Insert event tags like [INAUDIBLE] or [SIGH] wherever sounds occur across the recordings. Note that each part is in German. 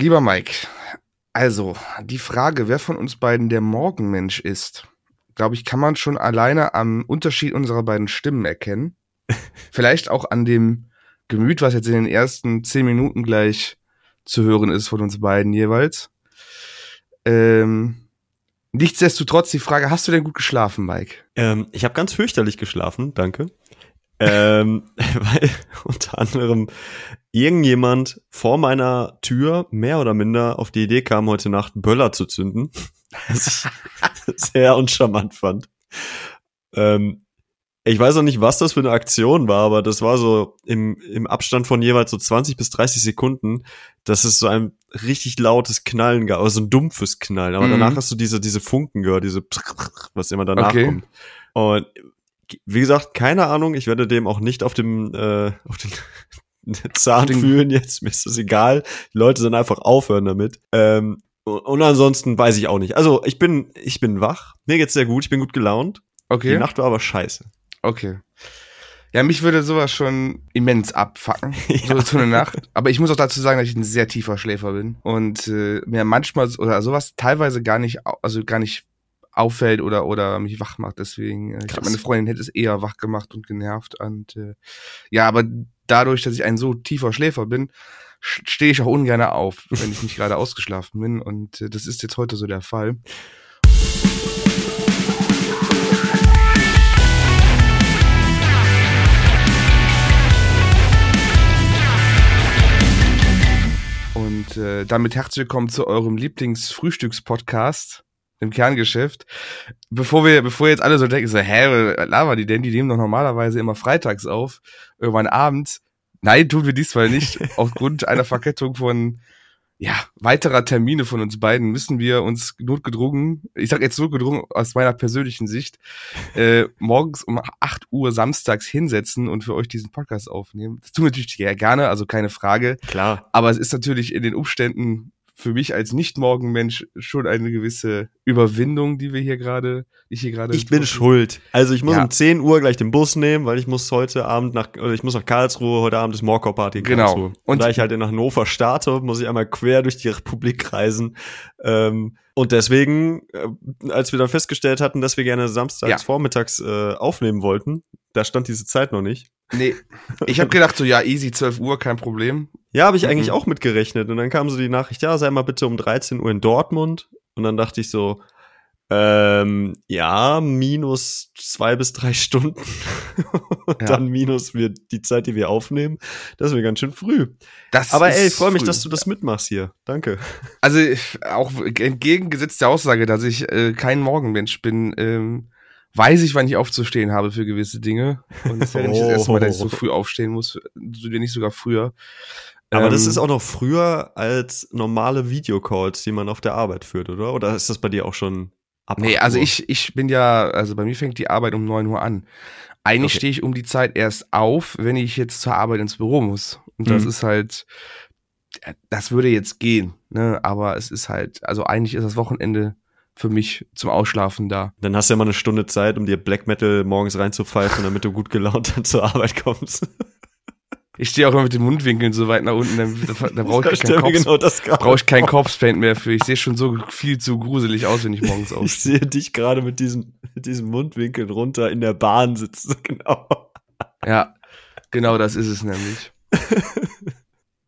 Lieber Mike, also die Frage, wer von uns beiden der Morgenmensch ist, glaube ich, kann man schon alleine am Unterschied unserer beiden Stimmen erkennen. [LAUGHS] Vielleicht auch an dem Gemüt, was jetzt in den ersten zehn Minuten gleich zu hören ist von uns beiden jeweils. Ähm, nichtsdestotrotz die Frage, hast du denn gut geschlafen, Mike? Ähm, ich habe ganz fürchterlich geschlafen, danke. Ähm, [LAUGHS] weil unter anderem irgendjemand vor meiner Tür mehr oder minder auf die Idee kam, heute Nacht Böller zu zünden. [LAUGHS] Was ich [LAUGHS] sehr uncharmant fand. Ähm, ich weiß auch nicht, was das für eine Aktion war, aber das war so im, im Abstand von jeweils so 20 bis 30 Sekunden, dass es so ein richtig lautes Knallen gab, also ein dumpfes Knallen. Aber mhm. danach hast du diese, diese Funken gehört, diese was immer danach okay. kommt. Und wie gesagt, keine Ahnung, ich werde dem auch nicht auf dem, äh, auf den [LAUGHS] Zahn fühlen jetzt, mir ist das egal. Die Leute sollen einfach aufhören damit. Ähm, und ansonsten weiß ich auch nicht. Also ich bin, ich bin wach, mir geht's sehr gut, ich bin gut gelaunt. Okay. Die Nacht war aber scheiße. Okay. Ja, mich würde sowas schon immens abfacken, [LAUGHS] ja. so, eine Nacht. Aber ich muss auch dazu sagen, dass ich ein sehr tiefer Schläfer bin und äh, mir manchmal oder sowas teilweise gar nicht, also gar nicht auffällt oder oder mich wach macht. Deswegen, äh, ich glaube, meine Freundin hätte es eher wach gemacht und genervt. Und äh, ja, aber dadurch, dass ich ein so tiefer Schläfer bin, stehe ich auch ungern auf, wenn ich nicht gerade ausgeschlafen bin. Und äh, das ist jetzt heute so der Fall. Und äh, damit herzlich willkommen zu eurem Lieblingsfrühstückspodcast im Kerngeschäft. Bevor wir, bevor jetzt alle so denken, so, hä, lava die denn? Die nehmen doch normalerweise immer freitags auf, irgendwann abends. Nein, tun wir diesmal nicht. [LAUGHS] Aufgrund einer Verkettung von ja, weiterer Termine von uns beiden müssen wir uns notgedrungen, ich sag jetzt notgedrungen aus meiner persönlichen Sicht, äh, morgens um 8 Uhr samstags hinsetzen und für euch diesen Podcast aufnehmen. Das tun wir natürlich gerne, also keine Frage. Klar. Aber es ist natürlich in den Umständen für mich als Nicht-Morgenmensch schon eine gewisse Überwindung, die wir hier gerade, ich hier gerade. Ich bin schuld. Also ich muss ja. um 10 Uhr gleich den Bus nehmen, weil ich muss heute Abend nach, oder ich muss nach Karlsruhe, heute Abend ist Morkor Party in genau. Karlsruhe. Und, und da ich halt in Hannover starte, muss ich einmal quer durch die Republik reisen. Ähm, und deswegen, äh, als wir dann festgestellt hatten, dass wir gerne samstags ja. vormittags äh, aufnehmen wollten, da stand diese Zeit noch nicht. Nee. Ich habe gedacht, so ja, easy, 12 Uhr, kein Problem. Ja, habe ich mhm. eigentlich auch mitgerechnet. Und dann kam so die Nachricht, ja, sei mal bitte um 13 Uhr in Dortmund. Und dann dachte ich so, ähm, ja, minus zwei bis drei Stunden. [LAUGHS] und ja. dann minus wir, die Zeit, die wir aufnehmen. Das wäre ganz schön früh. Das Aber ey, ich freue mich, dass du das mitmachst hier. Danke. Also auch entgegengesetzt der Aussage, dass ich äh, kein Morgenmensch bin, ähm, weiß ich, wann ich aufzustehen habe für gewisse Dinge. Und es ist ja nicht das erste Mal, dass ich so [LAUGHS] früh aufstehen muss, wenn nicht sogar früher. Aber ähm, das ist auch noch früher als normale Videocalls, die man auf der Arbeit führt, oder? Oder ist das bei dir auch schon ab? Nee, also ich, ich bin ja, also bei mir fängt die Arbeit um neun Uhr an. Eigentlich okay. stehe ich um die Zeit erst auf, wenn ich jetzt zur Arbeit ins Büro muss. Und das mhm. ist halt, das würde jetzt gehen, ne? Aber es ist halt, also eigentlich ist das Wochenende für mich zum Ausschlafen da. Dann hast du ja mal eine Stunde Zeit, um dir Black Metal morgens reinzupfeifen, damit du gut gelaunt dann [LAUGHS] zur Arbeit kommst. Ich stehe auch immer mit den Mundwinkeln so weit nach unten, da, da, da brauche ich, kein genau brauch ich kein Corpse-Paint mehr für. Ich sehe schon so viel zu gruselig aus, wenn ich morgens [LAUGHS] aufstehe. Ich sehe dich gerade mit diesen, mit diesen Mundwinkeln runter in der Bahn sitzen, [LAUGHS] genau. Ja, genau das ist es nämlich. [LAUGHS]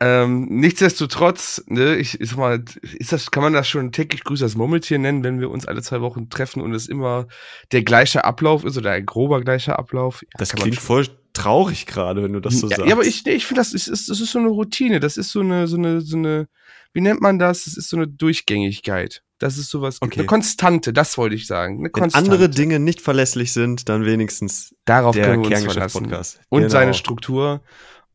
ähm, nichtsdestotrotz, ne, ich, ich sag mal, ist das, kann man das schon täglich Grüße als Murmeltier nennen, wenn wir uns alle zwei Wochen treffen und es immer der gleiche Ablauf ist oder ein grober gleicher Ablauf? Ja, das klingt voll traurig gerade, wenn du das so ja, sagst. Ja, aber ich, ich finde, das ist, ist, das ist so eine Routine. Das ist so eine, so eine, so eine, wie nennt man das? Das ist so eine Durchgängigkeit. Das ist sowas, okay. eine Konstante, das wollte ich sagen. Eine Wenn andere Dinge nicht verlässlich sind, dann wenigstens darauf der können wir uns verlassen. Podcast. Und genau. seine Struktur.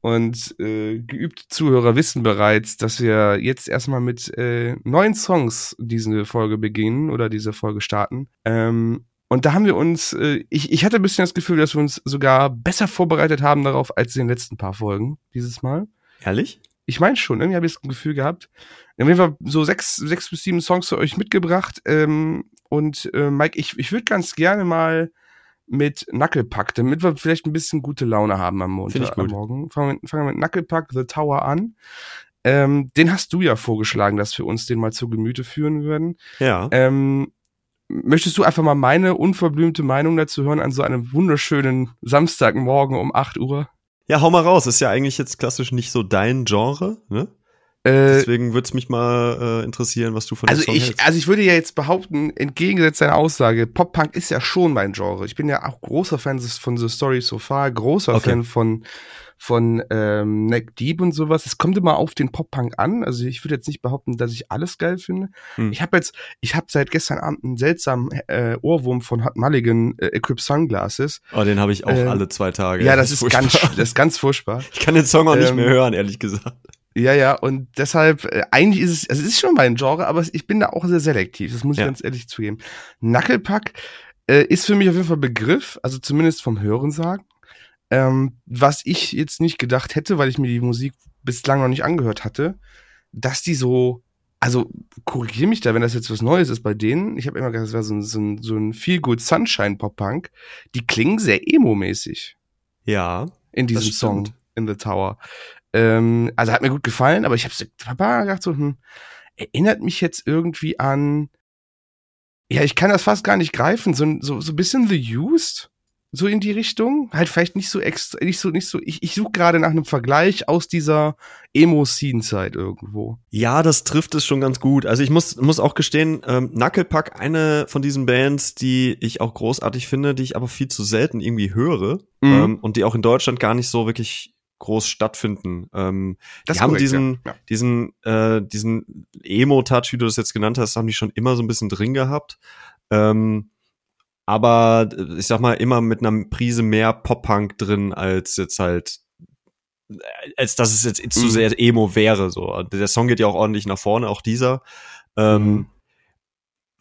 Und äh, geübte Zuhörer wissen bereits, dass wir jetzt erstmal mit äh, neuen Songs diese Folge beginnen oder diese Folge starten. Ähm, und da haben wir uns, äh, ich, ich hatte ein bisschen das Gefühl, dass wir uns sogar besser vorbereitet haben darauf als in den letzten paar Folgen dieses Mal. Ehrlich? Ich meine schon, irgendwie habe ich das Gefühl gehabt. Wir haben jeden so sechs, sechs bis sieben Songs für euch mitgebracht. Ähm, und äh, Mike, ich, ich würde ganz gerne mal mit Knucklepack, damit wir vielleicht ein bisschen gute Laune haben am Montag, am Morgen. Fangen wir, fangen wir mit Knucklepack The Tower an. Ähm, den hast du ja vorgeschlagen, dass wir uns den mal zu Gemüte führen würden. Ja. Ähm, möchtest du einfach mal meine unverblümte Meinung dazu hören an so einem wunderschönen Samstagmorgen um 8 Uhr? Ja, hau mal raus. Ist ja eigentlich jetzt klassisch nicht so dein Genre, ne? Äh, Deswegen würde es mich mal äh, interessieren, was du von dem also Song ich, hältst. also ich würde ja jetzt behaupten, entgegengesetzt deiner Aussage, Pop-Punk ist ja schon mein Genre. Ich bin ja auch großer Fan von The Story So Far, großer Okay. Fan von von ähm, Neck Deep und sowas. Es kommt immer auf den Pop-Punk an. Also ich würde jetzt nicht behaupten, dass ich alles geil finde. Hm. Ich habe jetzt, ich habe seit gestern Abend einen seltsamen äh, Ohrwurm von Hot Mulligan äh, Equip Sunglasses. Oh, den habe ich auch ähm, alle zwei Tage. Ja, das ist furchtbar. ganz, das ist ganz furchtbar. Ich kann den Song auch nicht Ähm, mehr hören, ehrlich gesagt. Ja, ja, und deshalb, äh, eigentlich ist es, also es ist schon mein Genre, aber ich bin da auch sehr selektiv, das muss ich Ja. ganz ehrlich zugeben. Knucklepack äh, ist für mich auf jeden Fall Begriff, also zumindest vom Hören sagen. Ähm, was ich jetzt nicht gedacht hätte, weil ich mir die Musik bislang noch nicht angehört hatte, dass die so, also korrigiere mich da, wenn das jetzt was Neues ist bei denen. Ich habe immer gedacht, das wäre so ein, so ein, so ein Feel Good Sunshine Pop Punk. Die klingen sehr emo-mäßig Ja. in diesem Song in the Tower. Ähm, also hat mir gut gefallen, aber ich habe so Papa gedacht so, hm, erinnert mich jetzt irgendwie an, ja, ich kann das fast gar nicht greifen, so, ein- so, so ein bisschen The Used, so in die Richtung, halt vielleicht nicht so extra, nicht so, nicht so, ich, ich suche gerade nach einem Vergleich aus dieser Emo-Scene-Zeit irgendwo. Ja, das trifft es schon ganz gut. Also ich muss, muss auch gestehen, ähm, Knucklepack, eine von diesen Bands, die ich auch großartig finde, die ich aber viel zu selten irgendwie höre Mhm. ähm, und die auch in Deutschland gar nicht so wirklich groß stattfinden. Ähm, Das die haben korrekt, diesen, ja. Ja. diesen, äh, diesen Emo-Touch, wie du das jetzt genannt hast, haben die schon immer so ein bisschen drin gehabt. Ähm, aber äh, ich sag mal, immer mit einer Prise mehr Pop-Punk drin, als jetzt halt, äh, als dass es jetzt zu Mhm. sehr Emo wäre. So. Der Song geht ja auch ordentlich nach vorne, auch dieser. Ähm, Mhm.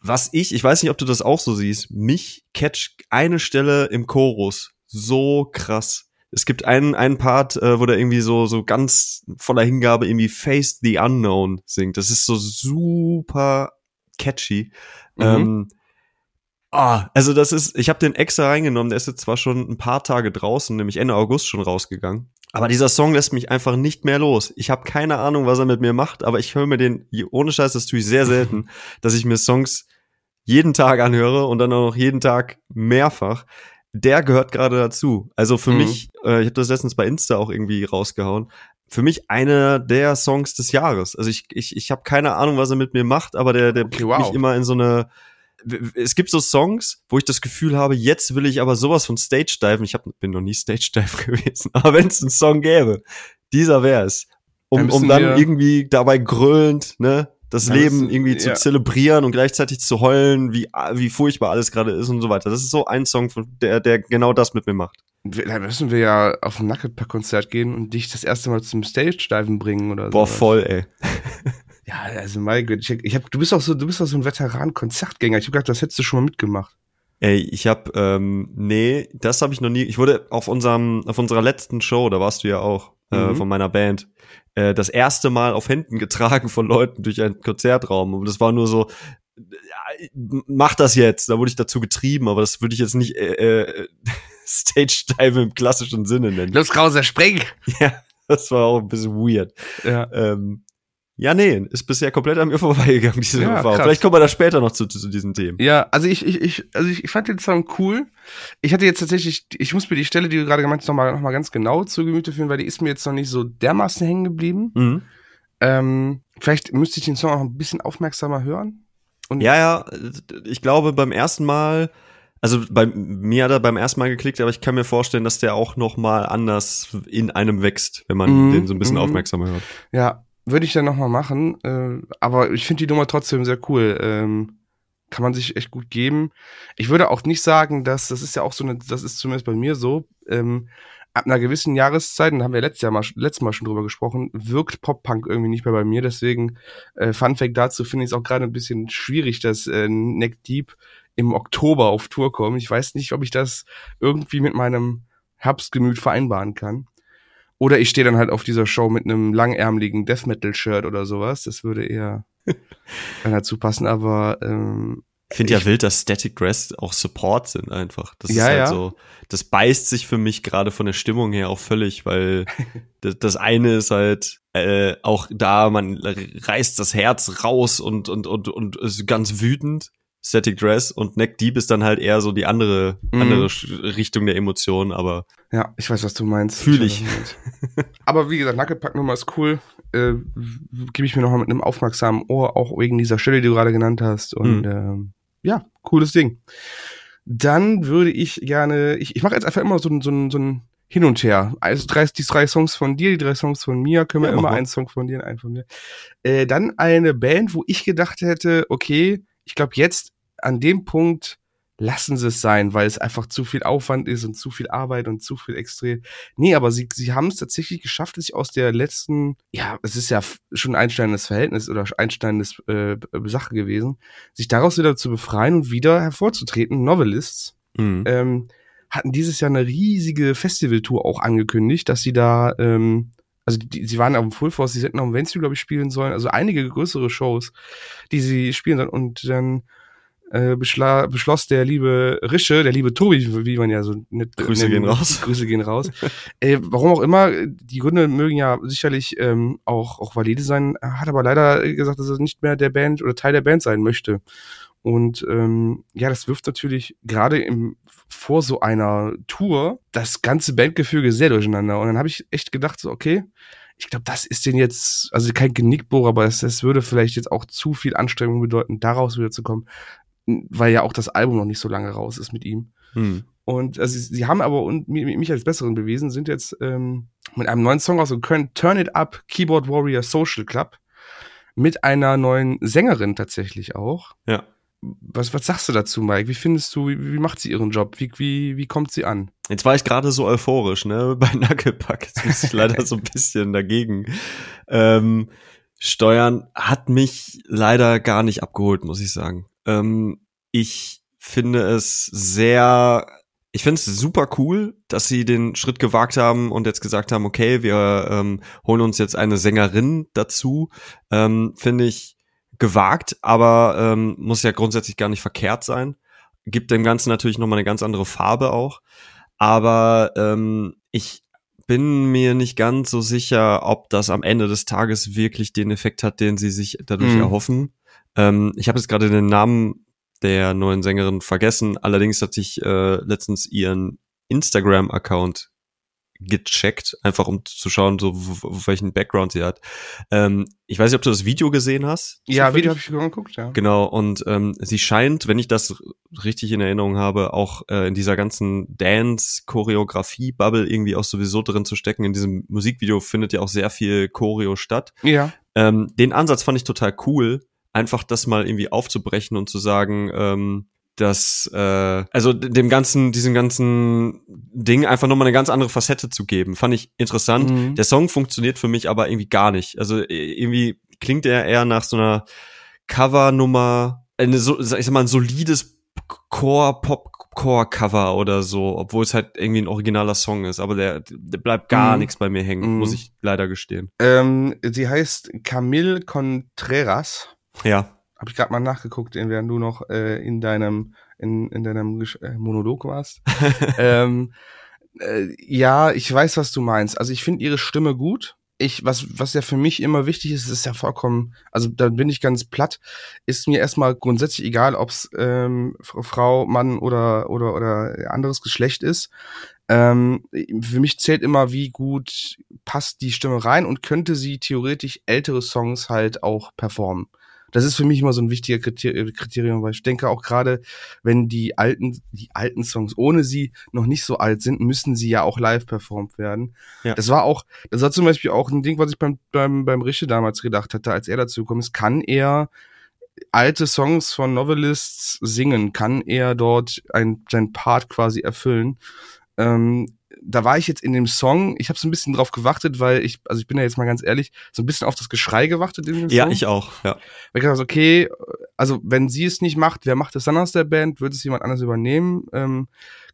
Was ich, ich weiß nicht, ob du das auch so siehst, mich catcht eine Stelle im Chorus so krass. Es gibt einen, einen Part, äh, wo der irgendwie so, so ganz voller Hingabe irgendwie Face the Unknown singt. Das ist so super catchy. Mhm. Ähm, ah, also das ist, ich habe den extra reingenommen, der ist jetzt zwar schon ein paar Tage draußen, nämlich Ende August schon rausgegangen. Aber dieser Song lässt mich einfach nicht mehr los. Ich habe keine Ahnung, was er mit mir macht, aber ich höre mir den, ohne Scheiß, das tue ich sehr selten, [LAUGHS] dass ich mir Songs jeden Tag anhöre und dann auch noch jeden Tag mehrfach. Der gehört gerade dazu. Also für Mhm. mich, äh, ich habe das letztens bei Insta auch irgendwie rausgehauen, für mich einer der Songs des Jahres. Also ich, ich, ich habe keine Ahnung, was er mit mir macht, aber der, der Okay, bringt wow. mich immer in so eine. Es gibt so Songs, wo ich das Gefühl habe, jetzt will ich aber sowas von Stage diven. Ich hab, bin noch nie Stage dive [LAUGHS] gewesen, aber wenn es einen Song gäbe, dieser wäre es. Um, um dann irgendwie dabei gröhlend, ne, das Dann Leben irgendwie zu ja. zelebrieren und gleichzeitig zu heulen, wie, wie furchtbar alles gerade ist und so weiter. Das ist so ein Song, von der, der genau das mit mir macht. Da müssen wir ja auf ein Knucklepack-Konzert gehen und dich das erste Mal zum Stage-Diven bringen oder so. Boah, voll, ey. [LAUGHS] Ja, also mein Gott, ich, ich hab, du bist auch so, du bist auch so ein Veteran-Konzertgänger. Ich hab gedacht, das hättest du schon mal mitgemacht. Ey, ich hab, ähm, nee, das habe ich noch nie. Ich wurde auf unserem, auf unserer letzten Show, da warst du ja auch, äh, Mhm. von meiner Band, äh, das erste Mal auf Händen getragen von Leuten durch einen Konzertraum. Und das war nur so, ja, mach das jetzt. Da wurde ich dazu getrieben, aber das würde ich jetzt nicht äh, äh, [LAUGHS] Stage Dive im klassischen Sinne nennen. Los, Krauser, spring! [LAUGHS] Ja, das war auch ein bisschen weird. Ja. Ähm, ja, nee, ist bisher komplett an mir [LAUGHS] vorbeigegangen, diese Ja, Erfahrung. krass. Vielleicht kommen wir da später noch zu, zu, zu diesen Themen. Ja, also ich, ich, ich, also ich, ich fand den Song cool. Ich hatte jetzt tatsächlich, ich muss mir die Stelle, die du gerade gemeint hast, nochmal noch mal ganz genau zu Gemüte führen, weil die ist mir jetzt noch nicht so dermaßen hängen geblieben. Mhm. Ähm, vielleicht müsste ich den Song auch ein bisschen aufmerksamer hören. Und Ja, ja, ich glaube beim ersten Mal, also bei mir hat er beim ersten Mal geklickt, aber ich kann mir vorstellen, dass der auch noch mal anders in einem wächst, wenn man Mhm, den so ein bisschen mhm. aufmerksamer hört. Ja, würde ich dann nochmal machen. Äh, aber ich finde die Nummer trotzdem sehr cool. Ähm, kann man sich echt gut geben. Ich würde auch nicht sagen, dass, das ist ja auch so eine, das ist zumindest bei mir so, ähm, ab einer gewissen Jahreszeit, und da haben wir letztes Jahr mal, letztes Mal schon drüber gesprochen, wirkt Pop-Punk irgendwie nicht mehr bei mir. Deswegen, äh, Fun Fact dazu finde ich es auch gerade ein bisschen schwierig, dass äh, Neck Deep im Oktober auf Tour kommt. Ich weiß nicht, ob ich das irgendwie mit meinem Herbstgemüt vereinbaren kann. Oder ich stehe dann halt auf dieser Show mit einem langärmeligen Death Metal Shirt oder sowas. Das würde eher [LAUGHS] dann dazu passen. Aber ähm, Ich finde ja wild, dass Static Grass auch Support sind einfach. Das Ja, ist halt ja. so, das beißt sich für mich gerade von der Stimmung her auch völlig, weil [LAUGHS] das, das eine ist halt äh, auch da, man reißt das Herz raus und, und, und, und ist ganz wütend. Static Dress und Neck Deep ist dann halt eher so die andere, Mhm. andere Richtung der Emotionen, aber Ja, ich weiß, was du meinst. Fühl weiß, ich. meinst. Aber wie gesagt, Knucklepack-Nummer ist cool. Äh, Gebe ich mir nochmal mit einem aufmerksamen Ohr, auch wegen dieser Stelle, die du gerade genannt hast. Und Mhm. ähm, ja, cooles Ding. Dann würde ich gerne, ich, ich mache jetzt einfach immer so ein, so ein, so ein Hin und Her. Also drei, die drei Songs von dir, die drei Songs von mir, können wir Ja, immer einen Song von dir und einen von mir. Äh, dann eine Band, wo ich gedacht hätte, okay, ich glaube jetzt an dem Punkt lassen sie es sein, weil es einfach zu viel Aufwand ist und zu viel Arbeit und zu viel extrem. Nee, aber sie, sie haben es tatsächlich geschafft, sich aus der letzten, ja, es ist ja schon ein einsteinendes Verhältnis oder einsteinendes äh, Sache gewesen, sich daraus wieder zu befreien und wieder hervorzutreten. Novelists mhm. ähm, hatten dieses Jahr eine riesige Festivaltour auch angekündigt, dass sie da, ähm, also die, sie waren auf dem Full Force, sie hätten auf dem Venue, glaube ich, spielen sollen, also einige größere Shows, die sie spielen sollen und dann äh, beschla beschloss der liebe Rische, der liebe Tobi, wie man ja so nett Grüße nennen- gehen raus. [LAUGHS] Grüße gehen raus. äh, warum auch immer, die Gründe mögen ja sicherlich ähm, auch, auch valide sein, er hat aber leider gesagt, dass er nicht mehr der Band oder Teil der Band sein möchte. Und ähm, ja, das wirft natürlich gerade im vor so einer Tour das ganze Bandgefüge sehr durcheinander. Und dann habe ich echt gedacht, so, okay, ich glaube, das ist den jetzt, also kein Genickbohrer, aber es, es würde vielleicht jetzt auch zu viel Anstrengung bedeuten, daraus wieder zu kommen, weil ja auch das Album noch nicht so lange raus ist mit ihm. Mhm. Und also sie, haben aber und mi- mich als Besseren bewiesen, sind jetzt ähm, mit einem neuen Song rausgekommen, Turn It Up, Keyboard Warrior Social Club, mit einer neuen Sängerin tatsächlich auch. Ja. Was, was sagst du dazu, Mike? Wie findest du, wie, wie macht sie ihren Job? Wie, wie, wie kommt sie an? Jetzt war ich gerade so euphorisch, ne, [LAUGHS] bei Knucklepack. Jetzt muss ich leider so ein bisschen dagegen ähm, steuern. Hat mich leider gar nicht abgeholt, muss ich sagen. Ähm, ich finde es sehr, ich finde es super cool, dass sie den Schritt gewagt haben und jetzt gesagt haben, okay, wir ähm, holen uns jetzt eine Sängerin dazu. Ähm, finde ich gewagt, aber ähm, muss ja grundsätzlich gar nicht verkehrt sein. Gibt dem Ganzen natürlich nochmal eine ganz andere Farbe auch. Aber ähm, ich bin mir nicht ganz so sicher, ob das am Ende des Tages wirklich den Effekt hat, den sie sich dadurch Mhm. erhoffen. Ähm, ich habe jetzt gerade den Namen der neuen Sängerin vergessen. Allerdings hatte ich äh, letztens ihren Instagram-Account gecheckt, einfach um zu schauen, so welchen Background sie hat. Ähm, ich weiß nicht, ob du das Video gesehen hast. Ja? Video habe ich geguckt, ja. Genau, und ähm, sie scheint, wenn ich das richtig in Erinnerung habe, auch äh, in dieser ganzen Dance-Choreografie-Bubble irgendwie auch sowieso drin zu stecken. In diesem Musikvideo findet ja auch sehr viel Choreo statt. Ja. Ähm, den Ansatz fand ich total cool, einfach das mal irgendwie aufzubrechen und zu sagen, ähm, dass äh, also dem ganzen, diesem ganzen Ding einfach nochmal eine ganz andere Facette zu geben, fand ich interessant. Mhm. Der Song funktioniert für mich aber irgendwie gar nicht. Also äh, irgendwie klingt er eher nach so einer Covernummer, eine so, ich sag mal, ein solides Core, Pop-Core-Cover oder so, obwohl es halt irgendwie ein originaler Song ist. Aber der, der bleibt gar Mhm. nichts bei mir hängen, Mhm. muss ich leider gestehen. Ähm, sie heißt Camille Contreras. Ja. Habe ich gerade mal nachgeguckt, während du noch äh, in deinem in, in deinem Gesch- äh, Monolog warst. [LAUGHS] ähm, äh, ja, ich weiß, was du meinst. Also ich finde ihre Stimme gut. Ich, was, was ja für mich immer wichtig ist, ist ja vollkommen, also da bin ich ganz platt, ist mir erstmal grundsätzlich egal, ob's ähm, F- Frau, Mann oder, oder, oder anderes Geschlecht ist. Ähm, für mich zählt immer, wie gut passt die Stimme rein und könnte sie theoretisch ältere Songs halt auch performen. Das ist für mich immer so ein wichtiger Kriter- Kriterium, weil ich denke auch gerade, wenn die alten, die alten Songs ohne sie noch nicht so alt sind, müssen sie ja auch live performt werden. Ja. Das war auch, das war zum Beispiel auch ein Ding, was ich beim, beim, beim Rische damals gedacht hatte, als er dazu gekommen ist, kann er alte Songs von Novelists singen, kann er dort ein, sein Part quasi erfüllen. Ähm, da war ich jetzt in dem Song, ich habe so ein bisschen drauf gewartet, weil ich, also ich bin ja jetzt mal ganz ehrlich, so ein bisschen auf das Geschrei gewartet in dem Ja, Song. ich auch, ja. Weil ich dachte, okay, also wenn sie es nicht macht, wer macht es dann aus der Band? Wird es jemand anders übernehmen? Ähm,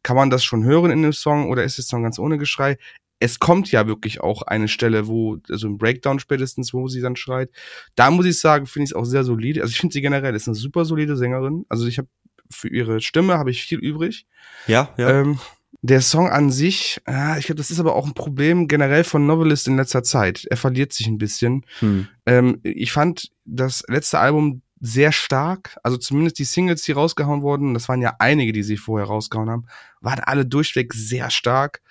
kann man das schon hören in dem Song oder ist der Song ganz ohne Geschrei? es kommt ja wirklich auch eine Stelle, wo, also im Breakdown spätestens, wo sie dann schreit. Da muss ich sagen, finde ich es auch sehr solide. Also ich finde sie generell ist eine super solide Sängerin. Also ich habe für ihre Stimme habe ich viel übrig. Ja, ja. Ähm, der Song an sich, ja, ich glaube, das ist aber auch ein Problem generell von Novelist in letzter Zeit. Er verliert sich ein bisschen. Hm. Ähm, ich fand das letzte Album sehr stark. Also zumindest die Singles, die rausgehauen wurden, das waren ja einige, die sie vorher rausgehauen haben, waren alle durchweg sehr stark.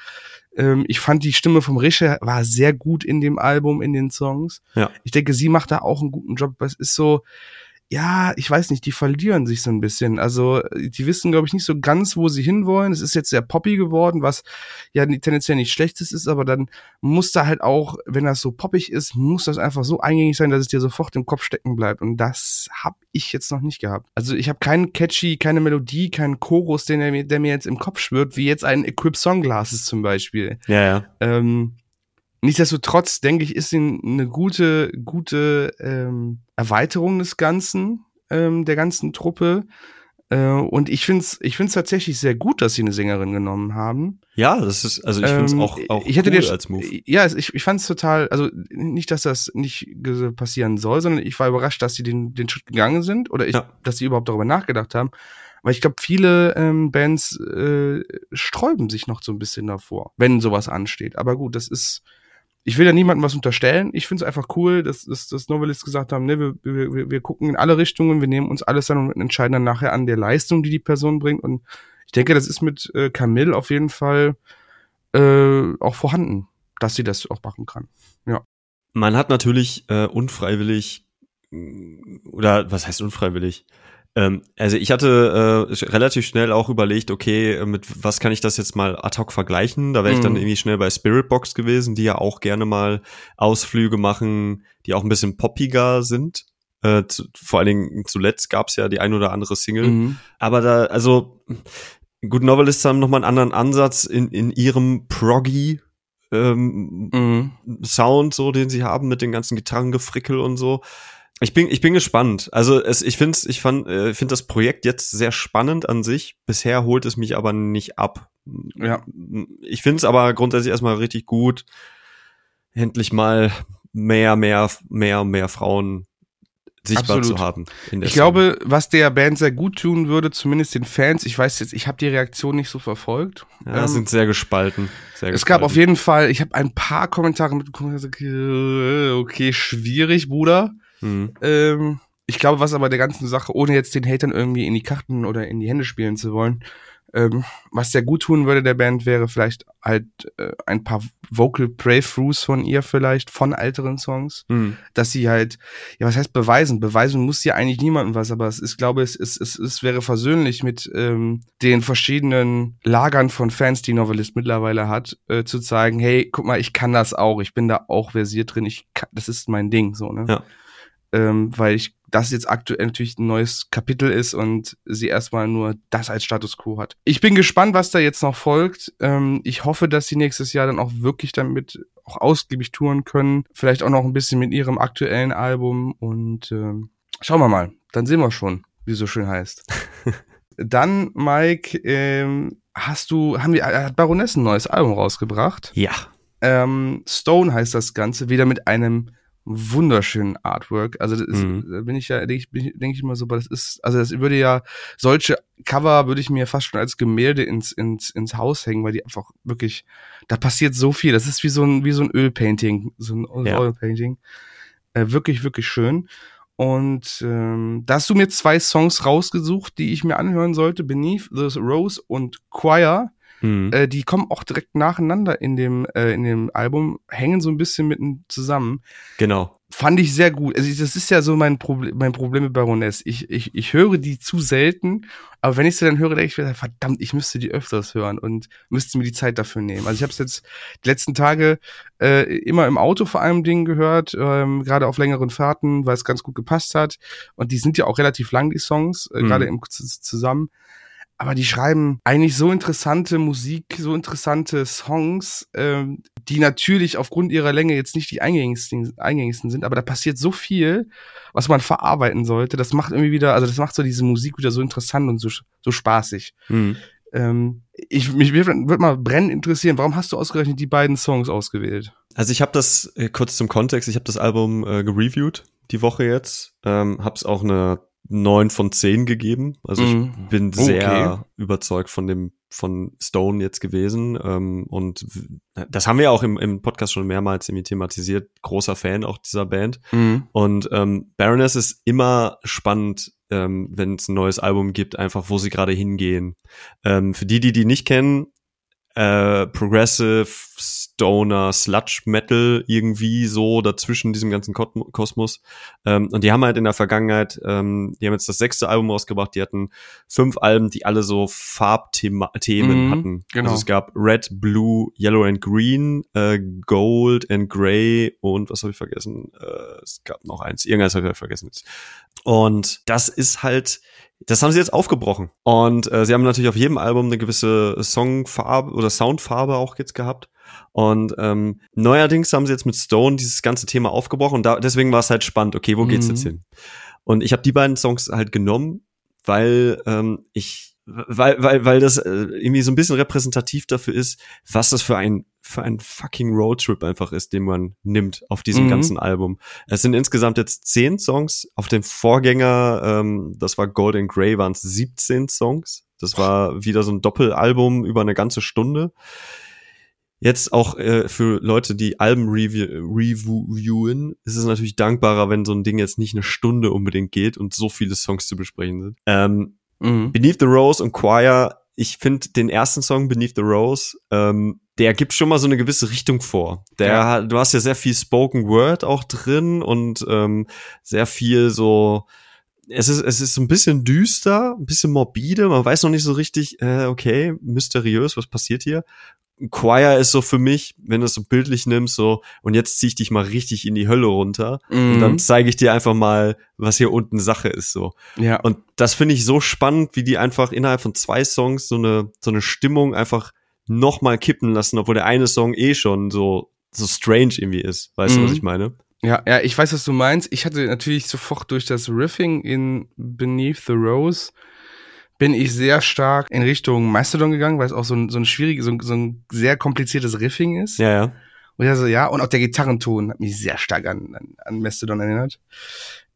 Ähm, ich fand die Stimme vom Rische war sehr gut in dem Album, in den Songs. Ja. Ich denke, sie macht da auch einen guten Job. Es ist so, ja, ich weiß nicht, die verlieren sich so ein bisschen. Also, die wissen, glaube ich, nicht so ganz, wo sie hinwollen. Es ist jetzt sehr poppy geworden, was ja tendenziell nicht schlechtes ist, aber dann muss da halt auch, wenn das so poppig ist, muss das einfach so eingängig sein, dass es dir sofort im Kopf stecken bleibt. Und das habe ich jetzt noch nicht gehabt. Also, ich habe keinen catchy, keine Melodie, keinen Chorus, den der, mir, der mir jetzt im Kopf schwirrt, wie jetzt ein Equip Song Glasses zum Beispiel. Ja, ja. Ähm, Nichtsdestotrotz denke ich, ist sie eine gute, gute ähm, Erweiterung des Ganzen, ähm, der ganzen Truppe. Äh, und ich finde es ich find's tatsächlich sehr gut, dass sie eine Sängerin genommen haben. Ja, das ist, also ich finde es Ähm, auch, auch ich hätte cool dir- als Move. Ja, ich, ich fand es total, also nicht, dass das nicht passieren soll, sondern ich war überrascht, dass sie den, den Schritt gegangen sind oder ich, Ja. dass sie überhaupt darüber nachgedacht haben. Weil ich glaube, viele ähm, Bands äh, sträuben sich noch so ein bisschen davor, wenn sowas ansteht. Aber gut, das ist, ich will ja niemandem was unterstellen. Ich finde es einfach cool, dass, dass, dass Novelists gesagt haben, ne, wir, wir, wir- gucken in alle Richtungen, wir nehmen uns alles dann und entscheiden dann nachher an der Leistung, die die Person bringt. Und ich denke, das ist mit äh, Camille auf jeden Fall äh, auch vorhanden, dass sie das auch machen kann. Man hat natürlich äh, unfreiwillig oder was heißt unfreiwillig? Ähm, also ich hatte äh, relativ schnell auch überlegt, okay, äh, mit was kann ich das jetzt mal ad hoc vergleichen? Da wäre ich dann Mhm. irgendwie schnell bei Spiritbox gewesen, die ja auch gerne mal Ausflüge machen, die auch ein bisschen poppiger sind. Äh, zu, vor allen Dingen zuletzt gab's ja die ein oder andere Single. Mhm. Aber da, also, Good Novelists haben nochmal einen anderen Ansatz in, in ihrem Proggy ähm, Mhm. Sound, so, den sie haben mit den ganzen Gitarrengefrickel und so. Ich bin, ich bin gespannt. Also es, ich finde, ich fand, äh, finde das Projekt jetzt sehr spannend an sich. Bisher holt es mich aber nicht ab. Ja. Ich finde es aber grundsätzlich erstmal richtig gut, endlich mal mehr, mehr, mehr, mehr Frauen sichtbar Absolut. zu haben. Ich Szene. glaube, was der Band sehr gut tun würde, zumindest den Fans, ich weiß jetzt, ich habe die Reaktion nicht so verfolgt. ja, ähm, sind sehr gespalten. Sehr Es gab auf gespalten. jeden Fall, ich habe ein paar Kommentare mitbekommen, okay, okay, schwierig, Bruder. Mhm. Ähm, ich glaube, was aber der ganzen Sache, ohne jetzt den Hatern irgendwie in die Karten oder in die Hände spielen zu wollen, ähm, was sehr gut tun würde der Band, wäre vielleicht halt äh, ein paar Vocal Playthroughs von ihr vielleicht, von älteren Songs, Mhm. dass sie halt, ja, was heißt beweisen? Beweisen muss ja eigentlich niemandem was, aber es ist, glaube es, es, es, es wäre versöhnlich mit ähm, den verschiedenen Lagern von Fans, die Novelist mittlerweile hat, äh, zu zeigen, hey, guck mal, ich kann das auch, ich bin da auch versiert drin, ich kann, das ist mein Ding, so, ne? Ja. Ähm, weil ich das jetzt aktuell natürlich ein neues Kapitel ist und sie erstmal nur das als Status quo hat. Ich bin gespannt, was da jetzt noch folgt. Ähm, ich hoffe, dass sie nächstes Jahr dann auch wirklich damit auch ausgiebig touren können. Vielleicht auch noch ein bisschen mit ihrem aktuellen Album und ähm, schauen wir mal. Dann sehen wir schon, wie es so schön heißt. [LAUGHS] dann, Mike, ähm, hast du, haben wir, hat Baroness ein neues Album rausgebracht? Ja. Ähm, Stone heißt das Ganze, wieder mit einem wunderschönen Artwork. Also das ist, Mhm. da bin ich ja, denke ich, denk ich immer so, aber das ist, also das würde ja, solche Cover würde ich mir fast schon als Gemälde ins, ins, ins Haus hängen, weil die einfach wirklich, da passiert so viel. Das ist wie so ein, wie so ein Ölpainting, so ein Ja. Oilpainting. Äh, wirklich, wirklich schön. Und ähm, da hast du mir zwei Songs rausgesucht, die ich mir anhören sollte, Beneath the Rose und Choir. Mhm. Äh, die kommen auch direkt nacheinander in dem, äh, in dem Album, hängen so ein bisschen mitten zusammen. Genau. Fand ich sehr gut. Also das ist ja so mein Problem, mein Problem mit Baroness. Ich, ich, ich höre die zu selten, aber wenn ich sie dann höre, denke ich mir, verdammt, ich müsste die öfters hören und müsste mir die Zeit dafür nehmen. Also ich habe es jetzt die letzten Tage äh, immer im Auto vor allem Dingen gehört, ähm, gerade auf längeren Fahrten, weil es ganz gut gepasst hat. Und die sind ja auch relativ lang, die Songs, äh, Mhm. gerade im zusammen. Aber die schreiben eigentlich so interessante Musik, so interessante Songs, ähm, die natürlich aufgrund ihrer Länge jetzt nicht die eingängigsten, eingängigsten sind, aber da passiert so viel, was man verarbeiten sollte. Das macht irgendwie wieder, also das macht so diese Musik wieder so interessant und so, so spaßig. Mhm. Ähm, ich, mich würde mal brennend interessieren, warum hast du ausgerechnet die beiden Songs ausgewählt? Also ich habe das, äh, kurz zum Kontext, ich habe das Album äh, gereviewt die Woche jetzt, ähm, hab's auch eine 9 von 10 gegeben. Also ich Mhm. bin sehr Okay. überzeugt von dem von Stone jetzt gewesen. Ähm, und das haben wir auch im, im Podcast schon mehrmals irgendwie thematisiert. Großer Fan auch dieser Band. Mhm. Und ähm, Baroness ist immer spannend, ähm, wenn es ein neues Album gibt, einfach wo sie gerade hingehen. Ähm, für die, die die nicht kennen, äh, Progressive, Stoner, Sludge Metal irgendwie so dazwischen diesem ganzen Kosmo- Kosmos. Ähm, und die haben halt in der Vergangenheit, ähm, die haben jetzt das sechste Album rausgebracht, die hatten fünf Alben, die alle so Farbthemen Mhm, hatten. genau. Also es gab Red, Blue, Yellow and Green, äh, Gold and Grey und was habe ich vergessen? Äh, es gab noch eins, irgendeins habe ich vergessen. jetzt. Und das ist halt, das haben sie jetzt aufgebrochen. Und äh, sie haben natürlich auf jedem Album eine gewisse Songfarbe oder Soundfarbe auch jetzt gehabt. Und ähm, neuerdings haben sie jetzt mit Stone dieses ganze Thema aufgebrochen und da, deswegen war es halt spannend, okay, wo geht's Mhm. jetzt hin? Und ich habe die beiden Songs halt genommen, weil ähm, ich weil, weil, weil das äh, irgendwie so ein bisschen repräsentativ dafür ist, was das für ein, für ein fucking Roadtrip einfach ist, den man nimmt auf diesem Mhm. ganzen Album. Es sind insgesamt jetzt zehn Songs. Auf dem Vorgänger, ähm, das war Golden Grey, waren es 17 Songs. Das war wieder so ein Doppelalbum über eine ganze Stunde. Jetzt auch äh, für Leute, die Alben review reviewen, ist es natürlich dankbarer, wenn so ein Ding jetzt nicht eine Stunde unbedingt geht und so viele Songs zu besprechen sind. Ähm, Mhm. Beneath the Rose und Choir, ich finde den ersten Song Beneath the Rose, ähm, der gibt schon mal so eine gewisse Richtung vor. Der, Ja. du hast ja sehr viel Spoken Word auch drin und ähm, sehr viel so. Es ist, es ist ein bisschen düster, ein bisschen morbide. Man weiß noch nicht so richtig, äh, okay, mysteriös, was passiert hier? Choir ist so für mich, wenn du es so bildlich nimmst, so, und jetzt zieh ich dich mal richtig in die Hölle runter. Und Mhm. dann zeige ich dir einfach mal, was hier unten Sache ist, so. ja. Und das finde ich so spannend, wie die einfach innerhalb von zwei Songs so eine, so eine Stimmung einfach nochmal kippen lassen, obwohl der eine Song eh schon so, so strange irgendwie ist. Weißt du, was Mhm. ich meine? Ja, ja, ich weiß, was du meinst. Ich hatte natürlich sofort durch das Riffing in Beneath the Rose bin ich sehr stark in Richtung Mastodon gegangen, weil es auch so ein, so ein schwieriges, so ein, so ein sehr kompliziertes Riffing ist. Ja, ja. Und ich also, ja, und auch der Gitarrenton hat mich sehr stark an, an, an Mastodon erinnert.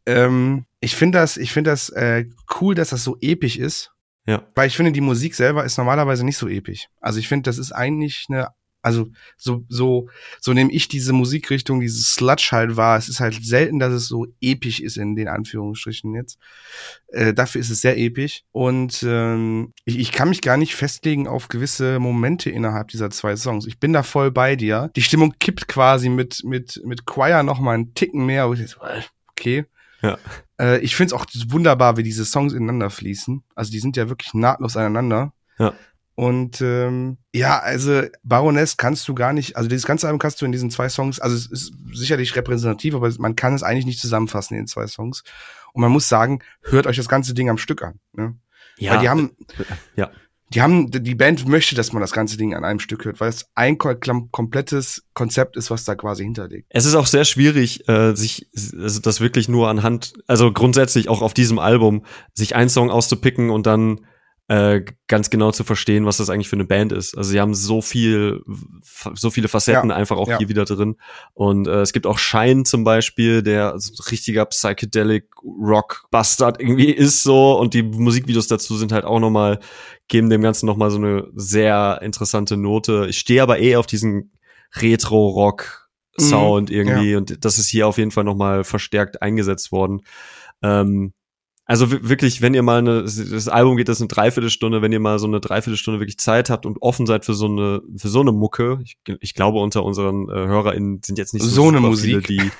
Ähm, ich finde das, ich finde das äh, cool, dass das so episch ist. Ja. Weil ich finde, die Musik selber ist normalerweise nicht so episch. Also ich finde, das ist eigentlich eine, also so, so, so nehme ich diese Musikrichtung, dieses Sludge halt wahr. Es ist halt selten, dass es so episch ist in den Anführungsstrichen jetzt. Äh, dafür ist es sehr episch. Und ähm, ich, ich kann mich gar nicht festlegen auf gewisse Momente innerhalb dieser zwei Songs. Ich bin da voll bei dir. Die Stimmung kippt quasi mit, mit, mit Choir noch mal einen Ticken mehr. äh, Okay. Ja. Äh, ich finde es auch wunderbar, wie diese Songs ineinander fließen. Also die sind ja wirklich nahtlos aneinander. Ja. Und ähm, ja, also Baroness kannst du gar nicht, also dieses ganze Album kannst du in diesen zwei Songs, also es ist sicherlich repräsentativ, aber man kann es eigentlich nicht zusammenfassen in den zwei Songs. Und man muss sagen, hört euch das ganze Ding am Stück an. Ne? Ja. Weil die haben, Ja. die haben, die Band möchte, dass man das ganze Ding an einem Stück hört, weil es ein komplettes Konzept ist, was da quasi hinterliegt. Es ist auch sehr schwierig, äh, sich also das wirklich nur anhand, also grundsätzlich auch auf diesem Album, sich einen Song auszupicken und dann äh, ganz genau zu verstehen, was das eigentlich für eine Band ist. Also sie haben so viel, so viele Facetten Ja, einfach auch ja. hier wieder drin. Und äh, es gibt auch Shine zum Beispiel, der so ein richtiger Psychedelic Rock Bastard irgendwie ist so und die Musikvideos dazu sind halt auch noch mal geben dem Ganzen noch mal so eine sehr interessante Note. Ich stehe aber eh auf diesen Retro Rock Sound irgendwie und das ist hier auf jeden Fall noch mal verstärkt eingesetzt worden. Ähm, also wi- wirklich, wenn ihr mal eine, das Album geht das eine Dreiviertelstunde, wenn ihr mal so eine Dreiviertelstunde wirklich Zeit habt und offen seid für so eine, für so eine Mucke, ich, ich glaube unter unseren äh, HörerInnen sind jetzt nicht so, So eine Musik. Viele, die,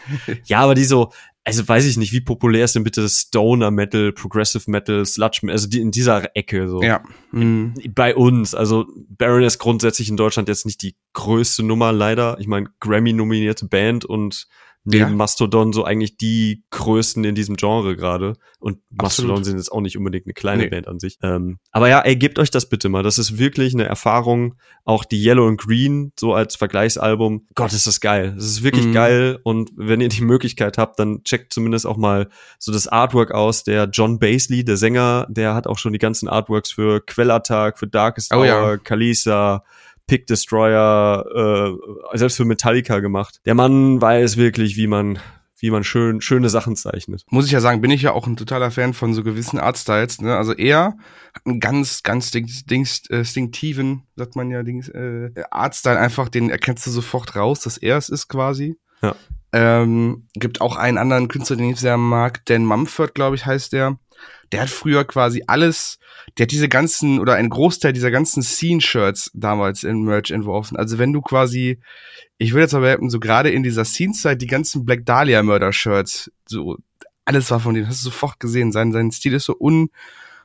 ja, aber die so, also weiß ich nicht, wie populär ist denn bitte Stoner Metal, Progressive Metal, Sludge Metal, also die in dieser Ecke so Ja. Mhm. bei uns, also Baroness grundsätzlich in Deutschland jetzt nicht die größte Nummer, leider. Ich meine, Grammy-nominierte Band und neben Ja. Mastodon so eigentlich die Größten in diesem Genre gerade. Und Mastodon Absolut. sind jetzt auch nicht unbedingt eine kleine Nee. Band an sich. Ähm, aber ja, ey, gebt euch das bitte mal. Das ist wirklich eine Erfahrung. Auch die Yellow and Green, so als Vergleichsalbum. Gott, ist das geil. Das ist wirklich Mhm. geil. Und wenn ihr die Möglichkeit habt, dann checkt zumindest auch mal so das Artwork aus. Der John Basley, der Sänger, der hat auch schon die ganzen Artworks für Quellattack, für Darkest Oh Hour, ja. Kalisa, Pick Destroyer, äh, selbst für Metallica gemacht. Der Mann weiß wirklich, wie man, wie man schön, schöne Sachen zeichnet. Muss ich ja sagen, bin ich ja auch ein totaler Fan von so gewissen Artstyles. Ne? Also er hat einen ganz, ganz dings, äh, sagt man ja, Dings, äh, Artstyle einfach, den erkennst du sofort raus, dass er es ist quasi. Ja. Ähm, gibt auch einen anderen Künstler, den ich sehr mag, Dan Mumford, glaube ich, heißt der. Der hat früher quasi alles, der hat diese ganzen oder einen Großteil dieser ganzen Scene-Shirts damals in Merch entworfen. Also wenn du quasi, ich würde jetzt mal behaupten, so gerade in dieser Scene-Zeit die ganzen Black Dahlia-Murder-Shirts, so alles war von dem, hast du sofort gesehen. Sein, sein Stil ist so un,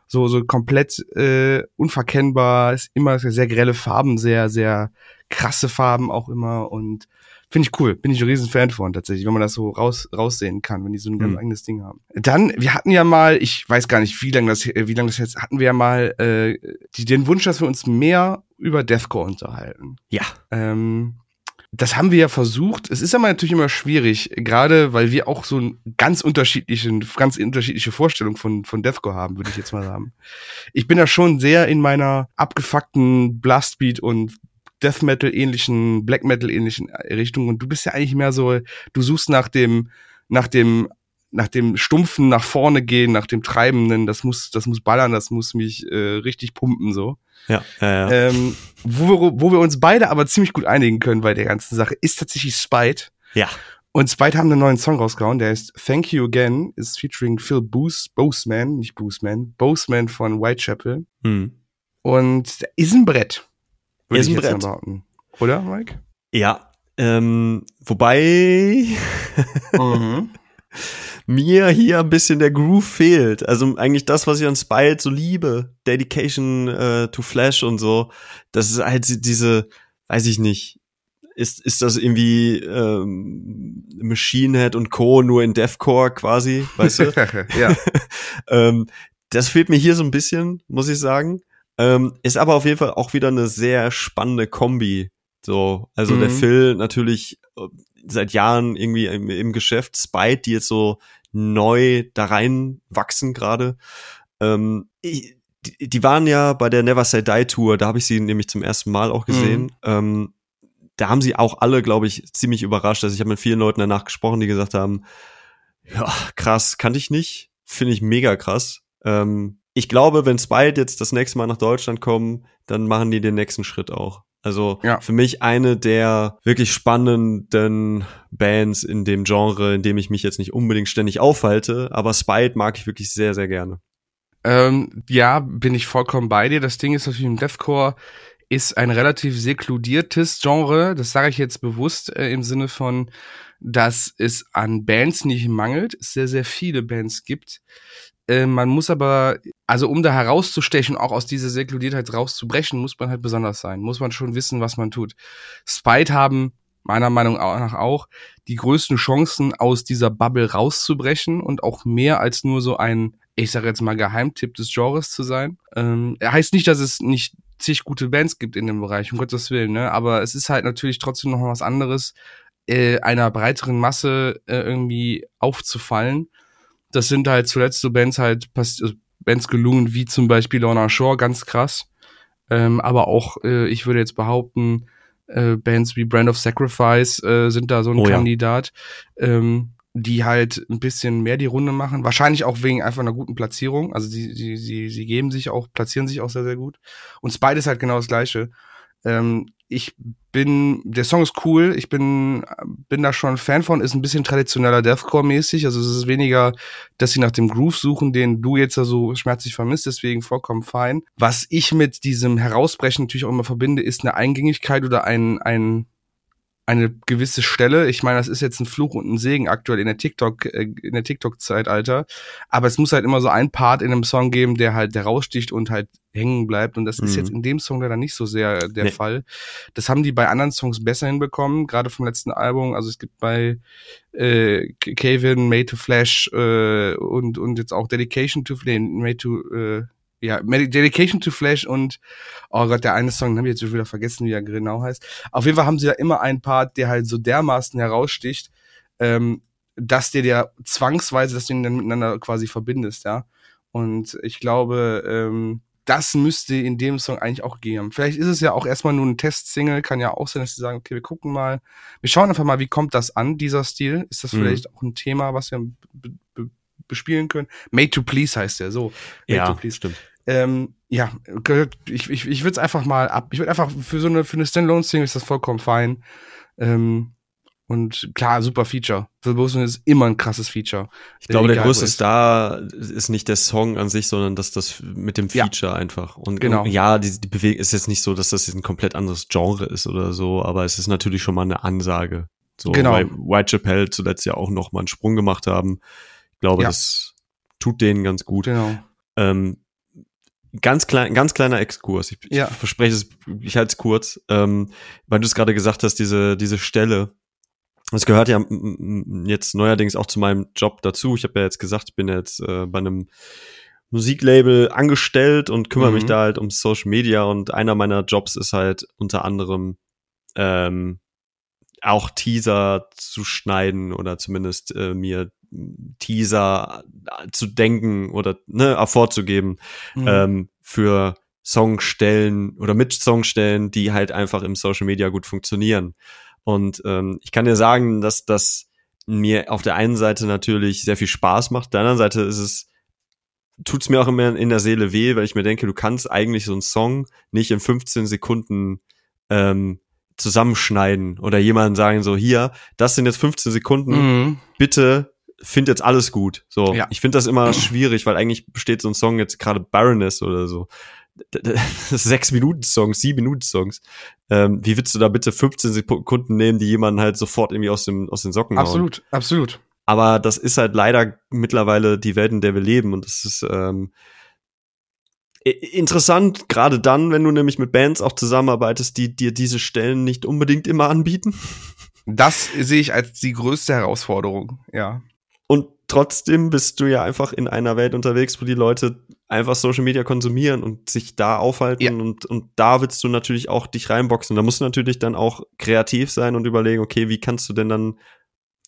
so, so komplett äh, unverkennbar, ist immer sehr grelle Farben, sehr, sehr krasse Farben auch immer und finde ich cool. Bin ich ein riesen Fan von tatsächlich, wenn man das so raus, raussehen kann, wenn die so ein ganz Mhm. eigenes Ding haben. Dann, wir hatten ja mal, ich weiß gar nicht, wie lange das, äh, wie lange das jetzt, hatten wir ja mal äh, die, den Wunsch, dass wir uns mehr über Deathcore unterhalten. Ja. Ähm, das haben wir ja versucht. Es ist aber natürlich immer schwierig, gerade weil wir auch so ein ganz unterschiedlichen, ganz unterschiedliche Vorstellung von, von Deathcore haben, würde ich jetzt mal sagen. Ich bin da schon sehr in meiner abgefuckten Blastbeat und Death Metal ähnlichen, Black Metal ähnlichen Richtung und du bist ja eigentlich mehr so, du suchst nach dem, nach dem, nach dem stumpfen nach vorne gehen, nach dem treibenden, das muss, das muss ballern, das muss mich äh, richtig pumpen so. Ja, ja, ja. Ähm, wo, wir, wo wir uns beide aber ziemlich gut einigen können bei der ganzen Sache, ist tatsächlich Spite. ja. Und Spite haben einen neuen Song rausgehauen, der heißt Thank You Again, ist featuring Phil Booth, Boseman, nicht Boseman, Boseman von Whitechapel. Hm. Und der ist ein Brett. Würde ich jetzt mal Brett. behaupten. Oder, Mike? Ja. Ähm, wobei [LAUGHS] Mhm. mir hier ein bisschen der Groove fehlt. Also eigentlich das, was ich an Spite so liebe. Dedication äh, to Flash und so. Das ist halt diese, weiß ich nicht. Ist, ist das irgendwie ähm, Machine Head und Co. nur in Deathcore quasi, weißt du? [LAUGHS] ja. [LAUGHS] ähm, das fehlt mir hier so ein bisschen, muss ich sagen. Ähm, ist aber auf jeden Fall auch wieder eine sehr spannende Kombi. So, also der Mhm. Phil natürlich äh, seit Jahren irgendwie im, im Geschäft, Spite, die jetzt so neu da rein wachsen gerade. Ähm, ich- die, die waren ja bei der Never Say Die Tour, da habe ich sie nämlich zum ersten Mal auch gesehen. Ähm, da haben sie auch alle, glaube ich, ziemlich überrascht. Also ich habe mit vielen Leuten danach gesprochen, die gesagt haben, ja, krass, kannte ich nicht. Finde ich mega krass. Ähm, ich glaube, wenn Spite jetzt das nächste Mal nach Deutschland kommen, dann machen die den nächsten Schritt auch. Also Ja. für mich eine der wirklich spannenden Bands in dem Genre, in dem ich mich jetzt nicht unbedingt ständig aufhalte, aber Spite mag ich wirklich sehr, sehr gerne. Ähm, ja, bin ich vollkommen bei dir. Das Ding ist natürlich im Deathcore ist ein relativ sekludiertes Genre. Das sage ich jetzt bewusst äh, im Sinne von, dass es an Bands nicht mangelt, es sehr, sehr viele Bands gibt. Äh, man muss aber, also um da herauszustechen, auch aus dieser Sekludiertheit rauszubrechen, muss man halt besonders sein. Muss man schon wissen, was man tut. Spite haben meiner Meinung nach auch die größten Chancen, aus dieser Bubble rauszubrechen und auch mehr als nur so ein, ich sage jetzt mal, Geheimtipp des Genres zu sein. Ähm, heißt nicht, dass es nicht zig gute Bands gibt in dem Bereich, um Gottes Willen, ne? Aber es ist halt natürlich trotzdem noch was anderes, äh, einer breiteren Masse äh, irgendwie aufzufallen. Das sind halt zuletzt so Bands halt also Bands gelungen, wie zum Beispiel Lorna Shore, ganz krass. Ähm, aber auch, äh, ich würde jetzt behaupten, äh, Bands wie Brand of Sacrifice äh, sind da so ein Oh ja. Kandidat, ähm, die halt ein bisschen mehr die Runde machen. Wahrscheinlich auch wegen einfach einer guten Platzierung. Also sie, sie, sie, sie geben sich auch, platzieren sich auch sehr, sehr gut. Und Spide ist halt genau das Gleiche. Ähm, ich bin, der Song ist cool, ich bin, bin da schon Fan von, ist ein bisschen traditioneller Deathcore-mäßig, also es ist weniger, dass sie nach dem Groove suchen, den du jetzt ja so schmerzlich vermisst, deswegen vollkommen fein. Was ich mit diesem Herausbrechen natürlich auch immer verbinde, ist eine Eingängigkeit oder ein, ein, eine gewisse Stelle. Ich meine, das ist jetzt ein Fluch und ein Segen aktuell in der TikTok, äh, in der TikTok-Zeitalter. Aber es muss halt immer so ein Part in einem Song geben, der halt der raussticht und halt hängen bleibt. Und das ist Mhm. jetzt in dem Song leider nicht so sehr der Nee. Fall. Das haben die bei anderen Songs besser hinbekommen, gerade vom letzten Album. Also es gibt bei äh, Kevin, Made to Flash äh, und, und jetzt auch Dedication to Flame, Made to äh, ja, Dedication to Flash und oh Gott, der eine Song, den habe ich jetzt schon wieder vergessen, wie er genau heißt. Auf jeden Fall haben sie da immer einen Part, der halt so dermaßen heraussticht, ähm, dass dir der zwangsweise, dass du ihn dann miteinander quasi verbindest, ja. Und ich glaube, ähm, das müsste in dem Song eigentlich auch gehen. Vielleicht ist es ja auch erstmal nur ein Test-Single, kann ja auch sein, dass sie sagen, okay, wir gucken mal, wir schauen einfach mal, wie kommt das an, dieser Stil? Ist das Mhm. vielleicht auch ein Thema, was wir be be bespielen können? Made to Please heißt der, so. Made to Ja, Please. stimmt. Ähm, ja, ich, ich, ich würde es einfach mal ab. Ich würde einfach für so eine, für eine Standalone-Single ist das vollkommen fein. Ähm, und klar, super Feature. Phil Wilson ist immer ein krasses Feature. Ich glaube, der größte ist. Star ist nicht der Song an sich, sondern dass das mit dem Ja. Feature einfach. Und Genau. und ja, die, die Bewegung ist jetzt nicht so, dass das jetzt ein komplett anderes Genre ist oder so, aber es ist natürlich schon mal eine Ansage. So, Genau. weil White Chappelle zuletzt ja auch noch mal einen Sprung gemacht haben. Glaube, Ja. das tut denen ganz gut. Genau. Ähm, ganz klein, ganz kleiner Exkurs. Ich, Ja. ich verspreche es, ich halte es kurz, ähm, weil du es gerade gesagt hast, diese diese Stelle. Das gehört ja jetzt neuerdings auch zu meinem Job dazu. Ich habe ja jetzt gesagt, ich bin ja jetzt äh, bei einem Musiklabel angestellt und kümmere mich Mhm. da halt um Social Media und einer meiner Jobs ist halt unter anderem ähm, auch Teaser zu schneiden oder zumindest äh, mir Teaser zu denken oder ne, vorzugeben Mhm. ähm, für Songstellen oder mit Songstellen, die halt einfach im Social Media gut funktionieren. Und ähm, ich kann dir sagen, dass das mir auf der einen Seite natürlich sehr viel Spaß macht, auf der anderen Seite ist es tut's mir auch immer in der Seele weh, weil ich mir denke, du kannst eigentlich so einen Song nicht in 15 Sekunden ähm, zusammenschneiden oder jemandem sagen so hier, das sind jetzt 15 Sekunden, Mhm. bitte find jetzt alles gut. So, Ja. ich finde das immer [CLEARS THROAT] schwierig, weil eigentlich besteht so ein Song jetzt gerade Baroness oder so. [LAUGHS] Sechs Minuten Songs, sieben Minuten Songs. Ähm, wie willst du da bitte 15 Sekunden nehmen, die jemanden halt sofort irgendwie aus dem aus den Socken hauen? Absolut, absolut. Aber das ist halt leider mittlerweile die Welt, in der wir leben und das ist ähm, interessant, gerade dann, wenn du nämlich mit Bands auch zusammenarbeitest, die dir diese Stellen nicht unbedingt immer anbieten. Das sehe ich als die größte Herausforderung, ja. Trotzdem bist du ja einfach in einer Welt unterwegs, wo die Leute einfach Social Media konsumieren und sich da aufhalten Ja. und, und da willst du natürlich auch dich reinboxen. Da musst du natürlich dann auch kreativ sein und überlegen, okay, wie kannst du denn dann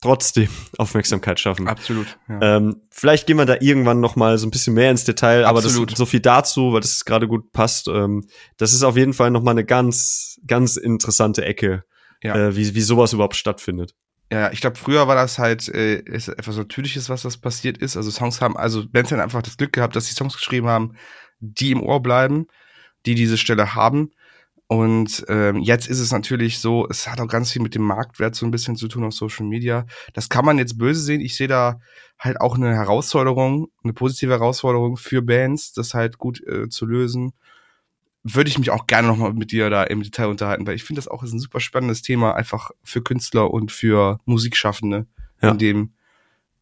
trotzdem [LAUGHS] Aufmerksamkeit schaffen? Absolut. Ja. Ähm, vielleicht gehen wir da irgendwann noch mal so ein bisschen mehr ins Detail, aber Absolut. das so viel dazu, weil das gerade gut passt. Ähm, das ist auf jeden Fall noch mal eine ganz, ganz interessante Ecke, Ja. äh, wie, wie sowas überhaupt stattfindet. Ja, ich glaube, früher war das halt äh, ist etwas Natürliches, was das passiert ist. Also Songs haben, also Bands haben einfach das Glück gehabt, dass sie Songs geschrieben haben, die im Ohr bleiben, die diese Stelle haben. Und ähm, jetzt ist es natürlich so, es hat auch ganz viel mit dem Marktwert so ein bisschen zu tun auf Social Media. Das kann man jetzt böse sehen. Ich sehe da halt auch eine Herausforderung, eine positive Herausforderung für Bands, das halt gut äh, zu lösen. Würde ich mich auch gerne nochmal mit dir da im Detail unterhalten, weil ich finde das auch ist ein super spannendes Thema, einfach für Künstler und für Musikschaffende Ja. in dem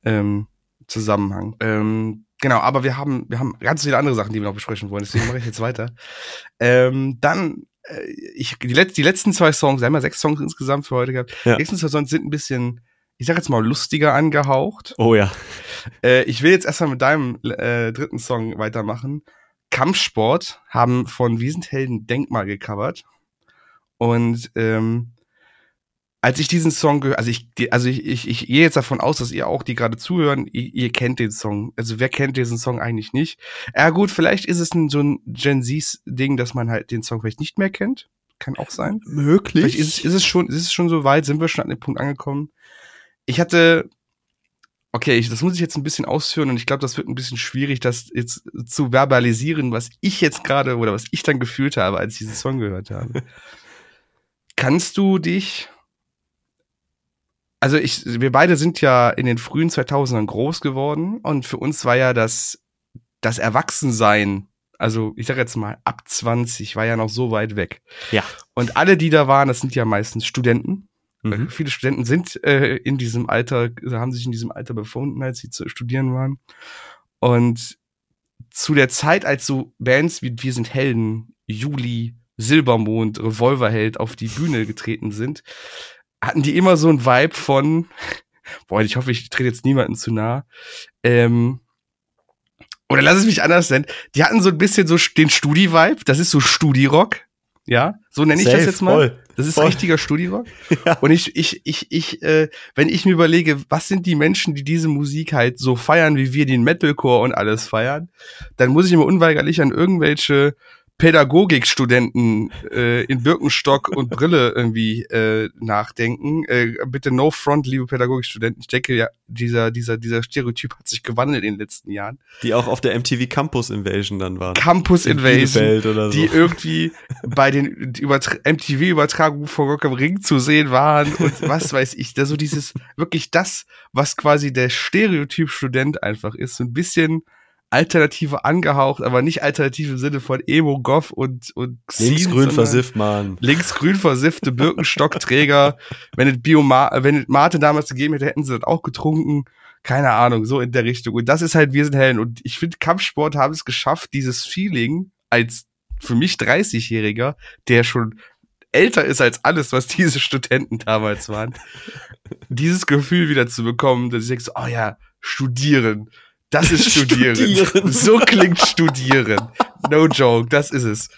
ähm, Zusammenhang. Ähm, genau, aber wir haben, wir haben ganz viele andere Sachen, die wir noch besprechen wollen, deswegen mache ich jetzt weiter. [LAUGHS] Ähm, dann, äh, ich, die, Let die letzten zwei Songs, wir haben ja sechs Songs insgesamt für heute gehabt. Ja. Die letzten zwei Songs sind ein bisschen, ich sag jetzt mal, lustiger angehaucht. Oh ja. Äh, ich will jetzt erstmal mit deinem äh, dritten Song weitermachen. Kampfsport haben von Wiesenthelden Denkmal gecovert. Und ähm, als ich diesen Song gehört, also ich, also ich, ich, ich gehe jetzt davon aus, dass ihr auch, die gerade zuhören, ihr, ihr kennt den Song. Also wer kennt diesen Song eigentlich nicht? Ja gut, vielleicht ist es ein, so ein Gen Z-Ding, dass man halt den Song vielleicht nicht mehr kennt. Kann auch sein. Möglich. Vielleicht ist, es- ist es schon, ist es schon so weit, sind wir schon an dem Punkt angekommen. Ich hatte, okay, ich, das muss ich jetzt ein bisschen ausführen und ich glaube, das wird ein bisschen schwierig, das jetzt zu verbalisieren, was ich jetzt gerade oder was ich dann gefühlt habe, als ich diesen Song gehört habe. [LAUGHS] Kannst du dich, also ich, wir beide sind ja in den frühen 2000ern groß geworden und für uns war ja das, das Erwachsensein, also ich sag jetzt mal ab 20, war ja noch so weit weg. Ja. Und alle, die da waren, das sind ja meistens Studenten. Mhm. Viele Studenten sind äh, in diesem Alter, haben sich in diesem Alter befunden, als sie zu studieren waren. Und zu der Zeit, als so Bands wie Wir sind Helden, Juli, Silbermond, Revolverheld auf die Bühne getreten sind, hatten die immer so ein Vibe von, [LAUGHS] boah, ich hoffe, ich trete jetzt niemanden zu nah, ähm, oder lass es mich anders nennen, die hatten so ein bisschen so den Studi-Vibe, das ist so Studi-Rock, ja, so nenne ich Safe, das jetzt mal. Voll, das ist voll. richtiger Studi-Rock. [LAUGHS] ja. Und ich, ich, ich, ich, äh, wenn ich mir überlege, was sind die Menschen, die diese Musik halt so feiern, wie wir den Metalcore und alles feiern, dann muss ich mir unweigerlich an irgendwelche Pädagogikstudenten äh, in Birkenstock und Brille irgendwie äh, nachdenken. Äh, bitte no front, liebe Pädagogikstudenten. Ich denke, ja, dieser, dieser, dieser Stereotyp hat sich gewandelt in den letzten Jahren. Die auch auf der MTV Campus Invasion dann waren. Campus Invasion, so. die irgendwie bei den MTV-Übertragungen von Rock am Ring zu sehen waren und was weiß ich. Da so dieses, wirklich das, was quasi der Stereotyp Student einfach ist. So ein bisschen Alternative angehaucht, aber nicht alternativ im Sinne von Emo, Goff und, und Linksgrün versifft, Mann. Linksgrün versiffte Birkenstockträger. [LAUGHS] wenn es Bioma wenn es Mate damals gegeben hätte, hätten sie das auch getrunken. Keine Ahnung, so in der Richtung. Und das ist halt, wir sind Helden. Und ich finde, Kampfsport haben es geschafft, dieses Feeling als für mich 30-Jähriger, der schon älter ist als alles, was [LAUGHS] diese Studenten damals waren, [LAUGHS] dieses Gefühl wieder zu bekommen, dass ich denke so, oh ja, studieren das ist [LAUGHS] Studieren. studieren. So klingt Studieren. No joke, das ist es.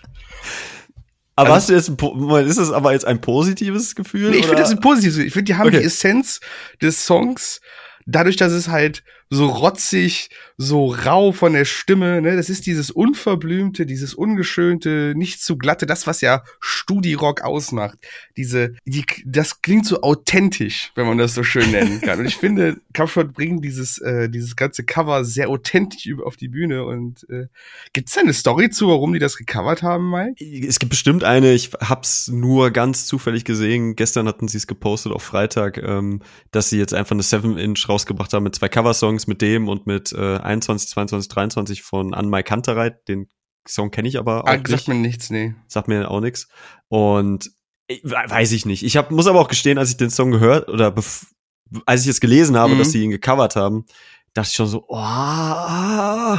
Aber also, hast du jetzt, ist das aber jetzt ein positives Gefühl? Nee, ich finde das ein positives Gefühl. Ich finde, die haben okay. die Essenz des Songs, dadurch, dass es halt so rotzig, so rau von der Stimme, ne? Das ist dieses unverblümte, dieses ungeschönte, nicht zu glatte, das, was ja Studi-Rock ausmacht. Diese, die, das klingt so authentisch, wenn man das so schön nennen kann. Und ich finde, Kampfsport bringt dieses, äh, dieses ganze Cover sehr authentisch auf die Bühne. Und äh, gibt's da eine Story zu, warum die das gecovert haben, Mike? Es gibt bestimmt eine, ich hab's nur ganz zufällig gesehen. Gestern hatten sie es gepostet auf Freitag, ähm, dass sie jetzt einfach eine 7-Inch rausgebracht haben mit zwei Coversongs Songs mit dem und mit äh, 21, 22, 23 von Anmai Kantereit. Den Song kenne ich aber auch ah, nicht. Sagt mir nichts, nee. Sagt mir auch nichts. Und ich, weiß ich nicht. Ich hab, muss aber auch gestehen, als ich den Song gehört oder als ich jetzt gelesen habe, mhm. dass sie ihn gecovert haben, dachte ich schon so, oh,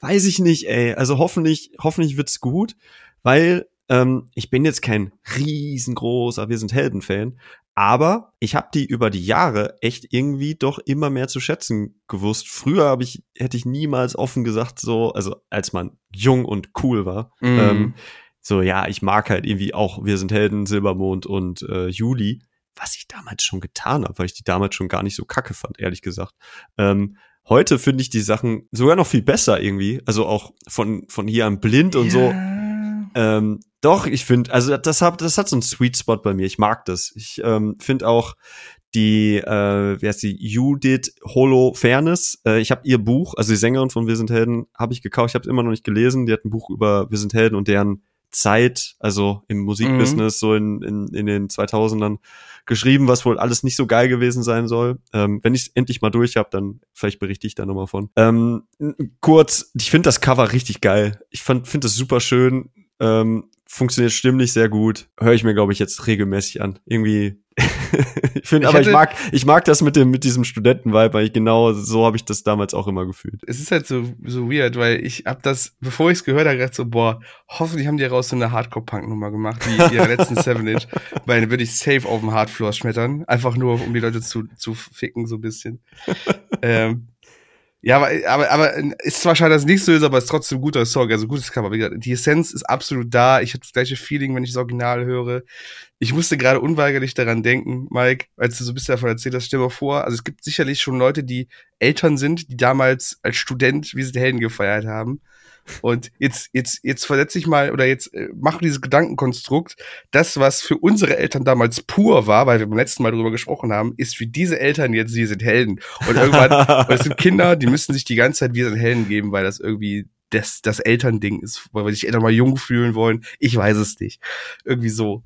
weiß ich nicht, ey. Also hoffentlich, hoffentlich wird's gut, weil ähm, ich bin jetzt kein riesengroßer Wir sind Helden-Fan, aber ich habe die über die Jahre echt irgendwie doch immer mehr zu schätzen gewusst. Früher habe ich, hätte ich niemals offen gesagt, so, also als man jung und cool war, mm. ähm, so ja, ich mag halt irgendwie auch Wir sind Helden, Silbermond und äh, Juli, was ich damals schon getan habe, weil ich die damals schon gar nicht so kacke fand, ehrlich gesagt. Ähm, heute finde ich die Sachen sogar noch viel besser irgendwie. Also auch von, von hier an blind und yeah. so. Ähm, doch, ich finde, also das hat, das hat so einen Sweet Spot bei mir. Ich mag das. Ich ähm, finde auch die, äh, wie heißt die, Judith Holo Fairness. Äh, ich habe ihr Buch, also die Sängerin von Wir sind Helden, habe ich gekauft. Ich habe es immer noch nicht gelesen. Die hat ein Buch über Wir sind Helden und deren Zeit, also im Musikbusiness, mhm. so in, in, in den 2000ern geschrieben, was wohl alles nicht so geil gewesen sein soll. Ähm, wenn ich es endlich mal durch habe, dann vielleicht berichte ich da nochmal von. Ähm, kurz, ich finde das Cover richtig geil. Ich finde das super schön. Ähm, funktioniert stimmlich sehr gut. Höre ich mir, glaube ich, jetzt regelmäßig an. Irgendwie. [LAUGHS] ich finde, aber ich mag, ich mag das mit dem, mit diesem Studenten-Vibe, weil ich genau so habe ich das damals auch immer gefühlt. Es ist halt so, so weird, weil ich hab das, bevor ich es gehört habe, gedacht so, boah, hoffentlich haben die daraus so eine Hardcore-Punk-Nummer gemacht, wie ihre letzten [LAUGHS] Seven Inch, weil dann würde ich safe auf dem Hardfloor schmettern. Einfach nur, um die Leute zu, zu ficken, so ein bisschen. [LAUGHS] ähm, ja, aber, aber, aber ist zwar schade, dass es nicht so ist, aber es ist trotzdem guter Song, also gutes Cover. Wie gesagt, die Essenz ist absolut da. Ich hatte das gleiche Feeling, wenn ich das Original höre. Ich musste gerade unweigerlich daran denken, Mike, als du so ein bisschen davon erzählt hast, stell dir vor, also es gibt sicherlich schon Leute, die Eltern sind, die damals als Student wie sie die Helden gefeiert haben. Und jetzt, jetzt, jetzt versetze ich mal oder jetzt äh, mache dieses Gedankenkonstrukt. Das, was für unsere Eltern damals pur war, weil wir beim letzten Mal drüber gesprochen haben, ist für diese Eltern jetzt, sie sind Helden. Und irgendwann, [LAUGHS] weil es sind Kinder, die müssen sich die ganze Zeit wir sind Helden geben, weil das irgendwie das, das Elternding ist, weil wir sich Eltern mal jung fühlen wollen. Ich weiß es nicht. Irgendwie so.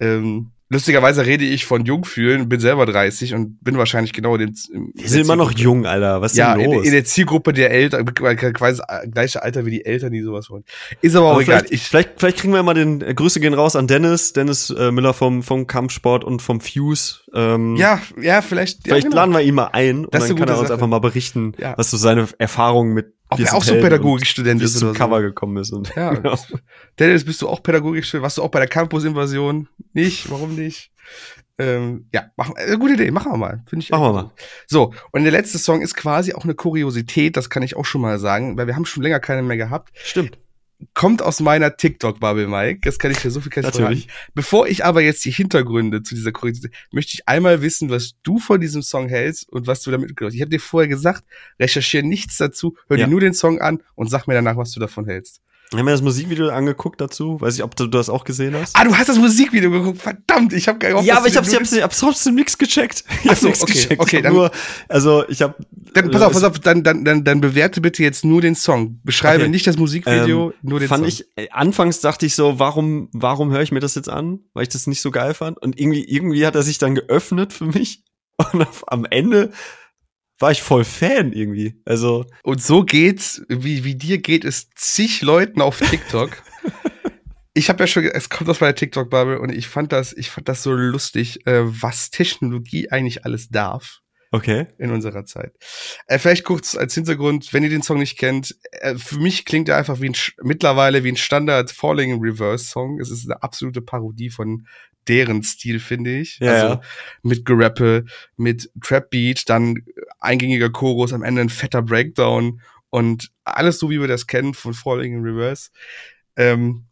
Ähm, Lustigerweise rede ich von Jungfühlen, bin selber 30 und bin wahrscheinlich genau in dem. Wir sind immer noch jung, Alter. Was ist ja, denn los? In, in der Zielgruppe der Eltern, quasi gleiche Alter wie die Eltern, die sowas wollen. Ist aber auch Aber egal. vielleicht, ich, vielleicht, vielleicht kriegen wir mal den äh, Grüße gehen raus an Dennis, Dennis äh, Müller vom, vom Kampfsport und vom Fuse. Ähm, ja, ja, vielleicht. Vielleicht ja, genau. laden wir ihn mal ein und dann kann er uns Sache. einfach mal berichten, Ja. was so seine Erfahrungen mit Ob er auch so Pädagogikstudent ist es zum oder Cover so. gekommen ist. Und, Ja, [LAUGHS] genau. Dennis, bist du auch pädagogisch? Warst du auch bei der Campus-Invasion? Nicht? Warum nicht? Ähm, ja, machen, äh, gute Idee, machen wir mal. Finde ich Machen wir mal. So, und der letzte Song ist quasi auch eine Kuriosität, das kann ich auch schon mal sagen, weil wir haben schon länger keine mehr gehabt. Stimmt. Kommt aus meiner TikTok-Bubble, Mike. Das kann ich dir so viel kann ich Natürlich. verraten. Bevor ich aber jetzt die Hintergründe zu dieser Kuriosität, möchte ich einmal wissen, was du von diesem Song hältst und was du damit gemacht hast. Ich habe dir vorher gesagt, recherchiere nichts dazu, hör Ja. dir nur den Song an und sag mir danach, was du davon hältst. Wir haben ja das Musikvideo angeguckt dazu. Weiß ich, ob du das auch gesehen hast. Ah, du hast das Musikvideo geguckt. Verdammt, ich habe gar nicht ja, aber ich hab's, ich hab's, ich hab's trotzdem nix gecheckt. [LAUGHS] Ich Ach so, okay, gecheckt. okay, ich dann- nur, also ich hab. Dann pass auf, äh, pass auf, dann, dann, dann, dann bewerte bitte jetzt nur den Song. Beschreibe Okay. nicht das Musikvideo, nur den fand Song. ich, äh, anfangs dachte ich so, warum, warum höre ich mir das jetzt an? Weil ich das nicht so geil fand. Und irgendwie, irgendwie hat er sich dann geöffnet für mich. [LAUGHS] Und auf, am Ende war ich voll Fan irgendwie. Also, Und so geht's, wie, wie dir geht es zig Leuten auf TikTok. [LAUGHS] ich habe ja schon, es kommt aus meiner TikTok-Bubble und ich fand das, ich fand das so lustig, äh, was Technologie eigentlich alles darf okay. in unserer Zeit. Äh, vielleicht kurz als Hintergrund, wenn ihr den Song nicht kennt, äh, für mich klingt er einfach wie ein, mittlerweile wie ein Standard Falling in Reverse Song. Es ist eine absolute Parodie von deren Stil, finde ich. Ja, also ja. mit Gerappe, mit Trap Beat, dann eingängiger Chorus, am Ende ein fetter Breakdown und alles so, wie wir das kennen von Falling in Reverse. Ähm,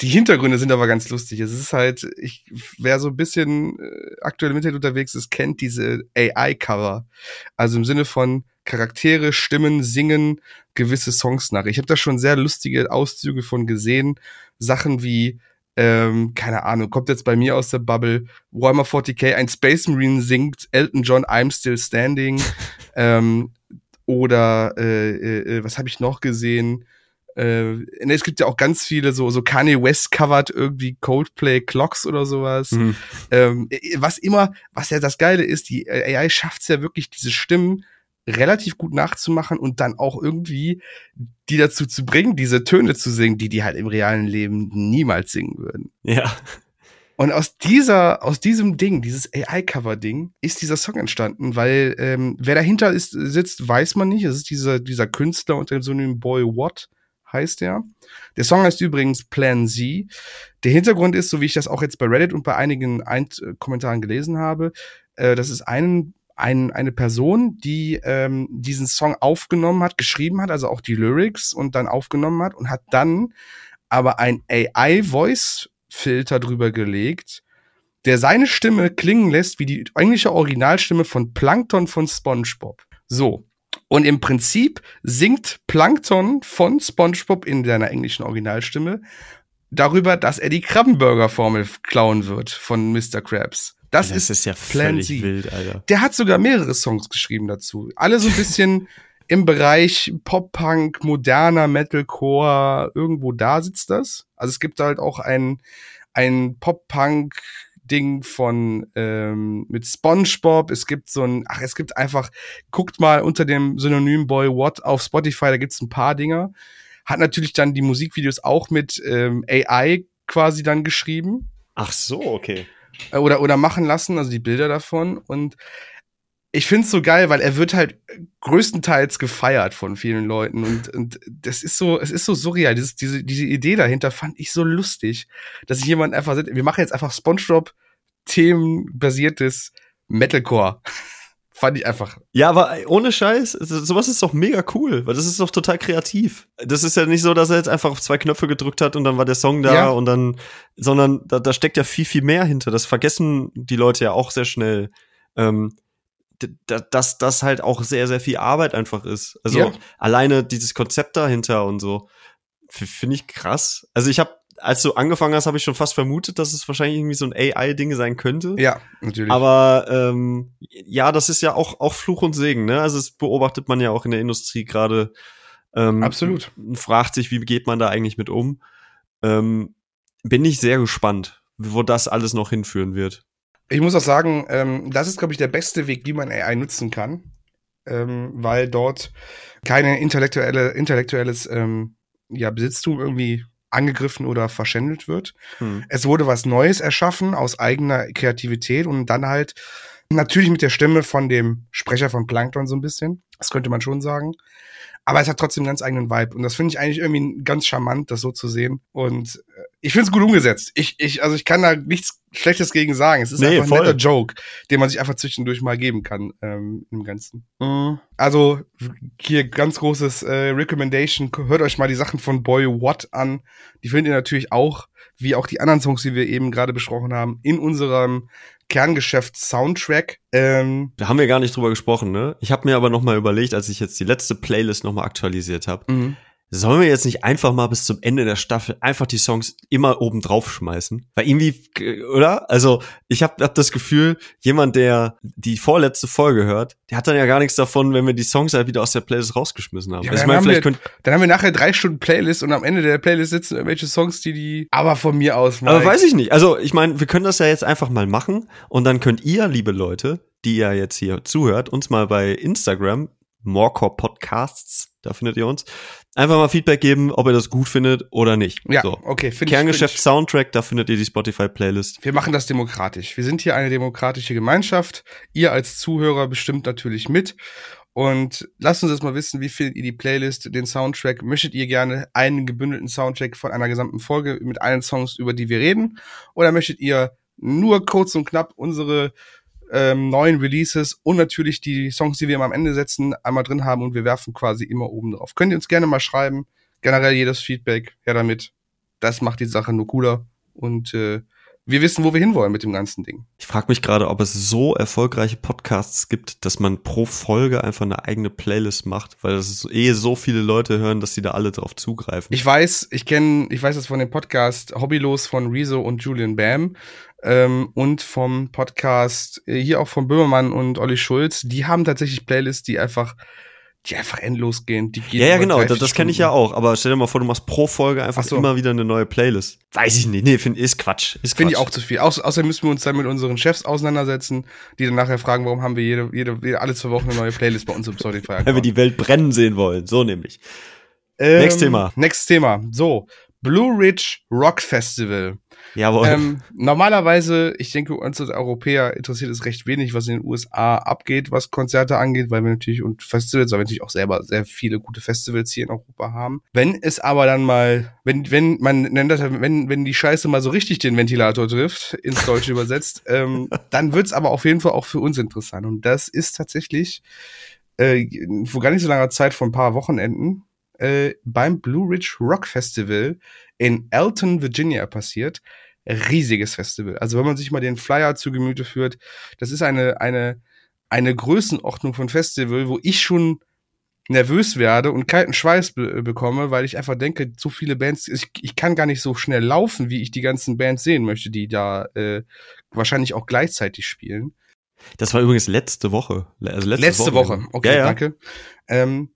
die Hintergründe sind aber ganz lustig. Es ist halt, ich, wer so ein bisschen äh, aktuell im Internet unterwegs ist, kennt diese AI-Cover. Also im Sinne von Charaktere, Stimmen, Singen gewisse Songs nach. Ich habe da schon sehr lustige Auszüge von gesehen. Sachen wie, ähm, keine Ahnung, kommt jetzt bei mir aus der Bubble, Warhammer 40k, ein Space Marine singt, Elton John, I'm Still Standing. [LAUGHS] ähm, oder äh, äh, was habe ich noch gesehen? Äh, ne, es gibt ja auch ganz viele so so Kanye West covert irgendwie Coldplay Clocks oder sowas. Mhm. Ähm, was immer, was ja das Geile ist, die AI schafft es ja wirklich, diese Stimmen relativ gut nachzumachen und dann auch irgendwie die dazu zu bringen, diese Töne zu singen, die die halt im realen Leben niemals singen würden. Ja. Und aus dieser, aus diesem Ding, dieses AI-Cover-Ding, ist dieser Song entstanden, weil ähm, wer dahinter ist, sitzt, weiß man nicht. Es ist dieser, dieser Künstler unter dem Synonym Boy What heißt der. Der Song heißt übrigens Plan Z. Der Hintergrund ist, so wie ich das auch jetzt bei Reddit und bei einigen Eint äh, Kommentaren gelesen habe, äh, das ist ein, ein, eine Person, die ähm, diesen Song aufgenommen hat, geschrieben hat, also auch die Lyrics und dann aufgenommen hat und hat dann aber ein AI-Voice-Filter drüber gelegt, der seine Stimme klingen lässt wie die englische Originalstimme von Plankton von SpongeBob. So. Und im Prinzip singt Plankton von SpongeBob in seiner englischen Originalstimme darüber, dass er die Krabbenburger-Formel klauen wird von Mr. Krabs. Das, ist, ja Plan völlig Z. wild, Alter. der hat sogar mehrere Songs geschrieben dazu. Alle so ein bisschen [LAUGHS] im Bereich Pop-Punk, moderner Metalcore, irgendwo da sitzt das. Also es gibt halt auch ein, ein Pop-Punk Ding von ähm, mit SpongeBob. Es gibt so ein, ach, es gibt einfach, guckt mal unter dem Synonym Boy What auf Spotify, da gibt's ein paar Dinger. Hat natürlich dann die Musikvideos auch mit ähm, AI quasi dann geschrieben Ach so, okay. äh, oder, oder machen lassen, also die Bilder davon. Und ich find's so geil, weil er wird halt größtenteils gefeiert von vielen Leuten. Und, und das ist so, es ist so surreal. Dieses, diese, diese Idee dahinter fand ich so lustig, dass sich jemand einfach sagt, wir machen jetzt einfach SpongeBob-themenbasiertes Metalcore. [LAUGHS] fand ich einfach. Ja, aber ohne Scheiß, so- sowas ist doch mega cool, weil das ist doch total kreativ. Das ist ja nicht so, dass er jetzt einfach auf zwei Knöpfe gedrückt hat und dann war der Song da Ja. und dann, sondern da, da steckt ja viel, viel mehr hinter. Das vergessen die Leute ja auch sehr schnell. Ähm, dass das halt auch sehr, sehr viel Arbeit einfach ist. Also Ja. alleine dieses Konzept dahinter und so, finde ich krass. Also ich habe, als du angefangen hast, habe ich schon fast vermutet, dass es wahrscheinlich irgendwie so ein AI-Ding sein könnte. Ja, natürlich. Aber ähm, ja, das ist ja auch, auch Fluch und Segen, ne? Also das beobachtet man ja auch in der Industrie gerade. Ähm, Absolut. und Fragt sich, wie geht man da eigentlich mit um? Ähm, bin ich sehr gespannt, wo das alles noch hinführen wird. Ich muss auch sagen, ähm, das ist, glaube ich, der beste Weg, wie man AI nutzen kann, ähm, weil dort keine intellektuelle, intellektuelles ähm, ja, Besitztum irgendwie angegriffen oder verschändelt wird. Hm. Es wurde was Neues erschaffen aus eigener Kreativität und dann halt natürlich mit der Stimme von dem Sprecher von Plankton so ein bisschen. Das könnte man schon sagen. Aber es hat trotzdem einen ganz eigenen Vibe. Und das finde ich eigentlich irgendwie ganz charmant, das so zu sehen. Und äh, ich finde es gut umgesetzt. Ich, ich, also ich kann da nichts Schlechtes gegen sagen. Es ist nee, einfach ein voll. netter Joke, den man sich einfach zwischendurch mal geben kann ähm, im Ganzen. Mhm. Also hier ganz großes äh, Recommendation. Hört euch mal die Sachen von Boy What an. Die findet ihr natürlich auch, wie auch die anderen Songs, die wir eben gerade besprochen haben, in unserem Kerngeschäft-Soundtrack. Ähm, da haben wir gar nicht drüber gesprochen, ne? Ich habe mir aber noch mal überlegt, als ich jetzt die letzte Playlist noch mal aktualisiert habe, mhm. Sollen wir jetzt nicht einfach mal bis zum Ende der Staffel einfach die Songs immer oben drauf schmeißen? Weil irgendwie, oder? Also ich habe hab das Gefühl, jemand, der die vorletzte Folge hört, der hat dann ja gar nichts davon, wenn wir die Songs halt wieder aus der Playlist rausgeschmissen haben. Ja, also ich mein, vielleicht wir, dann haben wir nachher drei Stunden Playlist und am Ende der Playlist sitzen irgendwelche Songs, die die. Aber von mir aus. Mike. Aber weiß ich nicht. Also ich meine, wir können das ja jetzt einfach mal machen und dann könnt ihr, liebe Leute, die ja jetzt hier zuhört, uns mal bei Instagram Morecore Podcasts, da findet ihr uns, Einfach mal Feedback geben, ob ihr das gut findet oder nicht. Ja, so. okay. Kerngeschäft ich, Soundtrack, da findet ihr die Spotify-Playlist. Wir machen das demokratisch. Wir sind hier eine demokratische Gemeinschaft. Ihr als Zuhörer bestimmt natürlich mit. Und lasst uns jetzt mal wissen, wie findet ihr die Playlist, den Soundtrack? Möchtet ihr gerne einen gebündelten Soundtrack von einer gesamten Folge mit allen Songs, über die wir reden? Oder möchtet ihr nur kurz und knapp unsere ähm, neuen Releases und natürlich die Songs, die wir am Ende setzen, einmal drin haben und wir werfen quasi immer oben drauf. Könnt ihr uns gerne mal schreiben. Generell jedes Feedback, her damit. Das macht die Sache nur cooler und äh, wir wissen, wo wir hinwollen mit dem ganzen Ding. Ich frage mich gerade, ob es so erfolgreiche Podcasts gibt, dass man pro Folge einfach eine eigene Playlist macht, weil das eh so viele Leute hören, dass sie da alle drauf zugreifen. Ich weiß, ich kenne, ich weiß das von dem Podcast Hobbylos von Rezo und Julian Bam ähm, und vom Podcast äh, hier auch von Böhmermann und Olli Schulz. Die haben tatsächlich Playlists, die einfach die einfach endlos gehen. Die gehen ja, ja, genau, das, das kenne ich ja auch. Aber stell dir mal vor, du machst pro Folge einfach so. immer wieder eine neue Playlist. Weiß ich nicht. Nee, find, ist Quatsch. Ist Finde ich auch zu viel. Au außerdem müssen wir uns dann mit unseren Chefs auseinandersetzen, die dann nachher fragen, warum haben wir jede, jede, alle zwei Wochen eine neue Playlist bei uns im Spotify. Weil wir die Welt brennen sehen wollen. So nämlich. Ähm, Next Thema. Next Thema. So. Blue Ridge Rock Festival. Jawohl. Ähm, normalerweise, ich denke, uns als Europäer interessiert es recht wenig, was in den USA abgeht, was Konzerte angeht, weil wir natürlich und Festivals, aber natürlich auch selber sehr viele gute Festivals hier in Europa haben. Wenn es aber dann mal, wenn, wenn, man nennt das, wenn, wenn die Scheiße mal so richtig den Ventilator trifft, ins Deutsche [LAUGHS] übersetzt, ähm, dann wird's aber auf jeden Fall auch für uns interessant. Und das ist tatsächlich äh, vor gar nicht so langer Zeit, vor ein paar Wochenenden, äh, beim Blue Ridge Rock Festival in Elton, Virginia passiert. Riesiges Festival. Also wenn man sich mal den Flyer zu Gemüte führt, das ist eine, eine, eine Größenordnung von Festival, wo ich schon nervös werde und kalten Schweiß be bekomme, weil ich einfach denke, so viele Bands, ich, ich kann gar nicht so schnell laufen, wie ich die ganzen Bands sehen möchte, die da äh, wahrscheinlich auch gleichzeitig spielen. Das war übrigens letzte Woche. Also letzte, letzte Woche. Woche. Okay, ja, ja. danke. Ähm,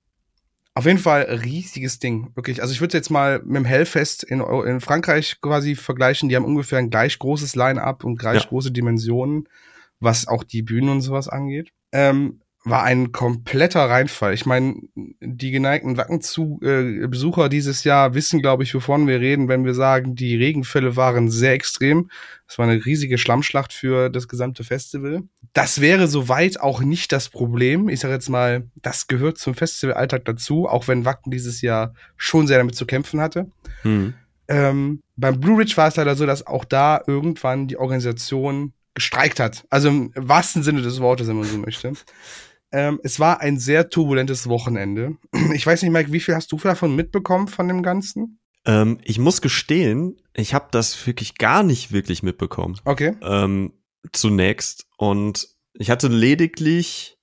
auf jeden Fall riesiges Ding, wirklich. Also ich würde jetzt mal mit dem Hellfest in, in Frankreich quasi vergleichen. Die haben ungefähr ein gleich großes Line-up und gleich ja. große Dimensionen, was auch die Bühnen und sowas angeht. Ähm, war ein kompletter Reinfall. Ich meine, die geneigten Wacken-Besucher äh, dieses Jahr wissen, glaube ich, wovon wir reden, wenn wir sagen, die Regenfälle waren sehr extrem. Es war eine riesige Schlammschlacht für das gesamte Festival. Das wäre soweit auch nicht das Problem. Ich sage jetzt mal, das gehört zum Festivalalltag dazu, auch wenn Wacken dieses Jahr schon sehr damit zu kämpfen hatte. Hm. Ähm, beim Blue Ridge war es leider so, dass auch da irgendwann die Organisation gestreikt hat. Also im wahrsten Sinne des Wortes, wenn man so möchte. Ähm, es war ein sehr turbulentes Wochenende. [CLEARS THROAT] Ich weiß nicht, Mike, wie viel hast du davon mitbekommen von dem Ganzen? Ähm, ich muss gestehen, ich habe das wirklich gar nicht wirklich mitbekommen. Okay. Ähm, zunächst. Und ich hatte lediglich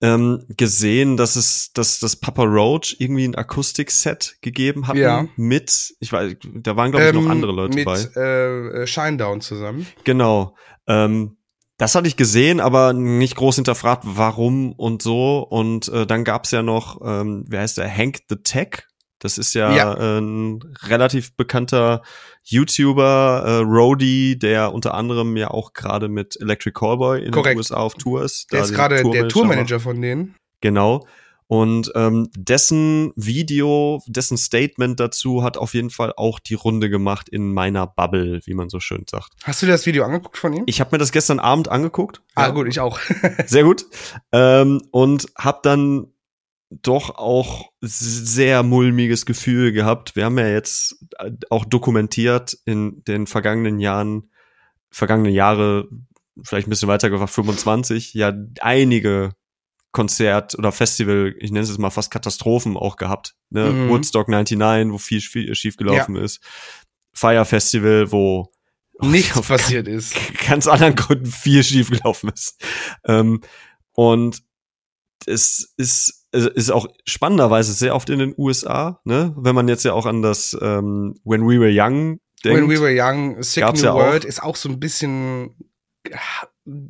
ähm, gesehen, dass es, dass das Papa Roach irgendwie ein Akustikset gegeben hat ja. mit, ich weiß, da waren glaube ich noch ähm, andere Leute mit, bei. Äh, Shinedown zusammen. Genau. Ähm, das hatte ich gesehen, aber nicht groß hinterfragt, warum und so. Und äh, dann gab's ja noch, ähm, wer heißt der, Hank the Tech, Das ist ja, ja. Äh, ein relativ bekannter YouTuber, äh, Rody, der unter anderem ja auch gerade mit Electric Callboy in Korrekt. den USA auf Tour ist. Der ist gerade der Tourmanager von denen. Genau. Und ähm, dessen Video, dessen Statement dazu hat auf jeden Fall auch die Runde gemacht in meiner Bubble, wie man so schön sagt. Hast du das Video angeguckt von ihm? Ich habe mir das gestern Abend angeguckt. Ah, ja. gut, ich auch. [LAUGHS] Sehr gut. Ähm, und habe dann doch auch sehr mulmiges Gefühl gehabt. Wir haben ja jetzt äh, auch dokumentiert in den vergangenen Jahren, vergangene Jahre, vielleicht ein bisschen weiter gesagt, 25, ja einige Konzert oder Festival, ich nenne es mal fast Katastrophen auch gehabt. Ne? Mhm. Woodstock 99, wo viel, viel schief gelaufen ja. ist. Fire Festival, wo nichts passiert ist. [LAUGHS] Ganz anderen Gründen viel schief gelaufen ist. Ähm, und es ist, es ist auch spannenderweise sehr oft in den USA, ne? Wenn man jetzt ja auch an das ähm, When We Were Young denkt. When We Were Young, Sick New ja World ist auch so ein bisschen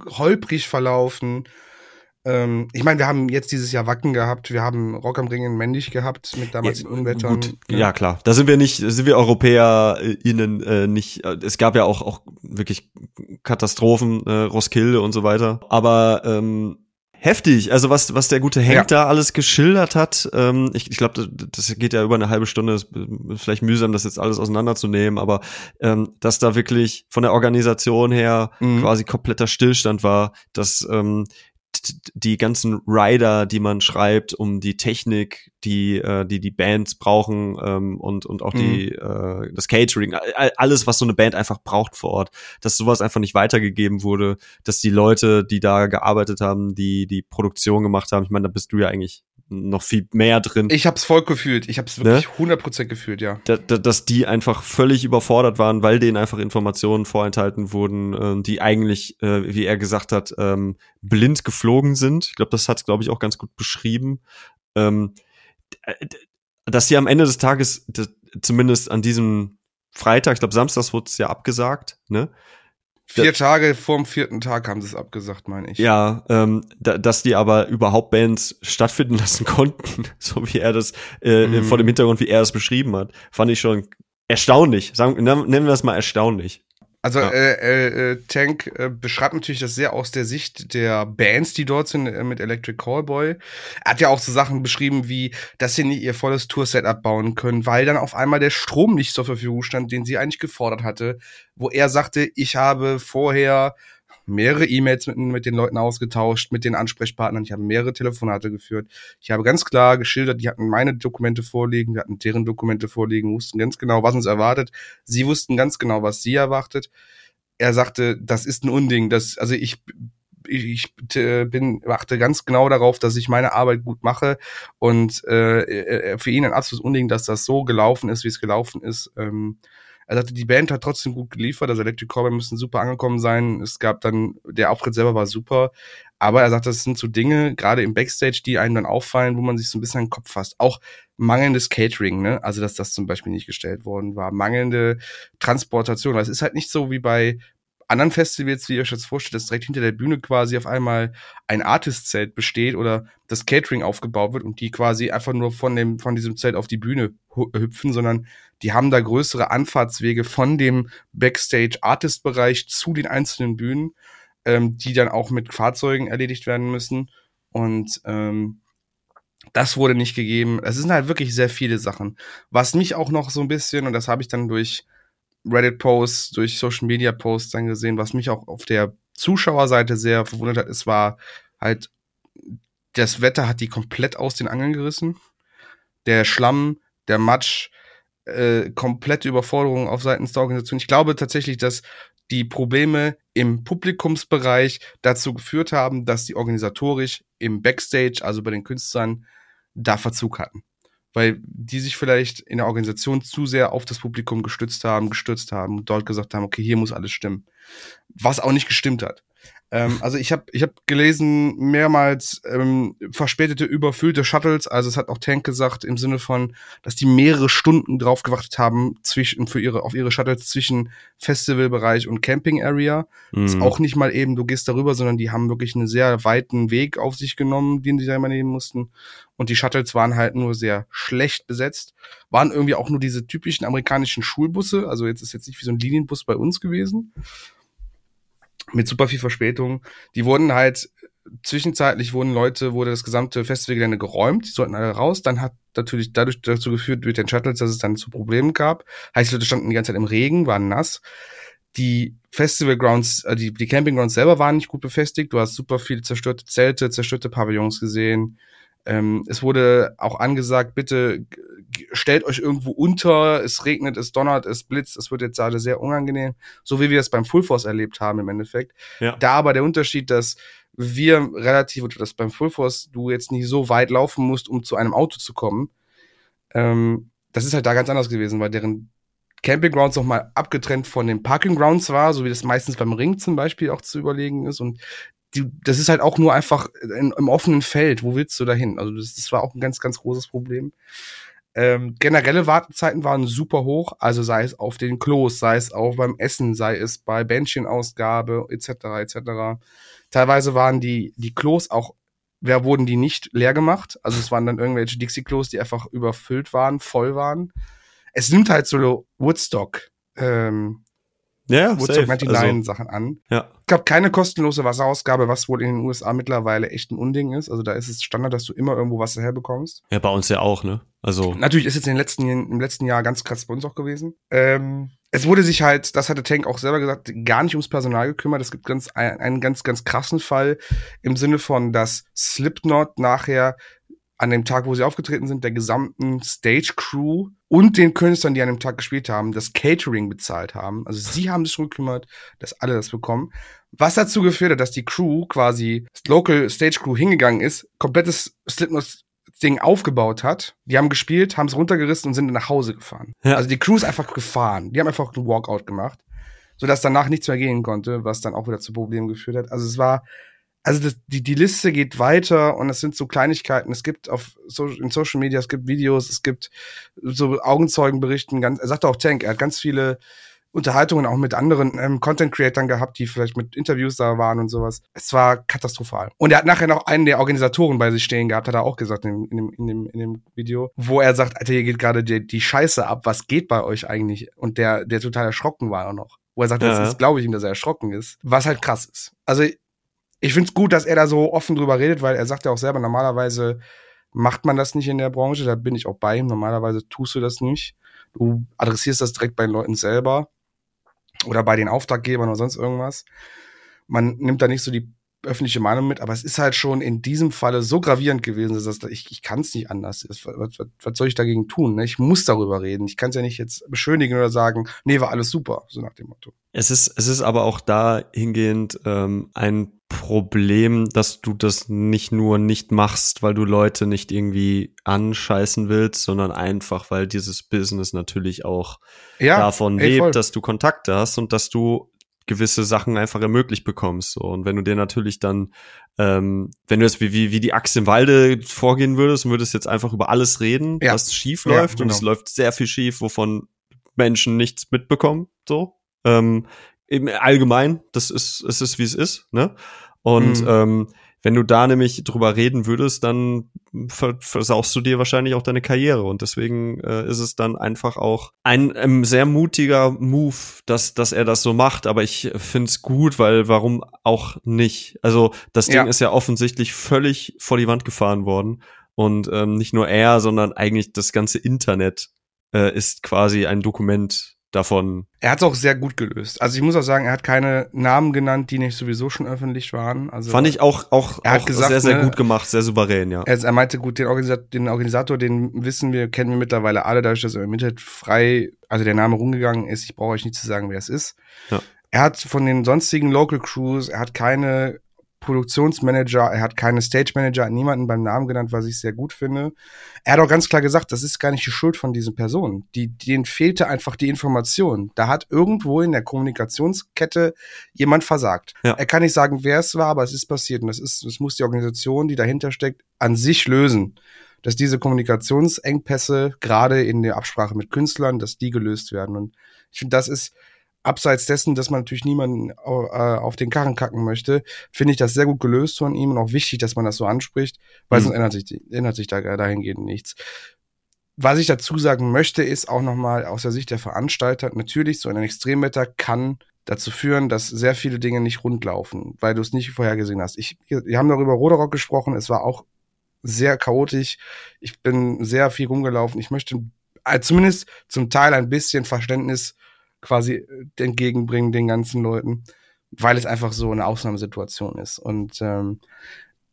holprig verlaufen. Ähm, ich meine, wir haben jetzt dieses Jahr Wacken gehabt, wir haben Rock am Ring in Männlich gehabt mit damals ja, den Unwettern. Gut, ja. ja. klar. Da sind wir nicht, sind wir Europäer äh, ihnen nicht. Äh, es gab ja auch auch wirklich Katastrophen, äh, Roskilde und so weiter. Aber ähm, heftig. Also was, was der gute Hank ja. da alles geschildert hat, ähm, ich, ich glaube, das, das geht ja über eine halbe Stunde, ist vielleicht mühsam, das jetzt alles auseinanderzunehmen, aber ähm, dass da wirklich von der Organisation her mhm. quasi kompletter Stillstand war, dass ähm, die ganzen Rider, die man schreibt, um die Technik, die äh, die die Bands brauchen ähm, und und auch mhm. die äh, das Catering, alles was so eine Band einfach braucht vor Ort, dass sowas einfach nicht weitergegeben wurde, dass die Leute, die da gearbeitet haben, die die Produktion gemacht haben, ich meine, da bist du ja eigentlich noch viel mehr drin. Ich hab's voll gefühlt. Ich hab's wirklich ne? 100% gefühlt, ja. Da, da, dass die einfach völlig überfordert waren, weil denen einfach Informationen vorenthalten wurden, äh, die eigentlich, äh, wie er gesagt hat, ähm, blind geflogen sind. Ich glaube, das hat glaube ich, auch ganz gut beschrieben. Ähm, dass sie am Ende des Tages, zumindest an diesem Freitag, ich glaube, samstags wurde es ja abgesagt, ne? Vier Tage vorm vierten Tag haben sie es abgesagt, meine ich. Ja, ähm, da, dass die aber überhaupt Bands stattfinden [LAUGHS] lassen konnten, so wie er das äh, mhm. vor dem Hintergrund, wie er es beschrieben hat, fand ich schon erstaunlich. Sagen, nennen wir es mal erstaunlich. Also ja. äh, äh, Tank äh, beschreibt natürlich das sehr aus der Sicht der Bands, die dort sind äh, mit Electric Callboy. Er hat ja auch so Sachen beschrieben wie, dass sie nicht ihr volles Tour-Setup bauen können, weil dann auf einmal der Strom nicht zur Verfügung stand, den sie eigentlich gefordert hatte, wo er sagte, ich habe vorher mehrere E-Mails mit, mit den Leuten ausgetauscht, mit den Ansprechpartnern. Ich habe mehrere Telefonate geführt. Ich habe ganz klar geschildert, die hatten meine Dokumente vorliegen, wir hatten deren Dokumente vorliegen, wussten ganz genau, was uns erwartet. Sie wussten ganz genau, was sie erwartet. Er sagte, das ist ein Unding. Das, also ich ich bin achte ganz genau darauf, dass ich meine Arbeit gut mache und äh, äh für ihn ein absolutes Unding, dass das so gelaufen ist, wie es gelaufen ist. Ähm, er sagte, die Band hat trotzdem gut geliefert, also Electric Callboy müssen super angekommen sein. Es gab dann, der Auftritt selber war super, aber er sagt, das sind so Dinge, gerade im Backstage, die einem dann auffallen, wo man sich so ein bisschen an den Kopf fasst. Auch mangelndes Catering, ne? Also, dass das zum Beispiel nicht gestellt worden war. Mangelnde Transportation. Es ist halt nicht so wie bei anderen Festivals, wie ihr euch das vorstellt, dass direkt hinter der Bühne quasi auf einmal ein Artist-Zelt besteht oder das Catering aufgebaut wird und die quasi einfach nur von dem, von diesem Zelt auf die Bühne hüpfen, sondern die haben da größere Anfahrtswege von dem Backstage-Artist-Bereich zu den einzelnen Bühnen, ähm, die dann auch mit Fahrzeugen erledigt werden müssen. Und ähm, das wurde nicht gegeben. Es sind halt wirklich sehr viele Sachen. Was mich auch noch so ein bisschen, und das habe ich dann durch Reddit-Posts, durch Social-Media-Posts dann gesehen, was mich auch auf der Zuschauerseite sehr verwundert hat, es war halt, das Wetter hat die komplett aus den Angeln gerissen. Der Schlamm, der Matsch, äh, komplette Überforderung auf Seiten der Organisation. Ich glaube tatsächlich, dass die Probleme im Publikumsbereich dazu geführt haben, dass die organisatorisch im Backstage, also bei den Künstlern, da Verzug hatten. Weil die sich vielleicht in der Organisation zu sehr auf das Publikum gestützt haben, gestürzt haben und dort gesagt haben, okay, hier muss alles stimmen. Was auch nicht gestimmt hat. Ähm, also ich habe ich hab gelesen, mehrmals ähm, verspätete, überfüllte Shuttles. Also es hat auch Tank gesagt im Sinne von, dass die mehrere Stunden drauf gewartet haben zwischen für ihre auf ihre Shuttles zwischen Festivalbereich und Camping Area. Mhm. Ist auch nicht mal eben, du gehst darüber, sondern die haben wirklich einen sehr weiten Weg auf sich genommen, den sie da immer nehmen mussten. Und die Shuttles waren halt nur sehr schlecht besetzt. Waren irgendwie auch nur diese typischen amerikanischen Schulbusse. Also jetzt ist jetzt nicht wie so ein Linienbus bei uns gewesen mit super viel Verspätung. Die wurden halt, zwischenzeitlich wurden Leute, wurde das gesamte Festivalgelände geräumt, die sollten alle raus. Dann hat natürlich dadurch dazu geführt mit den Shuttles, dass es dann zu Problemen gab. Heißt, die Leute standen die ganze Zeit im Regen, waren nass. Die Festival Grounds, äh, die, die Camping Grounds selber waren nicht gut befestigt. Du hast super viele zerstörte Zelte, zerstörte Pavillons gesehen. Ähm, es wurde auch angesagt, bitte stellt euch irgendwo unter, es regnet, es donnert, es blitzt, es wird jetzt gerade sehr unangenehm, so wie wir es beim Full Force erlebt haben im Endeffekt. Ja. Da aber der Unterschied, dass wir relativ, oder dass beim Full Force du jetzt nicht so weit laufen musst, um zu einem Auto zu kommen. Ähm, das ist halt da ganz anders gewesen, weil deren Camping Grounds nochmal abgetrennt von den Parking Grounds war, so wie das meistens beim Ring zum Beispiel auch zu überlegen ist. Und die, das ist halt auch nur einfach in, im offenen Feld. Wo willst du da hin? Also das, das war auch ein ganz, ganz großes Problem. Ähm, generelle Wartezeiten waren super hoch, also sei es auf den Klos, sei es auch beim Essen, sei es bei Bändchenausgabe etc. etc. Teilweise waren die die Klos auch, wer wurden die nicht leer gemacht? Also es waren dann irgendwelche Dixie-Klos, die einfach überfüllt waren, voll waren. Es nimmt halt so Woodstock ähm, ja, Woodstock 99 also, Sachen an. Ja. Es gab keine kostenlose Wasserausgabe, was wohl in den USA mittlerweile echt ein Unding ist. Also da ist es Standard, dass du immer irgendwo Wasser herbekommst. Ja, bei uns ja auch, ne? Also. Natürlich ist jetzt in den letzten, im letzten Jahr ganz krass bei uns auch gewesen. Ähm, es wurde sich halt, das hatte Tank auch selber gesagt, gar nicht ums Personal gekümmert. Es gibt ganz, einen ganz, ganz krassen Fall im Sinne von, dass Slipknot nachher an dem Tag, wo sie aufgetreten sind, der gesamten Stage-Crew und den Künstlern, die an dem Tag gespielt haben, das Catering bezahlt haben. Also sie haben sich schon gekümmert, dass alle das bekommen. Was dazu geführt hat, dass die Crew quasi, das Local Stage Crew hingegangen ist, komplettes Slipknot Ding aufgebaut hat. Die haben gespielt, haben es runtergerissen und sind nach Hause gefahren. Ja. Also die Crew ist einfach gefahren. Die haben einfach einen Walkout gemacht, sodass danach nichts mehr gehen konnte, was dann auch wieder zu Problemen geführt hat. Also es war also das, die, die Liste geht weiter und es sind so Kleinigkeiten. Es gibt auf so, in Social Media, es gibt Videos, es gibt so Augenzeugenberichten. Ganz, er sagte auch Tank, er hat ganz viele Unterhaltungen auch mit anderen ähm, Content-Creatern gehabt, die vielleicht mit Interviews da waren und sowas. Es war katastrophal. Und er hat nachher noch einen der Organisatoren bei sich stehen gehabt, hat er auch gesagt in, in, dem, in, dem, in dem Video, wo er sagt, Alter, hier geht gerade die, die Scheiße ab, was geht bei euch eigentlich? Und der, der total erschrocken war auch noch. Wo er sagt, ja. das glaube ich ihm, dass er erschrocken ist. Was halt krass ist. Also ich finde es gut, dass er da so offen drüber redet, weil er sagt ja auch selber, normalerweise macht man das nicht in der Branche, da bin ich auch bei ihm. Normalerweise tust du das nicht. Du adressierst das direkt bei den Leuten selber oder bei den Auftraggebern oder sonst irgendwas. Man nimmt da nicht so die öffentliche Meinung mit, aber es ist halt schon in diesem Falle so gravierend gewesen, dass das, ich, ich kann es nicht anders. Was, was, was soll ich dagegen tun? Ne? Ich muss darüber reden. Ich kann es ja nicht jetzt beschönigen oder sagen, nee, war alles super, so nach dem Motto. Es ist, es ist aber auch dahingehend ähm, ein Problem, dass du das nicht nur nicht machst, weil du Leute nicht irgendwie anscheißen willst, sondern einfach, weil dieses Business natürlich auch ja, davon ey, lebt, voll. dass du Kontakte hast und dass du gewisse Sachen einfach ermöglicht bekommst. So. Und wenn du dir natürlich dann, ähm, wenn du jetzt wie, wie, wie die Axt im Walde vorgehen würdest und würdest jetzt einfach über alles reden, ja. was schief läuft, ja, genau. und es läuft sehr viel schief, wovon Menschen nichts mitbekommen, so. Ähm, im allgemein, das ist, es ist, wie es ist, ne? Und mhm. ähm, wenn du da nämlich drüber reden würdest, dann versaust du dir wahrscheinlich auch deine Karriere. Und deswegen äh, ist es dann einfach auch ein ähm, sehr mutiger Move, dass, dass er das so macht. Aber ich finde es gut, weil warum auch nicht? Also das Ding ja. ist ja offensichtlich völlig vor die Wand gefahren worden. Und ähm, nicht nur er, sondern eigentlich das ganze Internet äh, ist quasi ein Dokument davon. Er hat es auch sehr gut gelöst. Also ich muss auch sagen, er hat keine Namen genannt, die nicht sowieso schon öffentlich waren. Also Fand ich auch, auch, er hat auch gesagt, sehr, sehr ne, gut gemacht, sehr souverän, ja. Er, er meinte, gut, den Organisator, den Organisator, den wissen wir, kennen wir mittlerweile alle, dadurch, dass er im Internet frei, also der Name rumgegangen ist. Ich brauche euch nicht zu sagen, wer es ist. Ja. Er hat von den sonstigen Local Crews, er hat keine Produktionsmanager, er hat keine Stage Manager, niemanden beim Namen genannt, was ich sehr gut finde. Er hat auch ganz klar gesagt, das ist gar nicht die Schuld von diesen Personen. Die, denen fehlte einfach die Information. Da hat irgendwo in der Kommunikationskette jemand versagt. Ja. Er kann nicht sagen, wer es war, aber es ist passiert. Und das ist, das muss die Organisation, die dahinter steckt, an sich lösen. Dass diese Kommunikationsengpässe, gerade in der Absprache mit Künstlern, dass die gelöst werden. Und ich finde, das ist, abseits dessen, dass man natürlich niemanden äh, auf den Karren kacken möchte, finde ich das sehr gut gelöst von ihm und auch wichtig, dass man das so anspricht, weil mhm. sonst ändert sich, ändert sich da dahingehend nichts. Was ich dazu sagen möchte, ist auch nochmal aus der Sicht der Veranstalter, natürlich, so ein Extremwetter kann dazu führen, dass sehr viele Dinge nicht rund laufen, weil du es nicht vorhergesehen hast. Ich, wir haben darüber Roderock gesprochen, es war auch sehr chaotisch. Ich bin sehr viel rumgelaufen. Ich möchte äh, zumindest zum Teil ein bisschen Verständnis quasi äh, entgegenbringen den ganzen Leuten, weil es einfach so eine Ausnahmesituation ist. Und ähm,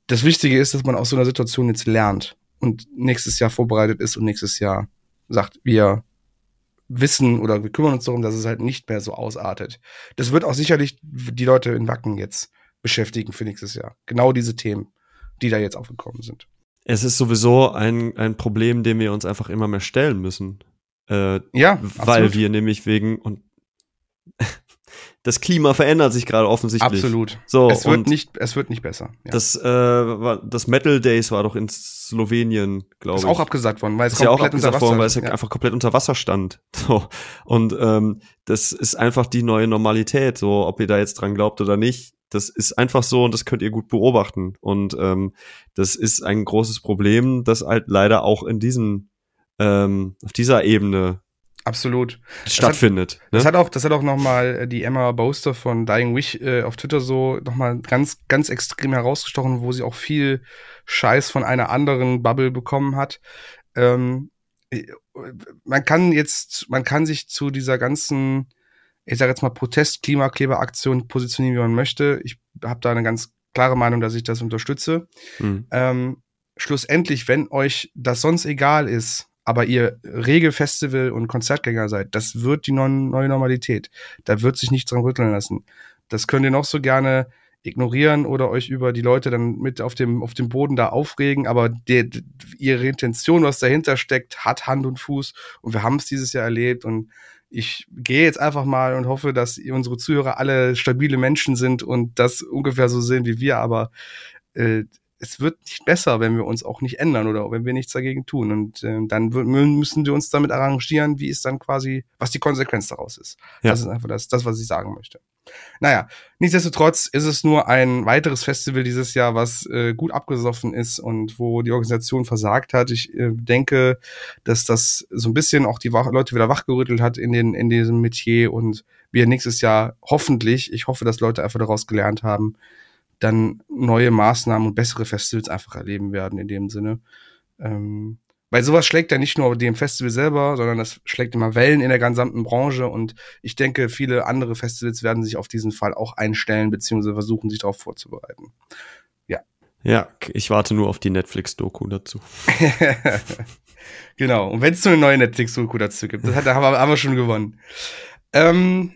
das Wichtige ist, dass man aus so einer Situation jetzt lernt und nächstes Jahr vorbereitet ist und nächstes Jahr sagt, wir wissen oder wir kümmern uns darum, dass es halt nicht mehr so ausartet. Das wird auch sicherlich die Leute in Wacken jetzt beschäftigen für nächstes Jahr. Genau diese Themen, die da jetzt aufgekommen sind. Es ist sowieso ein, ein Problem, dem wir uns einfach immer mehr stellen müssen. Äh, ja, weil absolut. wir nämlich wegen und [LAUGHS] das Klima verändert sich gerade offensichtlich. Absolut. So, es wird nicht, es wird nicht besser. Ja. Das, äh, war, das Metal Days war doch in Slowenien, glaube ich. Ist auch abgesagt worden, weil es ist ja auch abgesagt worden, weil es ja. einfach komplett unter Wasser stand. [LAUGHS] So und ähm, das ist einfach die neue Normalität. So, ob ihr da jetzt dran glaubt oder nicht, das ist einfach so und das könnt ihr gut beobachten. Und ähm, das ist ein großes Problem, das halt leider auch in diesen ähm, auf dieser Ebene absolut stattfindet. Das hat, ne? das hat auch, das hat auch noch mal äh, die Emma Boaster von Dying Wish äh, auf Twitter so noch mal ganz, ganz extrem herausgestochen, wo sie auch viel Scheiß von einer anderen Bubble bekommen hat. Ähm, äh, man kann jetzt, man kann sich zu dieser ganzen, ich sage jetzt mal Protest-Klimakleber-Aktion positionieren, wie man möchte. Ich habe da eine ganz klare Meinung, dass ich das unterstütze. Mhm. Ähm, schlussendlich, wenn euch das sonst egal ist, aber ihr Regelfestival- und Konzertgänger seid, das wird die neue Normalität. Da wird sich nichts dran rütteln lassen. Das könnt ihr noch so gerne ignorieren oder euch über die Leute dann mit auf dem, auf dem Boden da aufregen, aber der, ihre Intention, was dahinter steckt, hat Hand und Fuß und wir haben es dieses Jahr erlebt und ich gehe jetzt einfach mal und hoffe, dass unsere Zuhörer alle stabile Menschen sind und das ungefähr so sehen wie wir, aber äh, es wird nicht besser, wenn wir uns auch nicht ändern oder wenn wir nichts dagegen tun. Und äh, dann müssen wir uns damit arrangieren, wie es dann quasi, was die Konsequenz daraus ist. Ja. Das ist einfach das, das, was ich sagen möchte. Naja, nichtsdestotrotz ist es nur ein weiteres Festival dieses Jahr, was äh, gut abgesoffen ist und wo die Organisation versagt hat. Ich äh, denke, dass das so ein bisschen auch die Wach Leute wieder wachgerüttelt hat in, den, in diesem Metier und wir nächstes Jahr hoffentlich, ich hoffe, dass Leute einfach daraus gelernt haben, dann neue Maßnahmen und bessere Festivals einfach erleben werden in dem Sinne. Ähm, weil sowas schlägt ja nicht nur dem Festival selber, sondern das schlägt immer Wellen in der gesamten Branche und ich denke, viele andere Festivals werden sich auf diesen Fall auch einstellen, beziehungsweise versuchen, sich darauf vorzubereiten. Ja. Ja, ich warte nur auf die Netflix-Doku dazu. [LAUGHS] genau. Und wenn es so eine neue Netflix-Doku dazu gibt, das hat, haben, wir, haben wir schon gewonnen. Ähm,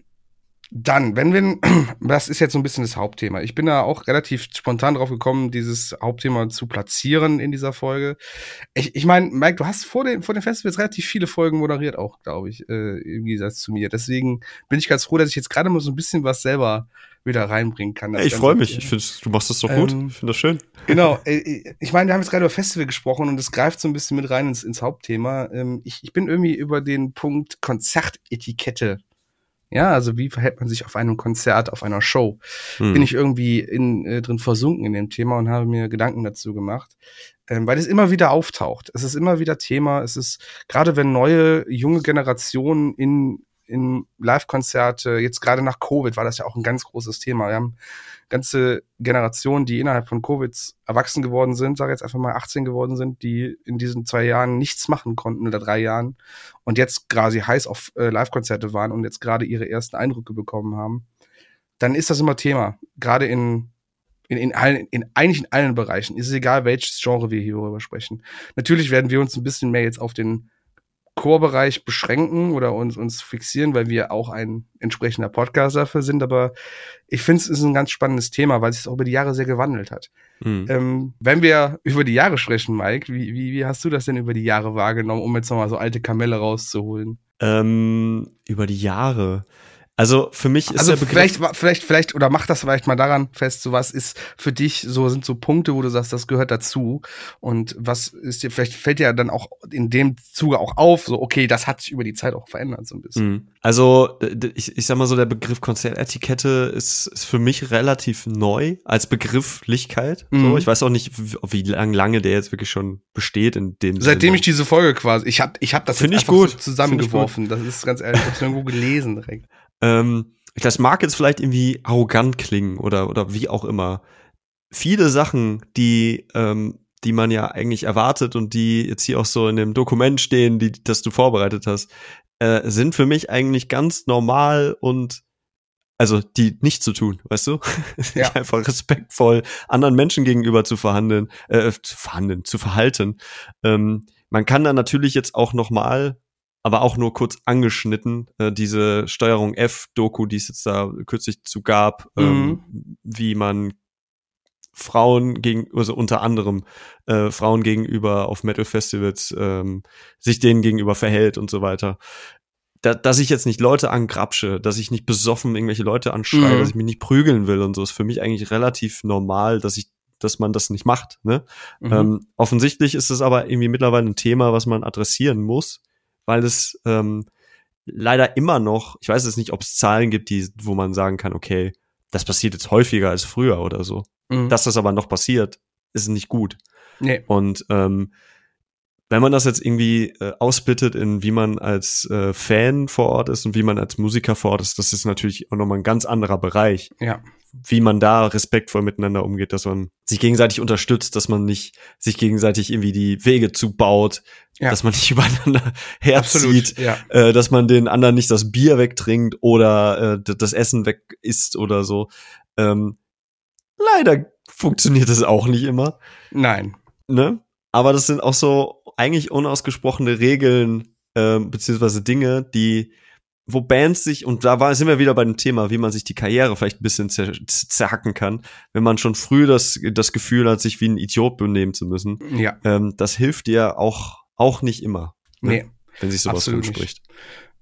dann, wenn wir, [CLEARS THROAT] das ist jetzt so ein bisschen das Hauptthema. Ich bin da auch relativ spontan drauf gekommen, dieses Hauptthema zu platzieren in dieser Folge. Ich, ich meine, Mike, du hast vor den, vor den Festivals relativ viele Folgen moderiert auch, glaube ich, äh, im Gegensatz zu mir. Deswegen bin ich ganz froh, dass ich jetzt gerade mal so ein bisschen was selber wieder reinbringen kann. Ja, ich freue mich. Ich finde, du machst das doch gut. Ähm, ich finde das schön. Genau. Äh, ich meine, wir haben jetzt gerade über Festival gesprochen und es greift so ein bisschen mit rein ins, ins Hauptthema. Ähm, ich, ich bin irgendwie über den Punkt Konzertetikette ja, also wie verhält man sich auf einem Konzert, auf einer Show? Hm. Bin ich irgendwie in, äh, drin versunken in dem Thema und habe mir Gedanken dazu gemacht, ähm, weil es immer wieder auftaucht. Es ist immer wieder Thema. Es ist gerade wenn neue junge Generationen in in Live-Konzerte, jetzt gerade nach Covid war das ja auch ein ganz großes Thema. Wir haben ganze Generationen, die innerhalb von Covid erwachsen geworden sind, sage jetzt einfach mal 18 geworden sind, die in diesen zwei Jahren nichts machen konnten oder drei Jahren und jetzt quasi heiß auf äh, Live-Konzerte waren und jetzt gerade ihre ersten Eindrücke bekommen haben, dann ist das immer Thema. Gerade in in, in, allen, in eigentlich in allen Bereichen. Ist es egal, welches Genre wir hier darüber sprechen. Natürlich werden wir uns ein bisschen mehr jetzt auf den Chorbereich beschränken oder uns, uns fixieren, weil wir auch ein entsprechender Podcast dafür sind. Aber ich finde, es ist ein ganz spannendes Thema, weil es sich auch über die Jahre sehr gewandelt hat. Mhm. Ähm, wenn wir über die Jahre sprechen, Mike, wie, wie, wie hast du das denn über die Jahre wahrgenommen, um jetzt nochmal so alte Kamelle rauszuholen? Ähm, über die Jahre. Also für mich ist also der Begriff vielleicht, vielleicht, vielleicht oder mach das vielleicht mal daran fest. So was ist für dich so sind so Punkte, wo du sagst, das gehört dazu. Und was ist dir vielleicht fällt dir dann auch in dem Zuge auch auf, so okay, das hat sich über die Zeit auch verändert so ein bisschen. Mhm. Also ich, ich sag mal so, der Begriff Konzertetikette ist, ist für mich relativ neu als Begrifflichkeit. Mhm. So, ich weiß auch nicht, wie, lang, lange der jetzt wirklich schon besteht in dem. Seitdem Sinne. ich diese Folge quasi, ich habe ich hab das Find ich gut. So zusammengeworfen. Das ist ganz ehrlich, ich hab's irgendwo gelesen direkt. Ähm, das mag jetzt vielleicht irgendwie arrogant klingen oder, oder wie auch immer. Viele Sachen, die, ähm, die man ja eigentlich erwartet und die jetzt hier auch so in dem Dokument stehen, die, das du vorbereitet hast, äh, sind für mich eigentlich ganz normal und also die nicht zu tun, weißt du? [LAUGHS] Ja. einfach respektvoll anderen Menschen gegenüber zu verhandeln, äh, zu verhandeln, zu verhalten. Ähm, man kann dann natürlich jetzt auch noch mal aber auch nur kurz angeschnitten, äh, diese Steuerung F-Doku, die es jetzt da kürzlich zu gab, mhm. ähm, wie man Frauen gegen, also unter anderem äh, Frauen gegenüber auf Metal-Festivals ähm, sich denen gegenüber verhält und so weiter. Da, dass ich jetzt nicht Leute angrapsche, dass ich nicht besoffen irgendwelche Leute anschreie, mhm. dass ich mich nicht prügeln will und so, ist für mich eigentlich relativ normal, dass ich dass man das nicht macht. Ne? Mhm. Ähm, offensichtlich ist es aber irgendwie mittlerweile ein Thema, was man adressieren muss weil es ähm, leider immer noch, ich weiß jetzt nicht, ob es Zahlen gibt, die, wo man sagen kann, okay, das passiert jetzt häufiger als früher oder so. Mhm. Dass das aber noch passiert, ist nicht gut. Nee. Und ähm, wenn man das jetzt irgendwie äh, ausbittet in wie man als äh, Fan vor Ort ist und wie man als Musiker vor Ort ist, das ist natürlich auch nochmal ein ganz anderer Bereich. Ja. Wie man da respektvoll miteinander umgeht, dass man sich gegenseitig unterstützt, dass man nicht sich gegenseitig irgendwie die Wege zubaut, ja. dass man nicht [LAUGHS] übereinander herzieht, ja. äh, dass man den anderen nicht das Bier wegtrinkt oder äh, das Essen weg isst oder so. Ähm, leider funktioniert das auch nicht immer. Nein. Ne? Aber das sind auch so eigentlich unausgesprochene Regeln äh, beziehungsweise Dinge, die wo Bands sich, und da war, sind wir wieder bei dem Thema, wie man sich die Karriere vielleicht ein bisschen zer, zerhacken kann, wenn man schon früh das, das Gefühl hat, sich wie ein Idiot benehmen zu müssen. Ja. Ähm, das hilft dir auch, auch nicht immer. Ne? Nee. Wenn sich sowas rumspricht.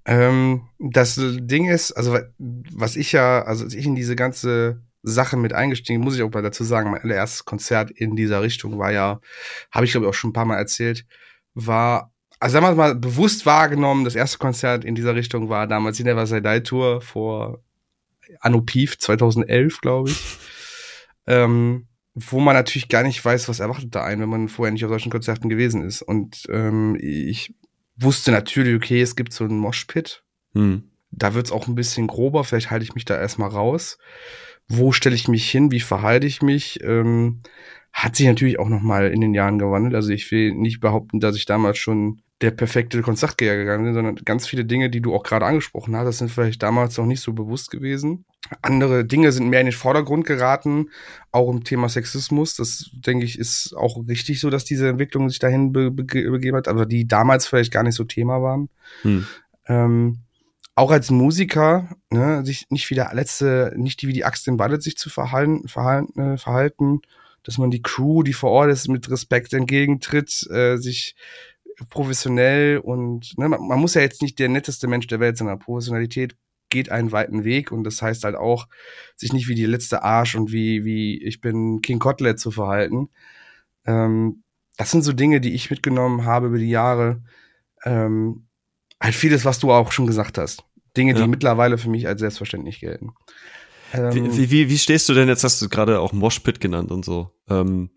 Ähm, das Ding ist, also was ich ja, also als ich in diese ganze Sache mit eingestiegen, muss ich auch mal dazu sagen, mein allererstes Konzert in dieser Richtung war ja, habe ich glaube ich auch schon ein paar Mal erzählt, war, also sagen wir mal, bewusst wahrgenommen, das erste Konzert in dieser Richtung war damals die Never Say Die Tour vor Anno Pief 2011, glaube ich. [LAUGHS] ähm, wo man natürlich gar nicht weiß, was erwartet da einen, wenn man vorher nicht auf solchen Konzerten gewesen ist. Und ähm, ich wusste natürlich, okay, es gibt so einen Moshpit. Hm. Da wird's auch ein bisschen grober, vielleicht halte ich mich da erstmal raus. Wo stelle ich mich hin? Wie verhalte ich mich? Ähm, hat sich natürlich auch noch mal in den Jahren gewandelt. Also ich will nicht behaupten, dass ich damals schon der perfekte Konzertgeher gegangen bin, sondern ganz viele Dinge, die du auch gerade angesprochen hast, das sind vielleicht damals noch nicht so bewusst gewesen. Andere Dinge sind mehr in den Vordergrund geraten, auch im Thema Sexismus. Das denke ich ist auch richtig so, dass diese Entwicklung sich dahin be be begeben hat, aber die damals vielleicht gar nicht so Thema waren. Hm. Ähm, auch als Musiker, ne, sich nicht wie der letzte, nicht wie die Axt im Wallet sich zu verhalten, verhalten, äh, verhalten dass man die Crew, die vor Ort ist, mit Respekt entgegentritt, äh, sich professionell und ne, man, man muss ja jetzt nicht der netteste Mensch der Welt sein, aber Professionalität geht einen weiten Weg und das heißt halt auch, sich nicht wie die letzte Arsch und wie, wie ich bin King Kotlet zu verhalten. Ähm, das sind so Dinge, die ich mitgenommen habe über die Jahre. Ähm, halt vieles, was du auch schon gesagt hast. Dinge, die ja. mittlerweile für mich als selbstverständlich gelten. Ähm, wie, wie, wie stehst du denn jetzt, hast du gerade auch Moshpit genannt und so. Ähm,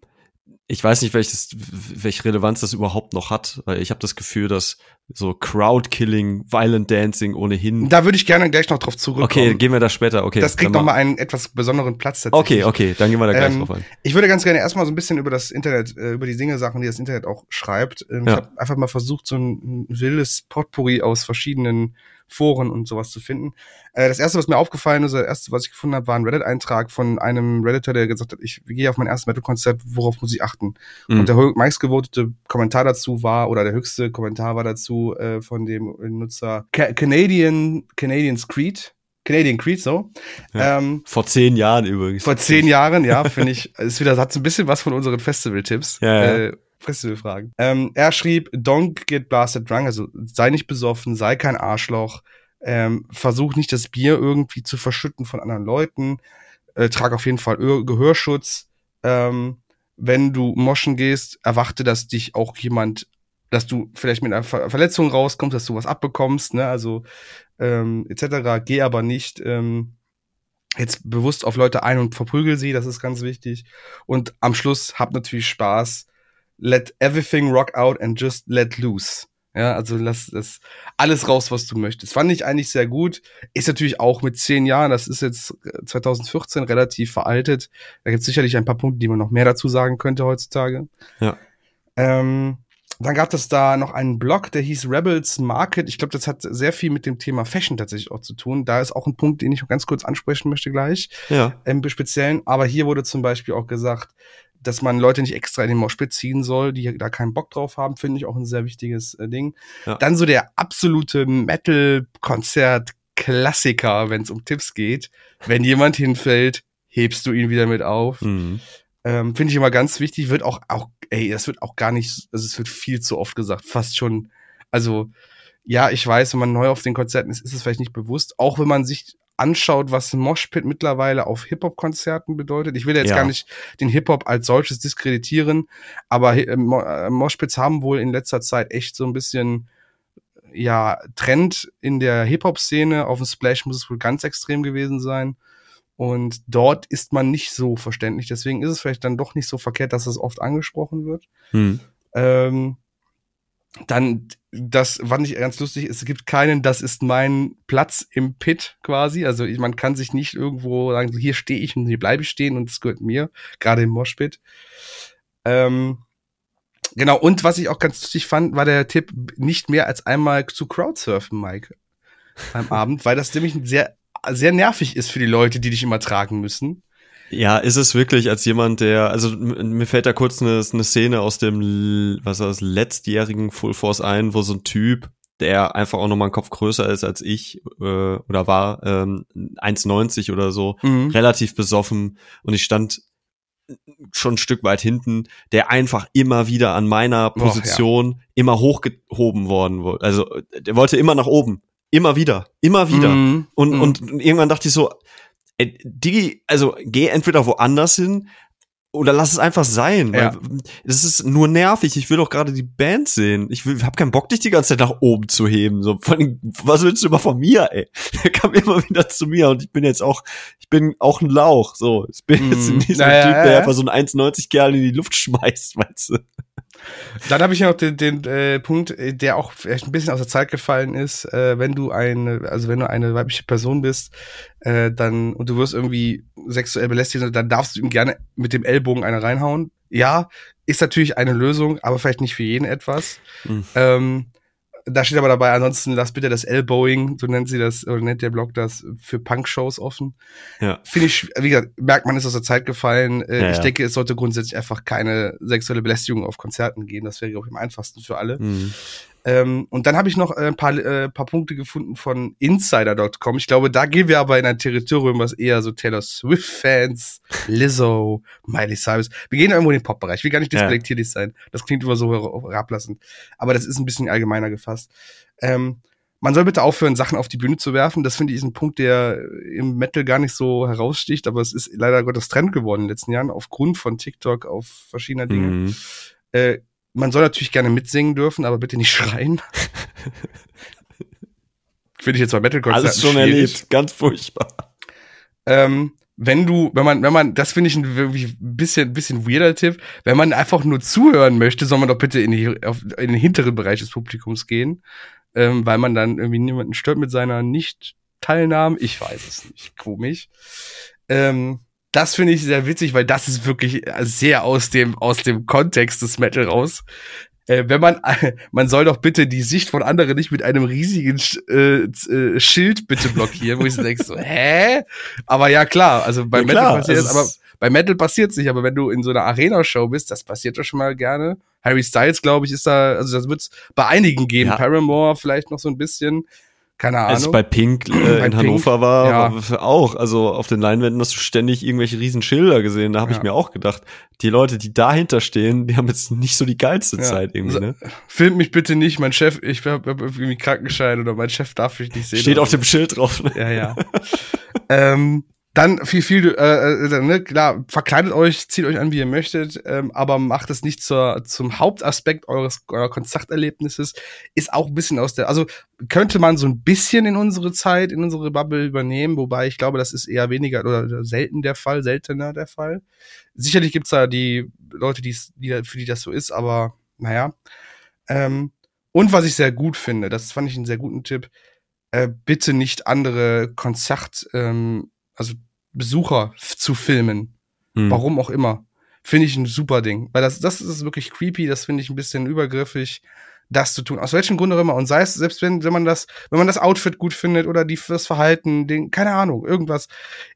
ich weiß nicht, welches, welche Relevanz das überhaupt noch hat, weil ich habe das Gefühl, dass so Crowd-Killing, Violent Dancing ohnehin. Da würde ich gerne gleich noch drauf zurückkommen. Okay, gehen wir da später. Okay. Das kriegt noch mal einen etwas besonderen Platz tatsächlich. Okay, okay, dann gehen wir da gleich ähm, drauf ein. Ich würde ganz gerne erstmal so ein bisschen über das Internet, äh, über die Dinge-Sachen, die das Internet auch schreibt. Ähm, ja. Ich habe einfach mal versucht, so ein wildes Potpourri aus verschiedenen Foren und sowas zu finden. Äh, das erste, was mir aufgefallen ist, das erste, was ich gefunden habe, war ein Reddit-Eintrag von einem Redditor, der gesagt hat, ich gehe auf mein erstes Metal-Konzert, worauf muss ich achten? Mhm. Und der meistgevotete Kommentar dazu war, oder der höchste Kommentar war dazu äh, von dem Nutzer Ca Canadian, Canadians Creed. Canadian Creed, so. Ja, ähm, vor zehn Jahren übrigens. Vor zehn Jahren, ja, finde ich, [LAUGHS] ist wieder, hat so ein bisschen was von unseren Festival-Tipps. Ja, ja. Äh, Festivalfragen. Ähm, er schrieb, don't get blasted drunk, also sei nicht besoffen, sei kein Arschloch, ähm, versuch nicht das Bier irgendwie zu verschütten von anderen Leuten, äh, trag auf jeden Fall Gehörschutz. Ähm, wenn du moschen gehst, erwarte, dass dich auch jemand, dass du vielleicht mit einer Ver Verletzung rauskommst, dass du was abbekommst, ne, also ähm, etc. Geh aber nicht ähm, jetzt bewusst auf Leute ein und verprügel sie, das ist ganz wichtig. Und am Schluss hab natürlich Spaß. Let everything rock out and just let loose. Ja, also lass das alles raus, was du möchtest. Fand ich eigentlich sehr gut. Ist natürlich auch mit zehn Jahren, das ist jetzt 2014 relativ veraltet. Da gibt es sicherlich ein paar Punkte, die man noch mehr dazu sagen könnte heutzutage. Ja. Ähm, dann gab es da noch einen Blog, der hieß Rebels Market. Ich glaube, das hat sehr viel mit dem Thema Fashion tatsächlich auch zu tun. Da ist auch ein Punkt, den ich noch ganz kurz ansprechen möchte gleich. Ja. Im Speziellen. Aber hier wurde zum Beispiel auch gesagt, dass man Leute nicht extra in den Moshpit ziehen soll, die da keinen Bock drauf haben, finde ich auch ein sehr wichtiges äh, Ding. Ja. Dann so der absolute Metal-Konzert-Klassiker, wenn es um Tipps geht. Wenn jemand hinfällt, hebst du ihn wieder mit auf. Mhm. Ähm, Finde ich immer ganz wichtig, wird auch, auch, ey, das wird auch gar nicht, also es wird viel zu oft gesagt, fast schon, also, ja, ich weiß, wenn man neu auf den Konzerten ist, ist es vielleicht nicht bewusst, auch wenn man sich anschaut, was Moshpit mittlerweile auf Hip-Hop-Konzerten bedeutet. Ich will jetzt ja. gar nicht den Hip-Hop als solches diskreditieren, aber äh, äh, Moshpits haben wohl in letzter Zeit echt so ein bisschen ja, Trend in der Hip-Hop-Szene. Auf dem Splash muss es wohl ganz extrem gewesen sein. Und dort ist man nicht so verständlich. Deswegen ist es vielleicht dann doch nicht so verkehrt, dass es oft angesprochen wird. Hm. Ähm, dann, das fand ich ganz lustig, es gibt keinen, das ist mein Platz im Pit quasi. Also man kann sich nicht irgendwo sagen, so, hier stehe ich und hier bleibe ich stehen und es gehört mir, gerade im Moshpit. Ähm, genau, und was ich auch ganz lustig fand, war der Tipp, nicht mehr als einmal zu Crowdsurfen, Mike, am [LAUGHS] Abend, weil das nämlich sehr, sehr nervig ist für die Leute, die dich immer tragen müssen. Ja, ist es wirklich als jemand, der, also mir fällt da kurz eine, eine Szene aus dem, was war das, letztjährigen Full Force ein, wo so ein Typ, der einfach auch nochmal einen Kopf größer ist als ich äh, oder war, ähm, 1,90 oder so, mhm. relativ besoffen und ich stand schon ein Stück weit hinten, der einfach immer wieder an meiner Position Och, ja. immer hochgehoben worden wurde. Also der wollte immer nach oben. Immer wieder, immer wieder. Mhm. Und, mhm. und irgendwann dachte ich so, Digi, also geh entweder woanders hin oder lass es einfach sein. Ja. es ist nur nervig. Ich will doch gerade die Band sehen. Ich will, hab keinen Bock, dich die ganze Zeit nach oben zu heben. So, allem, was willst du immer von mir, ey? [LAUGHS] Der kam immer wieder zu mir und ich bin jetzt auch, ich bin auch ein Lauch. So, ich bin jetzt mm, nicht so ein naja, Typ, der ja. einfach so einen 1,90 Kerl in die Luft [LAUGHS] schmeißt, weißt du. Dann habe ich noch den, den äh, Punkt, äh, der auch vielleicht ein bisschen aus der Zeit gefallen ist, äh, wenn du eine, also wenn du eine weibliche Person bist, äh, dann und du wirst irgendwie sexuell belästigt, dann darfst du ihm gerne mit dem Ellbogen eine reinhauen. Ja, ist natürlich eine Lösung, aber vielleicht nicht für jeden etwas. Mhm. Ähm, da steht aber dabei, ansonsten lass bitte das Elbowing, so nennt sie das, oder nennt der Blog das, für Punk-Shows offen. Ja. Finde ich, wie gesagt, merkt man, ist aus der Zeit gefallen. Äh, ja, ich ja. denke, es sollte grundsätzlich einfach keine sexuelle Belästigung auf Konzerten geben. Das wäre, glaube ich, am einfachsten für alle. Mhm. Ähm, und dann habe ich noch äh, ein paar, äh, paar Punkte gefunden von Insider.com. Ich glaube, da gehen wir aber in ein Territorium, was eher so Taylor Swift-Fans, Lizzo, Miley Cyrus. Wir gehen irgendwo in den Pop-Bereich. Ich will gar nicht despektierlich ja. sein. Das klingt immer so herablassend. Aber das ist ein bisschen allgemeiner gefasst. Ähm, man soll bitte aufhören, Sachen auf die Bühne zu werfen. Das finde ich ist ein Punkt, der im Metal gar nicht so heraussticht, aber es ist leider Gottes Trend geworden in den letzten Jahren, aufgrund von TikTok, auf verschiedener Dinge. Mhm. Äh, man soll natürlich gerne mitsingen dürfen, aber bitte nicht schreien. [LAUGHS] Finde ich jetzt bei Metal Konzerten Alles schon schwierig. erlebt, ganz furchtbar. Ähm, wenn du, wenn man, wenn man, das finde ich ein wirklich bisschen, bisschen weirder Tipp, wenn man einfach nur zuhören möchte, soll man doch bitte in, die, auf, in den hinteren Bereich des Publikums gehen, ähm, weil man dann irgendwie niemanden stört mit seiner Nicht-Teilnahme. Ich weiß es nicht, komisch. Ähm, das finde ich sehr witzig, weil das ist wirklich sehr aus dem, aus dem Kontext des Metal raus. äh, wenn man, [LAUGHS] man soll doch bitte die Sicht von anderen nicht mit einem riesigen äh, äh, Schild bitte blockieren, wo ich so denke so, [LAUGHS] hä? Aber ja klar, also bei Ja, Metal klar, passiert es es, aber bei Metal passiert es nicht, aber wenn du in so einer Arena-Show bist, das passiert doch schon mal gerne. Harry Styles, glaube ich, ist da, also das wird es bei einigen geben. Ja. Paramore vielleicht noch so ein bisschen. Keine Ahnung. Als es bei Pink äh, Bei in Pink, Hannover war, ja. auch. Also auf den Leinwänden hast du ständig irgendwelche riesen Schilder gesehen. Da habe ich Ja. mir auch gedacht, die Leute, die dahinter stehen, die haben jetzt nicht so die geilste Ja. Zeit irgendwie. Ne? Filmt mich bitte nicht, mein Chef, ich habe hab irgendwie Krankenschein oder mein Chef darf mich nicht sehen. Steht auf dem Schild drauf. Ne? Ja, ja. ähm, dann viel, viel, äh, äh, ne, klar, verkleidet euch, zieht euch an, wie ihr möchtet, ähm, aber macht es nicht zur, zum Hauptaspekt eures eurer Konzerterlebnisses. Ist auch ein bisschen aus der, also könnte man so ein bisschen in unsere Zeit, in unsere Bubble übernehmen, wobei ich glaube, das ist eher weniger oder selten der Fall, seltener der Fall. Sicherlich gibt's da die Leute, die, für die das so ist, aber naja. Ähm, und was ich sehr gut finde, das fand ich einen sehr guten Tipp, äh, bitte nicht andere Konzert, ähm, also Besucher zu filmen. Hm. Warum auch immer. Finde ich ein super Ding. Weil das, das ist wirklich creepy, das finde ich ein bisschen übergriffig, das zu tun. Aus welchem Grund auch immer. Und sei es, selbst wenn, wenn man das, wenn man das Outfit gut findet oder die, das Verhalten, den, keine Ahnung, irgendwas.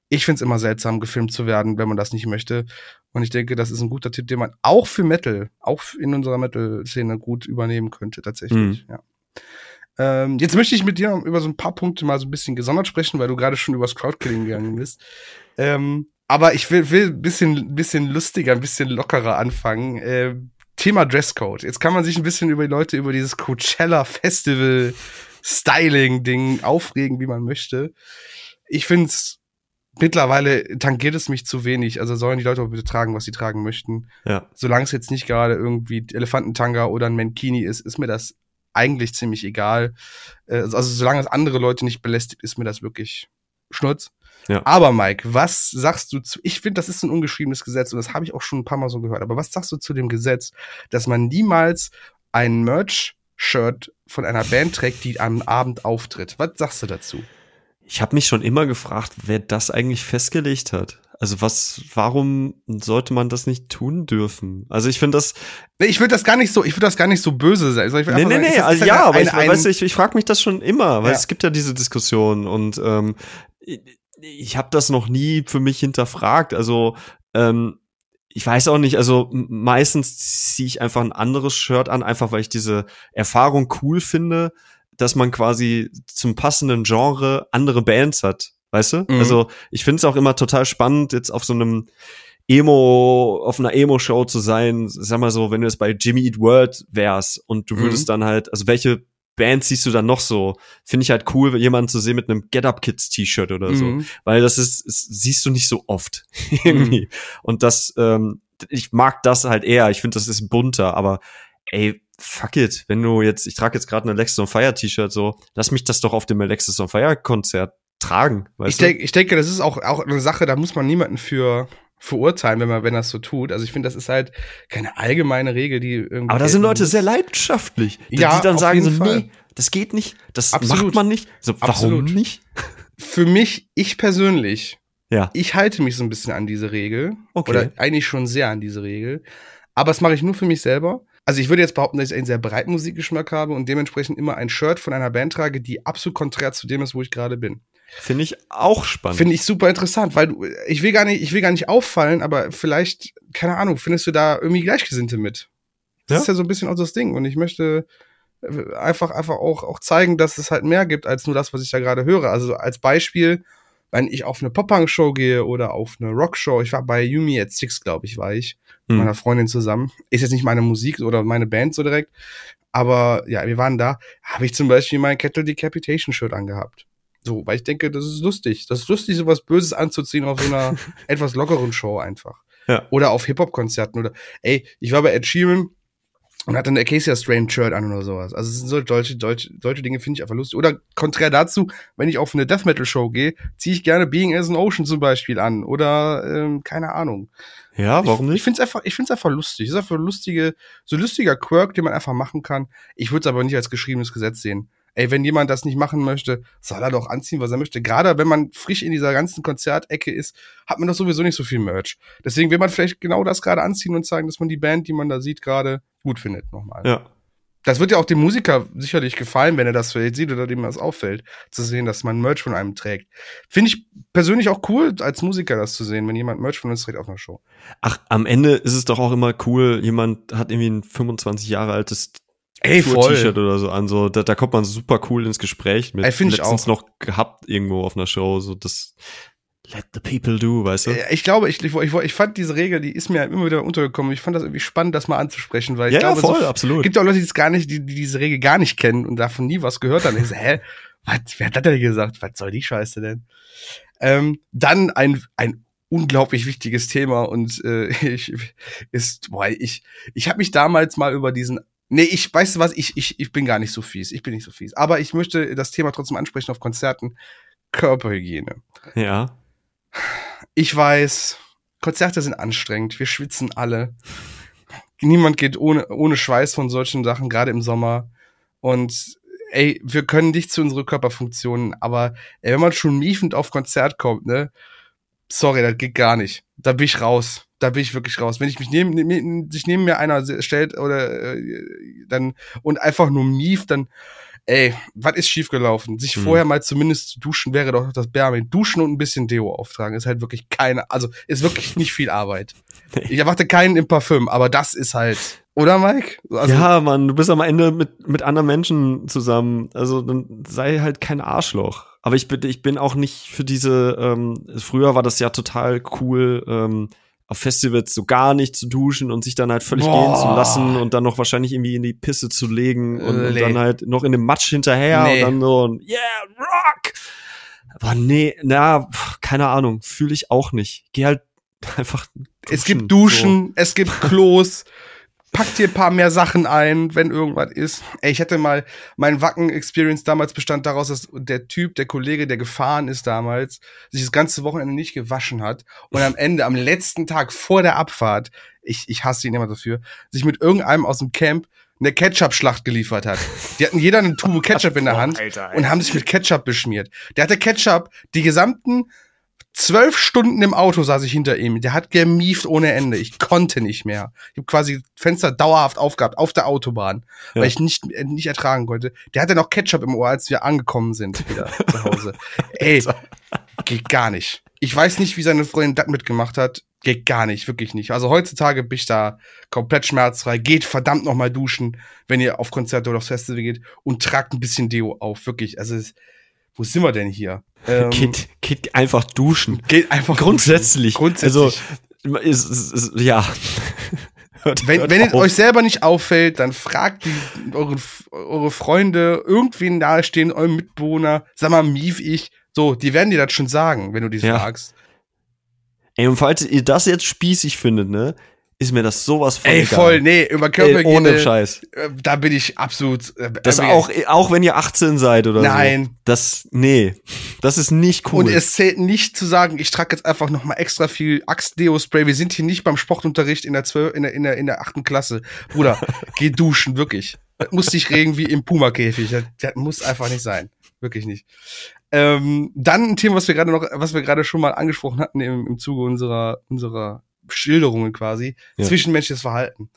Ich finde es immer seltsam, gefilmt zu werden, wenn man das nicht möchte. Und ich denke, das ist ein guter Tipp, den man auch für Metal, auch in unserer Metal-Szene gut übernehmen könnte, tatsächlich. Ja. Ähm, jetzt möchte ich mit dir über so ein paar Punkte mal so ein bisschen gesondert sprechen, weil du gerade schon übers Crowdkilling gegangen bist. Ähm, aber ich will, will ein bisschen, bisschen lustiger, ein bisschen lockerer anfangen. Ähm, Thema Dresscode. Jetzt kann man sich ein bisschen über die Leute über dieses Coachella Festival Styling Ding aufregen, wie man möchte. Ich finde es mittlerweile tangiert es mich zu wenig. Also sollen die Leute auch bitte tragen, was sie tragen möchten. Ja. Solange es jetzt nicht gerade irgendwie Elefantentanga oder ein Mankini ist, ist mir das eigentlich ziemlich egal. Äh, Also solange es andere Leute nicht belästigt, ist mir das wirklich Schnurz. Ja. Aber Mike, was sagst du zu, ich finde, das ist ein ungeschriebenes Gesetz und das habe ich auch schon ein paar Mal so gehört, aber was sagst du zu dem Gesetz, dass man niemals ein Merch-Shirt von einer Band trägt, die am Abend auftritt? Was sagst du dazu? Ich habe mich schon immer gefragt, wer das eigentlich festgelegt hat. Also was, warum sollte man das nicht tun dürfen? Also ich finde das, Nee, ich würde das gar nicht so, ich würde das gar nicht so böse sein. Also ich nee, nee, sagen, nee, ist- also ja, halt aber ein- ich, ein- weißt du, ich, ich frage mich das schon immer, weil Ja. es gibt ja diese Diskussion und ähm, ich, ich habe das noch nie für mich hinterfragt. Also ähm, ich weiß auch nicht, also meistens ziehe ich einfach ein anderes Shirt an, einfach weil ich diese Erfahrung cool finde, dass man quasi zum passenden Genre andere Bands hat. Weißt du? Mhm. Also ich finde es auch immer total spannend, jetzt auf so einem Emo, auf einer Emo-Show zu sein, sag mal so, wenn du jetzt bei Jimmy Eat World wärst und du Mhm. würdest dann halt, also welche Bands siehst du dann noch so? Finde ich halt cool, jemanden zu sehen mit einem Get Up Kids T-Shirt oder so. Mhm. Weil das ist, ist, siehst du nicht so oft [LAUGHS] irgendwie. Und das, ähm, ich mag das halt eher. Ich finde, das ist bunter, aber ey, fuck it, wenn du jetzt, ich trage jetzt gerade ein Alexis on Fire T-Shirt, so, lass mich das doch auf dem Alexis on Fire Konzert tragen, weißt Ich, denk, ich denke, das ist auch, auch eine Sache, da muss man niemanden für verurteilen, wenn man, wenn das so tut. Also ich finde, das ist halt keine allgemeine Regel, die irgendwie. Aber da sind Leute sehr leidenschaftlich, die, Ja, die dann sagen so, Fall. nee, das geht nicht, das Absolut. macht man nicht. So, warum Absolut. nicht? Für mich, ich persönlich, Ja, ich halte mich so ein bisschen an diese Regel. Okay. Oder eigentlich schon sehr an diese Regel. Aber das mache ich nur für mich selber. Also ich würde jetzt behaupten, dass ich einen sehr breiten Musikgeschmack habe und dementsprechend immer ein Shirt von einer Band trage, die absolut konträr zu dem ist, wo ich gerade bin. finde ich auch spannend. Finde ich super interessant, weil du, ich will gar nicht, ich will gar nicht auffallen, aber vielleicht, keine Ahnung, findest du da irgendwie Gleichgesinnte mit. Das Ja. ist ja so ein bisschen auch das Ding. Und ich möchte äh, einfach, einfach auch, auch zeigen, dass es halt mehr gibt als nur das, was ich da gerade höre. Also als Beispiel, wenn ich auf eine Pop-Punk-Show gehe oder auf eine Rock-Show, ich war bei Yumi at Six, glaube ich, war ich, mit Hm. meiner Freundin zusammen. Ist jetzt nicht meine Musik oder meine Band so direkt, aber ja, wir waren da, habe ich zum Beispiel mein Kettle Decapitation Shirt angehabt. So, weil ich denke, das ist lustig. Das ist lustig, sowas Böses anzuziehen auf so einer [LAUGHS] etwas lockeren Show einfach. Ja. Oder auf Hip-Hop-Konzerten oder, ey, ich war bei Ed Sheeran und hatte ein Acacia Strain Shirt an oder sowas. Also es sind so solche, solche, solche Dinge finde ich einfach lustig. Oder konträr dazu, wenn ich auf eine Death Metal Show gehe, ziehe ich gerne Being as an Ocean zum Beispiel an. Oder, ähm, keine Ahnung. Ja, warum Ich, ich nicht? finde es einfach, ich find's einfach lustig. Es ist einfach lustige, so lustiger Quirk, den man einfach machen kann. Ich würde es aber nicht als geschriebenes Gesetz sehen. ey, wenn jemand das nicht machen möchte, soll er doch anziehen, was er möchte. Gerade wenn man frisch in dieser ganzen Konzertecke ist, hat man doch sowieso nicht so viel Merch. Deswegen will man vielleicht genau das gerade anziehen und zeigen, dass man die Band, die man da sieht, gerade gut findet nochmal. Ja. Das wird ja auch dem Musiker sicherlich gefallen, wenn er das vielleicht sieht oder dem das auffällt, zu sehen, dass man Merch von einem trägt. Finde ich persönlich auch cool, als Musiker das zu sehen, wenn jemand Merch von uns trägt auf einer Show. Ach, am Ende ist es doch auch immer cool, jemand hat irgendwie ein 25 Jahre altes. T-Shirt oder so an, so da, da kommt man super cool ins Gespräch mit. Ey, find ich letztens auch. noch gehabt irgendwo auf einer Show, so das Let the people do, weißt du? Ich glaube, ich, ich, ich, fand diese Regel, die ist mir immer wieder untergekommen. Ich fand das irgendwie spannend, das mal anzusprechen, weil ich ja, glaube, voll, so, absolut. gibt auch Leute, die es gar nicht, die, die diese Regel gar nicht kennen und davon nie was gehört haben. Ich so, hä, was, wer hat das denn gesagt? Was soll die Scheiße denn? Ähm, dann ein, ein unglaublich wichtiges Thema und äh, [LAUGHS] ich ist, boah, ich, ich habe mich damals mal über diesen Nee, ich weißt du was, ich, ich, ich bin gar nicht so fies. Ich bin nicht so fies. Aber ich möchte das Thema trotzdem ansprechen auf Konzerten. Körperhygiene. Ja. Ich weiß, Konzerte sind anstrengend, wir schwitzen alle. Niemand geht ohne, ohne Schweiß von solchen Sachen, gerade im Sommer. Und ey, wir können nicht zu unseren Körperfunktionen, aber ey, wenn man schon miefend auf Konzert kommt, ne, sorry, das geht gar nicht. Da bin ich raus. Da bin ich wirklich raus. Wenn ich mich neben, neben sich neben mir einer stellt oder äh, dann und einfach nur mief, dann ey, was ist schiefgelaufen? Sich Mhm. vorher mal zumindest zu duschen wäre doch das Bärme. Duschen und ein bisschen Deo auftragen ist halt wirklich keine, also ist wirklich nicht viel Arbeit. [LAUGHS] Ich erwarte keinen im Parfüm, aber das ist halt, oder Mike? Also, ja, Mann, du bist am Ende mit, mit anderen Menschen zusammen. Also dann sei halt kein Arschloch. Aber ich bin, ich bin auch nicht für diese, ähm, früher war das ja total cool, ähm, auf Festivals so gar nicht zu duschen und sich dann halt völlig Boah. gehen zu lassen und dann noch wahrscheinlich irgendwie in die Pisse zu legen und, und Nee. dann halt noch in dem Matsch hinterher Nee. und dann so und yeah, rock! Aber nee, na, keine Ahnung, fühle ich auch nicht. Geh halt [LAUGHS] einfach es gibt Duschen, es gibt Klos. [LAUGHS] Pack dir ein paar mehr Sachen ein, wenn irgendwas ist. Ey, ich hatte mal, mein Wacken-Experience damals bestand daraus, dass der Typ, der Kollege, der gefahren ist damals, sich das ganze Wochenende nicht gewaschen hat und am Ende, am letzten Tag vor der Abfahrt, ich, ich hasse ihn immer dafür, sich mit irgendeinem aus dem Camp eine Ketchup-Schlacht geliefert hat. Die hatten jeder eine Tube Ketchup in der [LAUGHS] Hand und haben sich mit Ketchup beschmiert. Der hatte Ketchup die gesamten zwölf Stunden im Auto saß ich hinter ihm. Der hat gemieft ohne Ende. Ich konnte nicht mehr. Ich habe quasi Fenster dauerhaft aufgehabt auf der Autobahn, Ja. weil ich nicht äh, nicht ertragen konnte. Der hatte noch Ketchup im Ohr, als wir angekommen sind wieder zu Hause. [LAUGHS] Ey, geht gar nicht. Ich weiß nicht, wie seine Freundin das mitgemacht hat. Geht gar nicht, wirklich nicht. Also heutzutage bin ich da komplett schmerzfrei. Geht verdammt noch mal duschen, wenn ihr auf Konzerte oder aufs Festival geht und tragt ein bisschen Deo auf. Wirklich. Also es, wo sind wir denn hier? Ähm, Geht, geht einfach duschen. geht einfach Grundsätzlich. Grundsätzlich. Also, ist, ist, ist, ja. [LAUGHS] Hört- Wenn, hört wenn es euch selber nicht auffällt, dann fragt die, eure, eure Freunde, irgendwen nahestehen, euren Mitbewohner, sag mal, mief ich. So, die werden dir das schon sagen, wenn du die Ja. fragst. Ey, und falls ihr das jetzt spießig findet, ne, ist mir das sowas von Ey, egal. voll, nee, über Ey, Körperhygiene, ohne Scheiß. äh, da bin ich absolut. Äh, Das äh, auch, auch wenn ihr 18 seid oder so. Nein. Das, nee. Das ist nicht cool. Und es zählt nicht zu sagen, ich trage jetzt einfach noch mal extra viel Axt-Deo-Spray. Wir sind hier nicht beim Sportunterricht in der, 12, in der, in der, in der achten Klasse. Bruder, [LAUGHS] geh duschen, wirklich. Das muss dich regen wie im Puma-Käfig. Das, das muss einfach nicht sein. Wirklich nicht. Ähm, dann ein Thema, was wir gerade noch, was wir gerade schon mal angesprochen hatten im, im Zuge unserer, unserer Schilderungen quasi. Ja. Zwischenmenschliches Verhalten.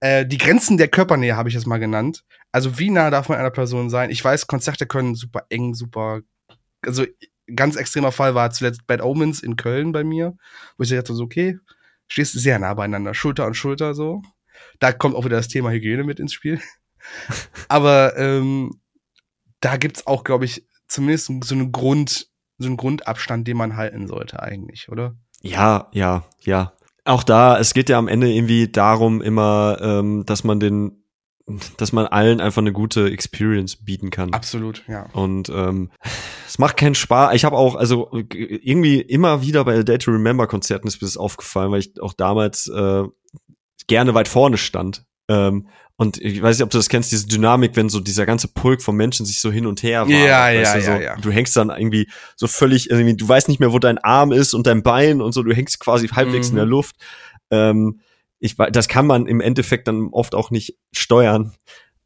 Äh, die Grenzen der Körpernähe habe ich es mal genannt. Also wie nah darf man einer Person sein? Ich weiß, Konzerte können super eng, super also ganz extremer Fall war zuletzt Bad Omens in Köln bei mir, wo ich dachte so, okay, stehst sehr nah beieinander, Schulter an Schulter so. Da kommt auch wieder das Thema Hygiene mit ins Spiel. [LAUGHS] Aber ähm, da gibt's auch, glaube ich, zumindest so einen Grund, so einen Grundabstand, den man halten sollte eigentlich, oder? Ja, ja, ja. Auch da, es geht ja am Ende irgendwie darum immer, ähm, dass man den, dass man allen einfach eine gute Experience bieten kann. Absolut, ja. Und ähm, es macht keinen Spaß. Ich habe auch, also irgendwie immer wieder bei Day to Remember Konzerten ist mir das aufgefallen, weil ich auch damals äh, gerne weit vorne stand. Ähm, und ich weiß nicht, ob du das kennst, diese Dynamik, wenn so dieser ganze Pulk von Menschen sich so hin und her wabert, Ja, ja, du, so, ja, ja. Du hängst dann irgendwie so völlig, irgendwie, du weißt nicht mehr, wo dein Arm ist und dein Bein und so, du hängst quasi halbwegs Mhm. in der Luft. Ähm, ich, das kann man im Endeffekt dann oft auch nicht steuern.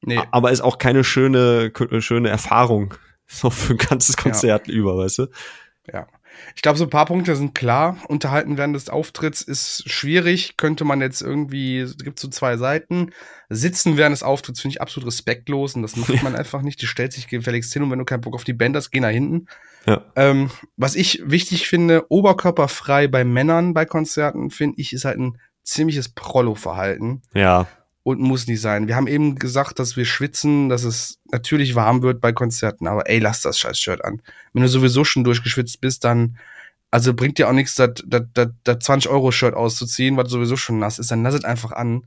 Nee. Aber ist auch keine schöne, schöne Erfahrung. [LAUGHS] So für ein ganzes Konzert ja. über, weißt du? Ja. Ich glaube, so ein paar Punkte sind klar. Unterhalten während des Auftritts ist schwierig. Könnte man jetzt irgendwie, es gibt so zwei Seiten. Sitzen während des Auftritts finde ich absolut respektlos und das macht [LAUGHS] man einfach nicht. Die stellt sich gefälligst hin und wenn du keinen Bock auf die Band hast, geh nach hinten. Ja. Ähm, was ich wichtig finde, oberkörperfrei bei Männern bei Konzerten, finde ich, ist halt ein ziemliches Prollo-Verhalten. Ja und muss nicht sein. Wir haben eben gesagt, dass wir schwitzen, dass es natürlich warm wird bei Konzerten, aber ey, lass das scheiß Shirt an. Wenn du sowieso schon durchgeschwitzt bist, dann, also bringt dir auch nichts, das, das, das, das 20-Euro-Shirt auszuziehen, was sowieso schon nass ist, dann lass es einfach an.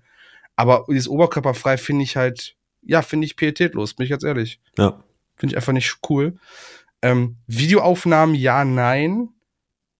Aber dieses Oberkörperfrei finde ich halt, ja, finde ich pietätlos, bin ich ganz ehrlich. Ja. Finde ich einfach nicht cool. Ähm, Videoaufnahmen, ja, nein.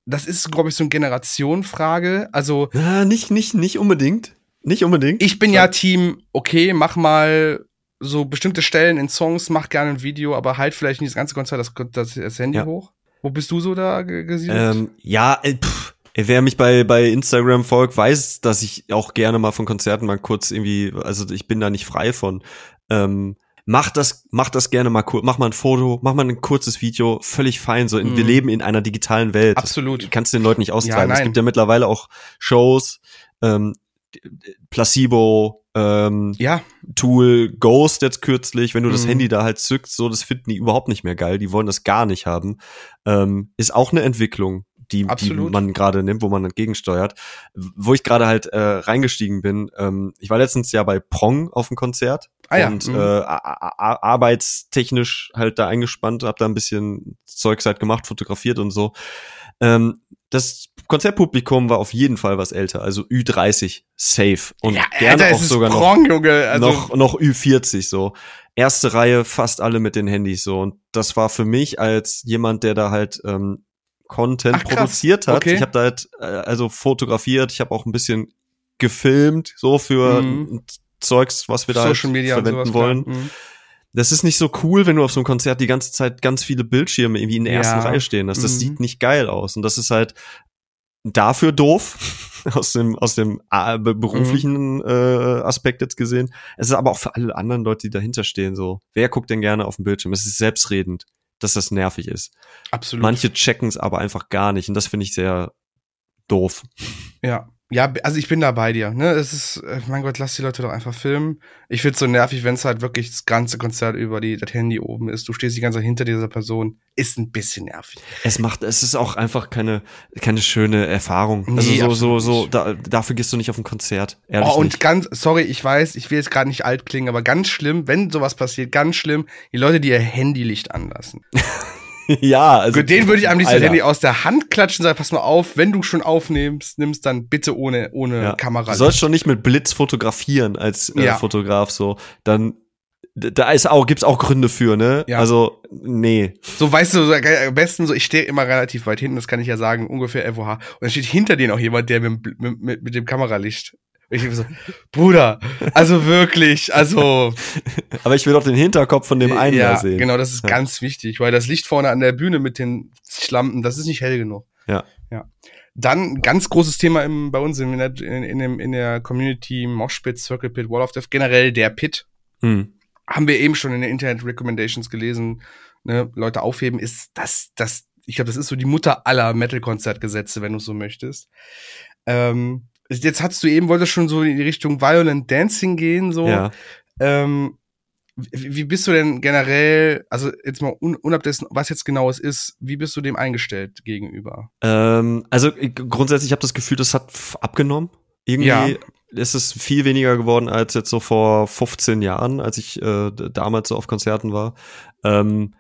Das ist, glaube ich, so eine Generationenfrage. Also. Ja, nicht, nicht, nicht unbedingt. Nicht unbedingt. Ich bin ja Team, okay, mach mal so bestimmte Stellen in Songs, mach gerne ein Video, aber halt vielleicht nicht das ganze Konzert das, das, das Handy ja. hoch. Wo bist du so da gesiedelt? Ähm, ja, äh, pff, wer mich bei, bei Instagram folgt, weiß, dass ich auch gerne mal von Konzerten mal kurz irgendwie, also ich bin da nicht frei von. Ähm, mach das, mach das gerne mal kurz, mach mal ein Foto, mach mal ein kurzes Video, völlig fein. So, in, mm. wir mhm. leben in einer digitalen Welt. Absolut. Das kannst du den Leuten nicht austreiben. Ja, es gibt ja mittlerweile auch Shows, ähm, Placebo, ähm, ja. Tool, Ghost jetzt kürzlich, wenn du das mhm. Handy da halt zückst, so, das finden die überhaupt nicht mehr geil, die wollen das gar nicht haben. Ähm, ist auch eine Entwicklung, die, die man gerade nimmt, wo man entgegensteuert. Wo ich gerade halt äh, reingestiegen bin, ähm, ich war letztens ja bei Prong auf dem Konzert ah, ja. und mhm. äh, arbeitstechnisch halt da eingespannt, hab da ein bisschen Zeugs halt gemacht, fotografiert und so. Ähm, das Konzertpublikum war auf jeden Fall was älter, also Ü30 safe und ja, gerne Alter, auch sogar Prong, noch, also noch noch Ü40 so. Erste Reihe fast alle mit den Handys so und das war für mich als jemand, der da halt ähm, Content Ach, produziert hat. Okay. Ich habe da halt äh, also fotografiert, ich habe auch ein bisschen gefilmt so für mhm. Zeugs, was wir da halt verwenden wollen. Mhm das ist nicht so cool, wenn du auf so einem Konzert die ganze Zeit ganz viele Bildschirme irgendwie in der ersten Reihe stehen hast. Das mhm. sieht nicht geil aus. Und das ist halt dafür doof, [LAUGHS] aus dem, aus dem äh, beruflichen mhm. äh, Aspekt jetzt gesehen. Es ist aber auch für alle anderen Leute, die dahinter stehen, so. Wer guckt denn gerne auf den Bildschirm? Es ist selbstredend, dass das nervig ist. Absolut. Manche checken es aber einfach gar nicht. Und das finde ich sehr doof. Ja. Ja, also ich bin da bei dir. Ne? Es ist, äh, mein Gott, lass die Leute doch einfach filmen. Ich find's so nervig, wenn es halt wirklich das ganze Konzert über die, das Handy oben ist. Du stehst die ganze Zeit hinter dieser Person. Ist ein bisschen nervig. Es macht, es ist auch einfach keine, keine schöne Erfahrung. Also nee, so, so, so, da, dafür gehst du nicht auf ein Konzert. Ehrlich oh, und nicht. ganz, sorry, ich weiß, ich will jetzt gerade nicht alt klingen, aber ganz schlimm, wenn sowas passiert, ganz schlimm, die Leute, die ihr Handylicht anlassen. [LAUGHS] [LAUGHS] ja, also. Für den würde ich am liebsten Handy aus der Hand klatschen sagen, pass mal auf, wenn du schon aufnimmst, nimmst dann bitte ohne, ohne ja. Kamera. Du sollst schon nicht mit Blitz fotografieren als äh, ja. Fotograf, so. Dann, da ist auch, gibt's auch Gründe für, ne? Ja. Also, nee. So, weißt du, so, am besten so, ich stehe immer relativ weit hinten, das kann ich ja sagen, ungefähr FOH. Und dann steht hinter denen auch jemand, der mit, mit, mit, mit dem Kameralicht ich so, Bruder, also wirklich, also. [LAUGHS] Aber ich will doch den Hinterkopf von dem einen ja, sehen. Genau, das ist ja. ganz wichtig, weil das Licht vorne an der Bühne mit den Schlampen, das ist nicht hell genug. Ja. Ja. Dann ganz großes Thema im, bei uns in der, in, in, dem, in der Community Moshpit, Circle Pit, Wall of Death, generell der Pit. Hm. Haben wir eben schon in den Internet Recommendations gelesen, ne, Leute aufheben, ist das, das, ich glaube, das ist so die Mutter aller Metal-Konzertgesetze, wenn du so möchtest. Ähm, jetzt hast du eben, wolltest schon so in die Richtung Violent Dancing gehen, so. Ja. Ähm, wie, bist du denn generell, also jetzt mal un, unab dessen, was jetzt genau es ist, wie bist du dem eingestellt gegenüber? Ähm, also grundsätzlich, ich habe das Gefühl, das hat abgenommen. Irgendwie ja. ist es viel weniger geworden als jetzt so vor 15 Jahren, als ich äh, damals so auf Konzerten war. Ähm,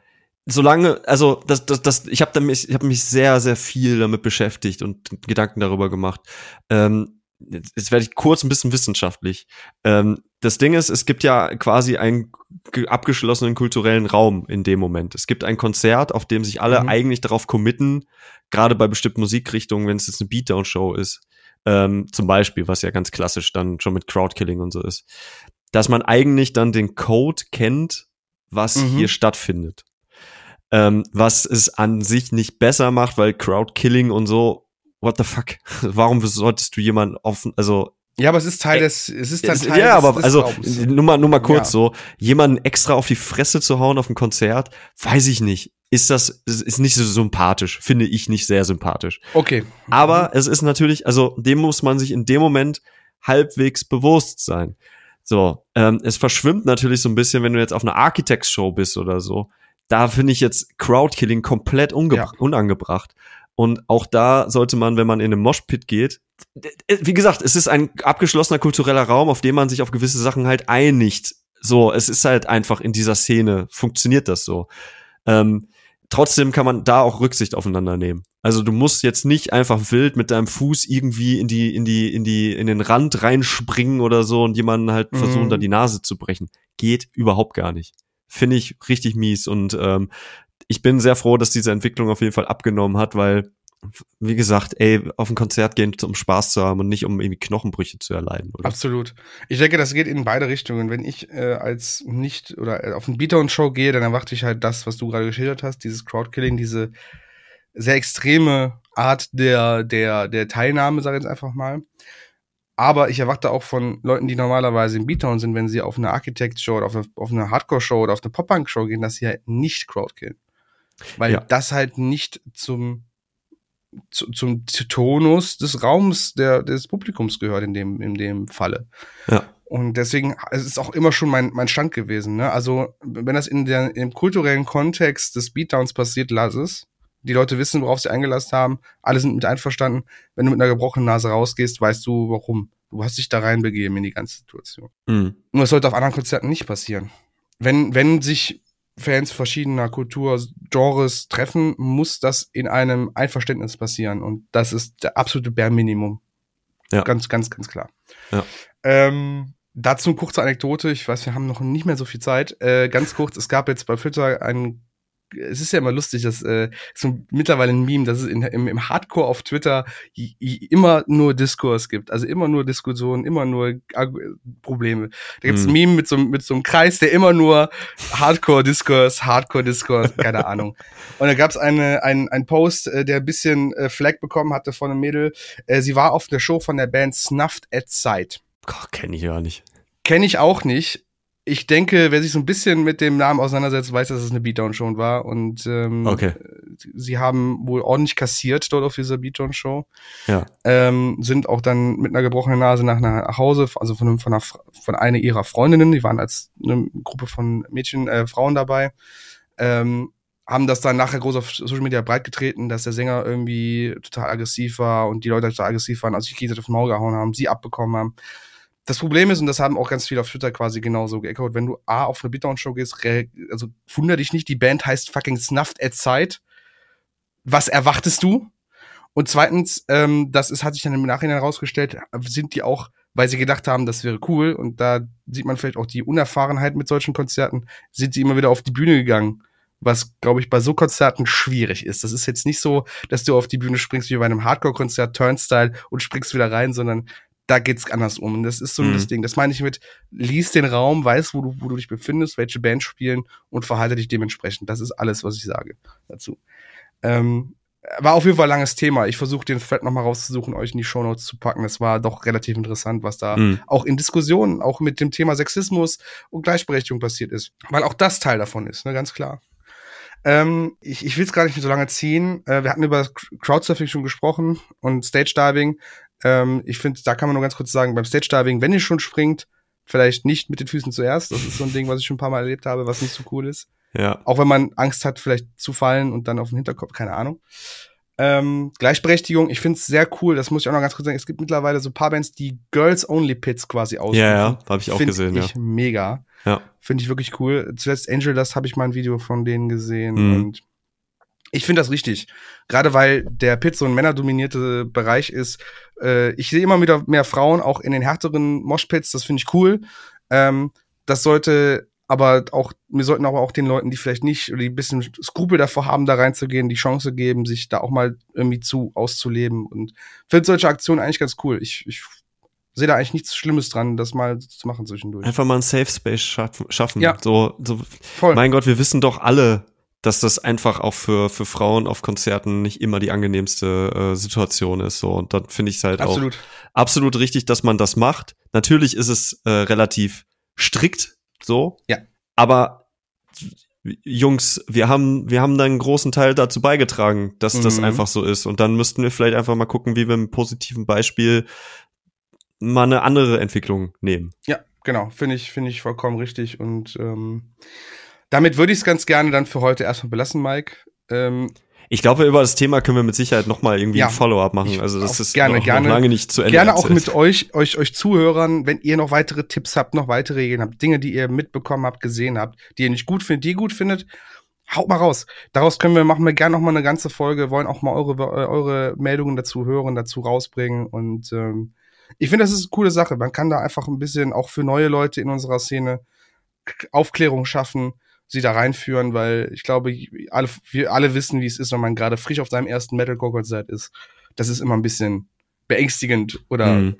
solange, also das, das, das, ich habe mich, ich habe mich sehr, sehr viel damit beschäftigt und Gedanken darüber gemacht. Ähm, jetzt werde ich kurz ein bisschen wissenschaftlich. Ähm, das Ding ist, es gibt ja quasi einen abgeschlossenen kulturellen Raum in dem Moment. Es gibt ein Konzert, auf dem sich alle mhm. eigentlich darauf committen, gerade bei bestimmten Musikrichtungen, wenn es jetzt eine Beatdown-Show ist, ähm, zum Beispiel, was ja ganz klassisch dann schon mit Crowdkilling und so ist, dass man eigentlich dann den Code kennt, was mhm. hier stattfindet. Ähm, was es an sich nicht besser macht, weil Crowdkilling und so what the fuck? [LAUGHS] Warum solltest du jemanden offen, also Ja, aber es ist Teil des, es ist dann Teil ja, des, aber des also Glaubens. nur mal, nur mal kurz Ja. so, jemanden extra auf die Fresse zu hauen auf dem Konzert, weiß ich nicht. Ist das, ist nicht so sympathisch, finde ich nicht sehr sympathisch. Okay. Aber es ist natürlich, also dem muss man sich in dem Moment halbwegs bewusst sein. So, ähm, es verschwimmt natürlich so ein bisschen, wenn du jetzt auf einer Architects-Show bist oder so. Da finde ich jetzt Crowdkilling komplett Ja. unangebracht. Und auch da sollte man, wenn man in einen Moshpit geht, wie gesagt, es ist ein abgeschlossener kultureller Raum, auf dem man sich auf gewisse Sachen halt einigt. So, es ist halt einfach in dieser Szene, funktioniert das so. Ähm, trotzdem kann man da auch Rücksicht aufeinander nehmen. Also du musst jetzt nicht einfach wild mit deinem Fuß irgendwie in die, in die, in die, in den Rand reinspringen oder so und jemanden halt Mhm. versuchen, da die Nase zu brechen. Geht überhaupt gar nicht. Finde ich richtig mies und ähm, ich bin sehr froh, dass diese Entwicklung auf jeden Fall abgenommen hat, weil, wie gesagt, ey, auf ein Konzert gehen, um Spaß zu haben und nicht um irgendwie Knochenbrüche zu erleiden. Oder? Absolut. Ich denke, das geht in beide Richtungen. Wenn ich äh, als nicht oder äh, auf eine Beatdown-Show gehe, dann erwarte ich halt das, was du gerade geschildert hast, dieses Crowdkilling, diese sehr extreme Art der, der, der Teilnahme, sag ich jetzt einfach mal. Aber ich erwarte auch von Leuten, die normalerweise im Beatdown sind, wenn sie auf eine Architect-Show oder auf eine, eine Hardcore-Show oder auf eine Pop-Punk-Show gehen, dass sie halt nicht Crowdkillen. Weil Ja. das halt nicht zum, zu, zum Tonus des Raums der, des Publikums gehört in dem, in dem Falle. Ja. Und deswegen, es ist auch immer schon mein, mein Stand gewesen. Ne? Also, wenn das in der, im kulturellen Kontext des Beatdowns passiert, lass es. Die Leute wissen, worauf sie eingelassen haben. Alle sind mit einverstanden. Wenn du mit einer gebrochenen Nase rausgehst, weißt du, warum. Du hast dich da reinbegeben in die ganze Situation. Mhm. Nur es sollte auf anderen Konzerten nicht passieren. Wenn, wenn sich Fans verschiedener Kulturgenres treffen, muss das in einem Einverständnis passieren. Und das ist der absolute Bärminimum. Ja. Ganz, ganz, ganz klar. Ja. Ähm, dazu eine kurze Anekdote. Ich weiß, wir haben noch nicht mehr so viel Zeit. Äh, ganz kurz, es gab jetzt bei Twitter einen es ist ja immer lustig, dass äh, so mittlerweile ein Meme, dass es in, im, im Hardcore auf Twitter immer nur Diskurs gibt. Also immer nur Diskussionen, immer nur Argu- Probleme. Da gibt's ein Hm. Meme mit so, einem- mit so einem Kreis, der immer nur Hardcore-Diskurs, Hardcore-Diskurs, keine Ahnung. Und da gab's eine, ein, ein Post, äh, der ein bisschen äh, Flag bekommen hatte von einem Mädel. Äh, sie war auf der Show von der Band Snuffed at Sight. Kenne ich ja nicht. Kenne ich auch nicht. Ich denke, wer sich so ein bisschen mit dem Namen auseinandersetzt, weiß, dass es eine Beatdown-Show war. Und ähm, Okay. sie haben wohl ordentlich kassiert dort auf dieser Beatdown-Show. Ja. Ähm, sind auch dann mit einer gebrochenen Nase nach, nach Hause, also von, einem- von, einer, von einer ihrer Freundinnen, die waren als eine Gruppe von Mädchen, äh, Frauen dabei, ähm, haben das dann nachher groß auf Social Media breitgetreten, dass der Sänger irgendwie total aggressiv war und die Leute total aggressiv waren, also sich gegenseitig auf den Maul gehauen haben, sie abbekommen haben. Das Problem ist, und das haben auch ganz viele auf Twitter quasi genauso geechoed, wenn du A auf eine Beatdown-Show gehst, also wunder dich nicht, die Band heißt fucking Snuffed at Sight. Was erwartest du? Und zweitens, ähm, das ist, hat sich dann im Nachhinein herausgestellt, sind die auch, weil sie gedacht haben, das wäre cool, und da sieht man vielleicht auch die Unerfahrenheit mit solchen Konzerten, sind sie immer wieder auf die Bühne gegangen. Was, glaube ich, bei so Konzerten schwierig ist. Das ist jetzt nicht so, dass du auf die Bühne springst wie bei einem Hardcore-Konzert, Turnstyle und springst wieder rein, sondern da geht's anders um. Und das ist so Mhm. das Ding. Das meine ich mit, lies den Raum, weiß, wo du, wo du dich befindest, welche Band spielen und verhalte dich dementsprechend. Das ist alles, was ich sage dazu. Ähm, war auf jeden Fall ein langes Thema. Ich versuche den Thread nochmal rauszusuchen, euch in die Shownotes zu packen. Das war doch relativ interessant, was da Mhm. auch in Diskussionen, auch mit dem Thema Sexismus und Gleichberechtigung passiert ist. Weil auch das Teil davon ist, ne, ganz klar. Ähm, ich ich will es gar nicht so lange ziehen. Äh, wir hatten über Crowdsurfing schon gesprochen und Stage Diving. Ähm, ich finde, da kann man nur ganz kurz sagen, beim Stage Diving, wenn ihr schon springt, vielleicht nicht mit den Füßen zuerst. Das ist so ein Ding, was ich schon ein paar Mal erlebt habe, was nicht so cool ist. Ja. Auch wenn man Angst hat, vielleicht zu fallen und dann auf den Hinterkopf, keine Ahnung. Ähm, Gleichberechtigung, ich finde es sehr cool, das muss ich auch noch ganz kurz sagen. Es gibt mittlerweile so ein paar Bands, die Girls-Only-Pits quasi ausrufen. Ja, ja, habe ich auch Find gesehen, ja. ich mega. Ja. Finde ich wirklich cool. Zuletzt Angel, das habe ich mal ein Video von denen gesehen Mhm. und ich finde das richtig. Gerade weil der Pit so ein männerdominierte Bereich ist. Äh, ich sehe immer wieder mehr Frauen, auch in den härteren Moshpits, das finde ich cool. Ähm, das sollte aber auch, wir sollten aber auch den Leuten, die vielleicht nicht oder die ein bisschen Skrupel davor haben, da reinzugehen, die Chance geben, sich da auch mal irgendwie zu auszuleben. Und finde solche Aktionen eigentlich ganz cool. Ich, ich sehe da eigentlich nichts Schlimmes dran, das mal zu machen zwischendurch. Einfach mal ein Safe Space schaffen. schaffen. Ja. So, so, Voll. mein Gott, wir wissen doch alle, dass das einfach auch für, für Frauen auf Konzerten nicht immer die angenehmste äh, Situation ist. So. Und dann finde ich es halt absolut. auch absolut richtig, dass man das macht. Natürlich ist es äh, relativ strikt so. Ja. Aber Jungs, wir haben, wir haben da einen großen Teil dazu beigetragen, dass mhm. das einfach so ist. Und dann müssten wir vielleicht einfach mal gucken, wie wir mit positiven Beispiel mal eine andere Entwicklung nehmen. Ja, genau. Finde ich, finde ich vollkommen richtig. Und ähm, damit würde ich es ganz gerne dann für heute erstmal belassen, Mike. Ähm, ich glaube, über das Thema können wir mit Sicherheit noch mal irgendwie ja, ein Follow-up machen. Also das ist gerne, noch, gerne, noch lange nicht zu Ende. Gerne erzählt. auch mit euch, euch, euch Zuhörern, wenn ihr noch weitere Tipps habt, noch weitere Regeln habt, Dinge, die ihr mitbekommen habt, gesehen habt, die ihr nicht gut findet, die ihr gut findet, haut mal raus. Daraus können wir, machen wir gerne noch mal eine ganze Folge, wollen auch mal eure, äh, eure Meldungen dazu hören, dazu rausbringen und ähm, ich finde, das ist eine coole Sache. Man kann da einfach ein bisschen auch für neue Leute in unserer Szene Aufklärung schaffen, sie da reinführen, weil ich glaube, alle, wir alle wissen, wie es ist, wenn man gerade frisch auf seinem ersten Metalcore-Konzert ist. Das ist immer ein bisschen beängstigend oder mhm.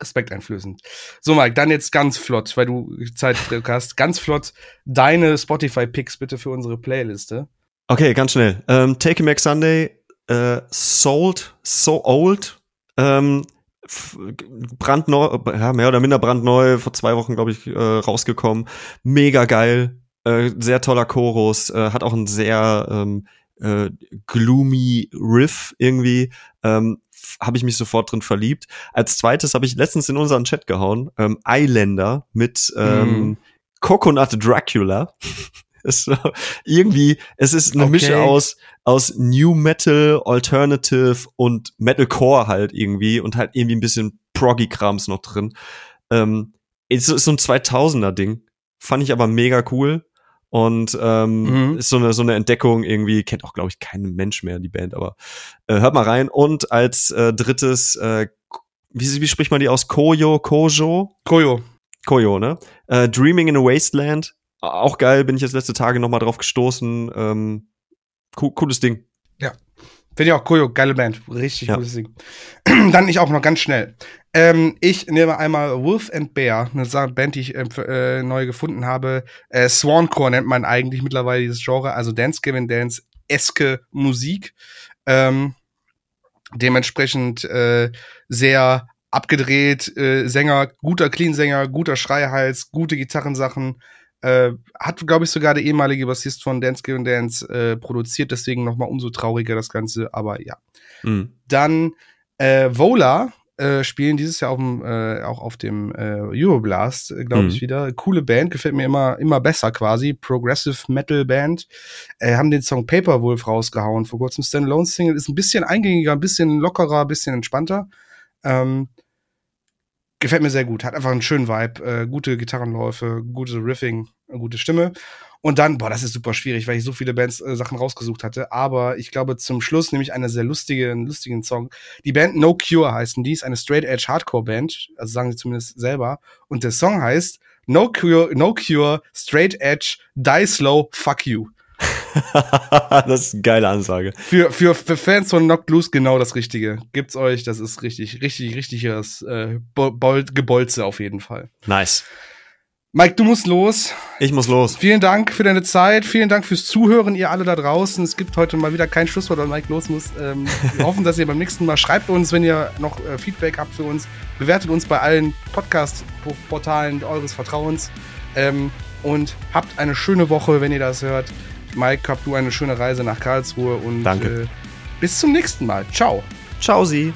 respekteinflößend. So, Mike, dann jetzt ganz flott, weil du Zeit hast, ganz flott deine Spotify-Picks bitte für unsere Playliste. Okay, ganz schnell. Ähm, Take a Mac Sunday, äh, Sold, So Old, ähm, brandneu, ja, mehr oder minder brandneu, vor zwei Wochen, glaube ich, äh, rausgekommen. Mega geil, äh, sehr toller Chorus, äh, hat auch einen sehr ähm, äh, gloomy Riff irgendwie. Ähm, habe ich mich sofort drin verliebt. Als zweites habe ich letztens in unseren Chat gehauen, ähm, Islander mit ähm, mm. Coconut Dracula. [LAUGHS] ist so, irgendwie, es ist eine okay. Mische aus, aus New Metal, Alternative und Metalcore halt irgendwie und halt irgendwie ein bisschen Proggy-Krams noch drin. Ähm, ist, ist so ein 2000er-Ding. Fand ich aber mega cool. Und ähm, mhm. ist so eine, so eine Entdeckung irgendwie, kennt auch, glaube ich, kein Mensch mehr, die Band, aber äh, hört mal rein. Und als äh, drittes, äh, wie, wie spricht man die aus? Koyo, Kojo? Koyo. Koyo, ne? Äh, Dreaming in a Wasteland auch geil, bin ich jetzt letzte Tage nochmal drauf gestoßen. Ähm, co cooles Ding. Finde ich auch cool, geile Band. Richtig ja. cooles Ding. [CLEARS THROAT] Dann ich auch noch ganz schnell. Ähm, ich nehme einmal Wolf and Bear, eine Band, die ich äh, äh, neu gefunden habe. Äh, Swancore nennt man eigentlich mittlerweile dieses Genre, also Dance Given Dance eske Musik. Ähm, dementsprechend äh, sehr abgedreht, äh, Sänger, guter Clean-Sänger, guter Schreihals, gute Gitarrensachen, äh, hat, glaube ich, sogar der ehemalige Bassist von Dance Give Dance äh, produziert, deswegen nochmal umso trauriger das Ganze, aber ja. Mhm. Dann äh, Vola äh, spielen dieses Jahr auf dem, äh, auch auf dem äh, Euroblast, äh, glaube ich, mhm. wieder. Coole Band, gefällt mir immer, immer besser quasi. Progressive Metal Band. Haben den Song Paper Wolf rausgehauen vor kurzem. Standalone Single ist ein bisschen eingängiger, ein bisschen lockerer, ein bisschen entspannter. Ähm, gefällt mir sehr gut. Hat einfach einen schönen Vibe, äh, gute Gitarrenläufe, gute Riffing, gute Stimme. Und dann, boah, das ist super schwierig, weil ich so viele Bands äh, Sachen rausgesucht hatte. Aber ich glaube, zum Schluss nehme ich eine sehr lustige, einen lustigen Song. Die Band No Cure heißen die, ist eine Straight Edge Hardcore Band, also sagen sie zumindest selber. Und der Song heißt No Cure, No Cure, Straight Edge, Die Slow, Fuck You. [LAUGHS] das ist eine geile Ansage. Für, für, für Fans von Knocked Loose genau das Richtige. Gibt's euch, das ist richtig, richtig, richtiges äh, Gebolze auf jeden Fall. Nice. Mike, du musst los. Ich muss los. Vielen Dank für deine Zeit. Vielen Dank fürs Zuhören, ihr alle da draußen. Es gibt heute mal wieder kein Schlusswort, weil Mike los muss. Ähm, wir [LAUGHS] hoffen, dass ihr beim nächsten Mal schreibt uns, wenn ihr noch äh, Feedback habt für uns. Bewertet uns bei allen Podcast-Portalen eures Vertrauens. Ähm, und habt eine schöne Woche, wenn ihr das hört. Mike, hab du eine schöne Reise nach Karlsruhe und Danke. Äh, bis zum nächsten Mal. Ciao. Ciao, Sie.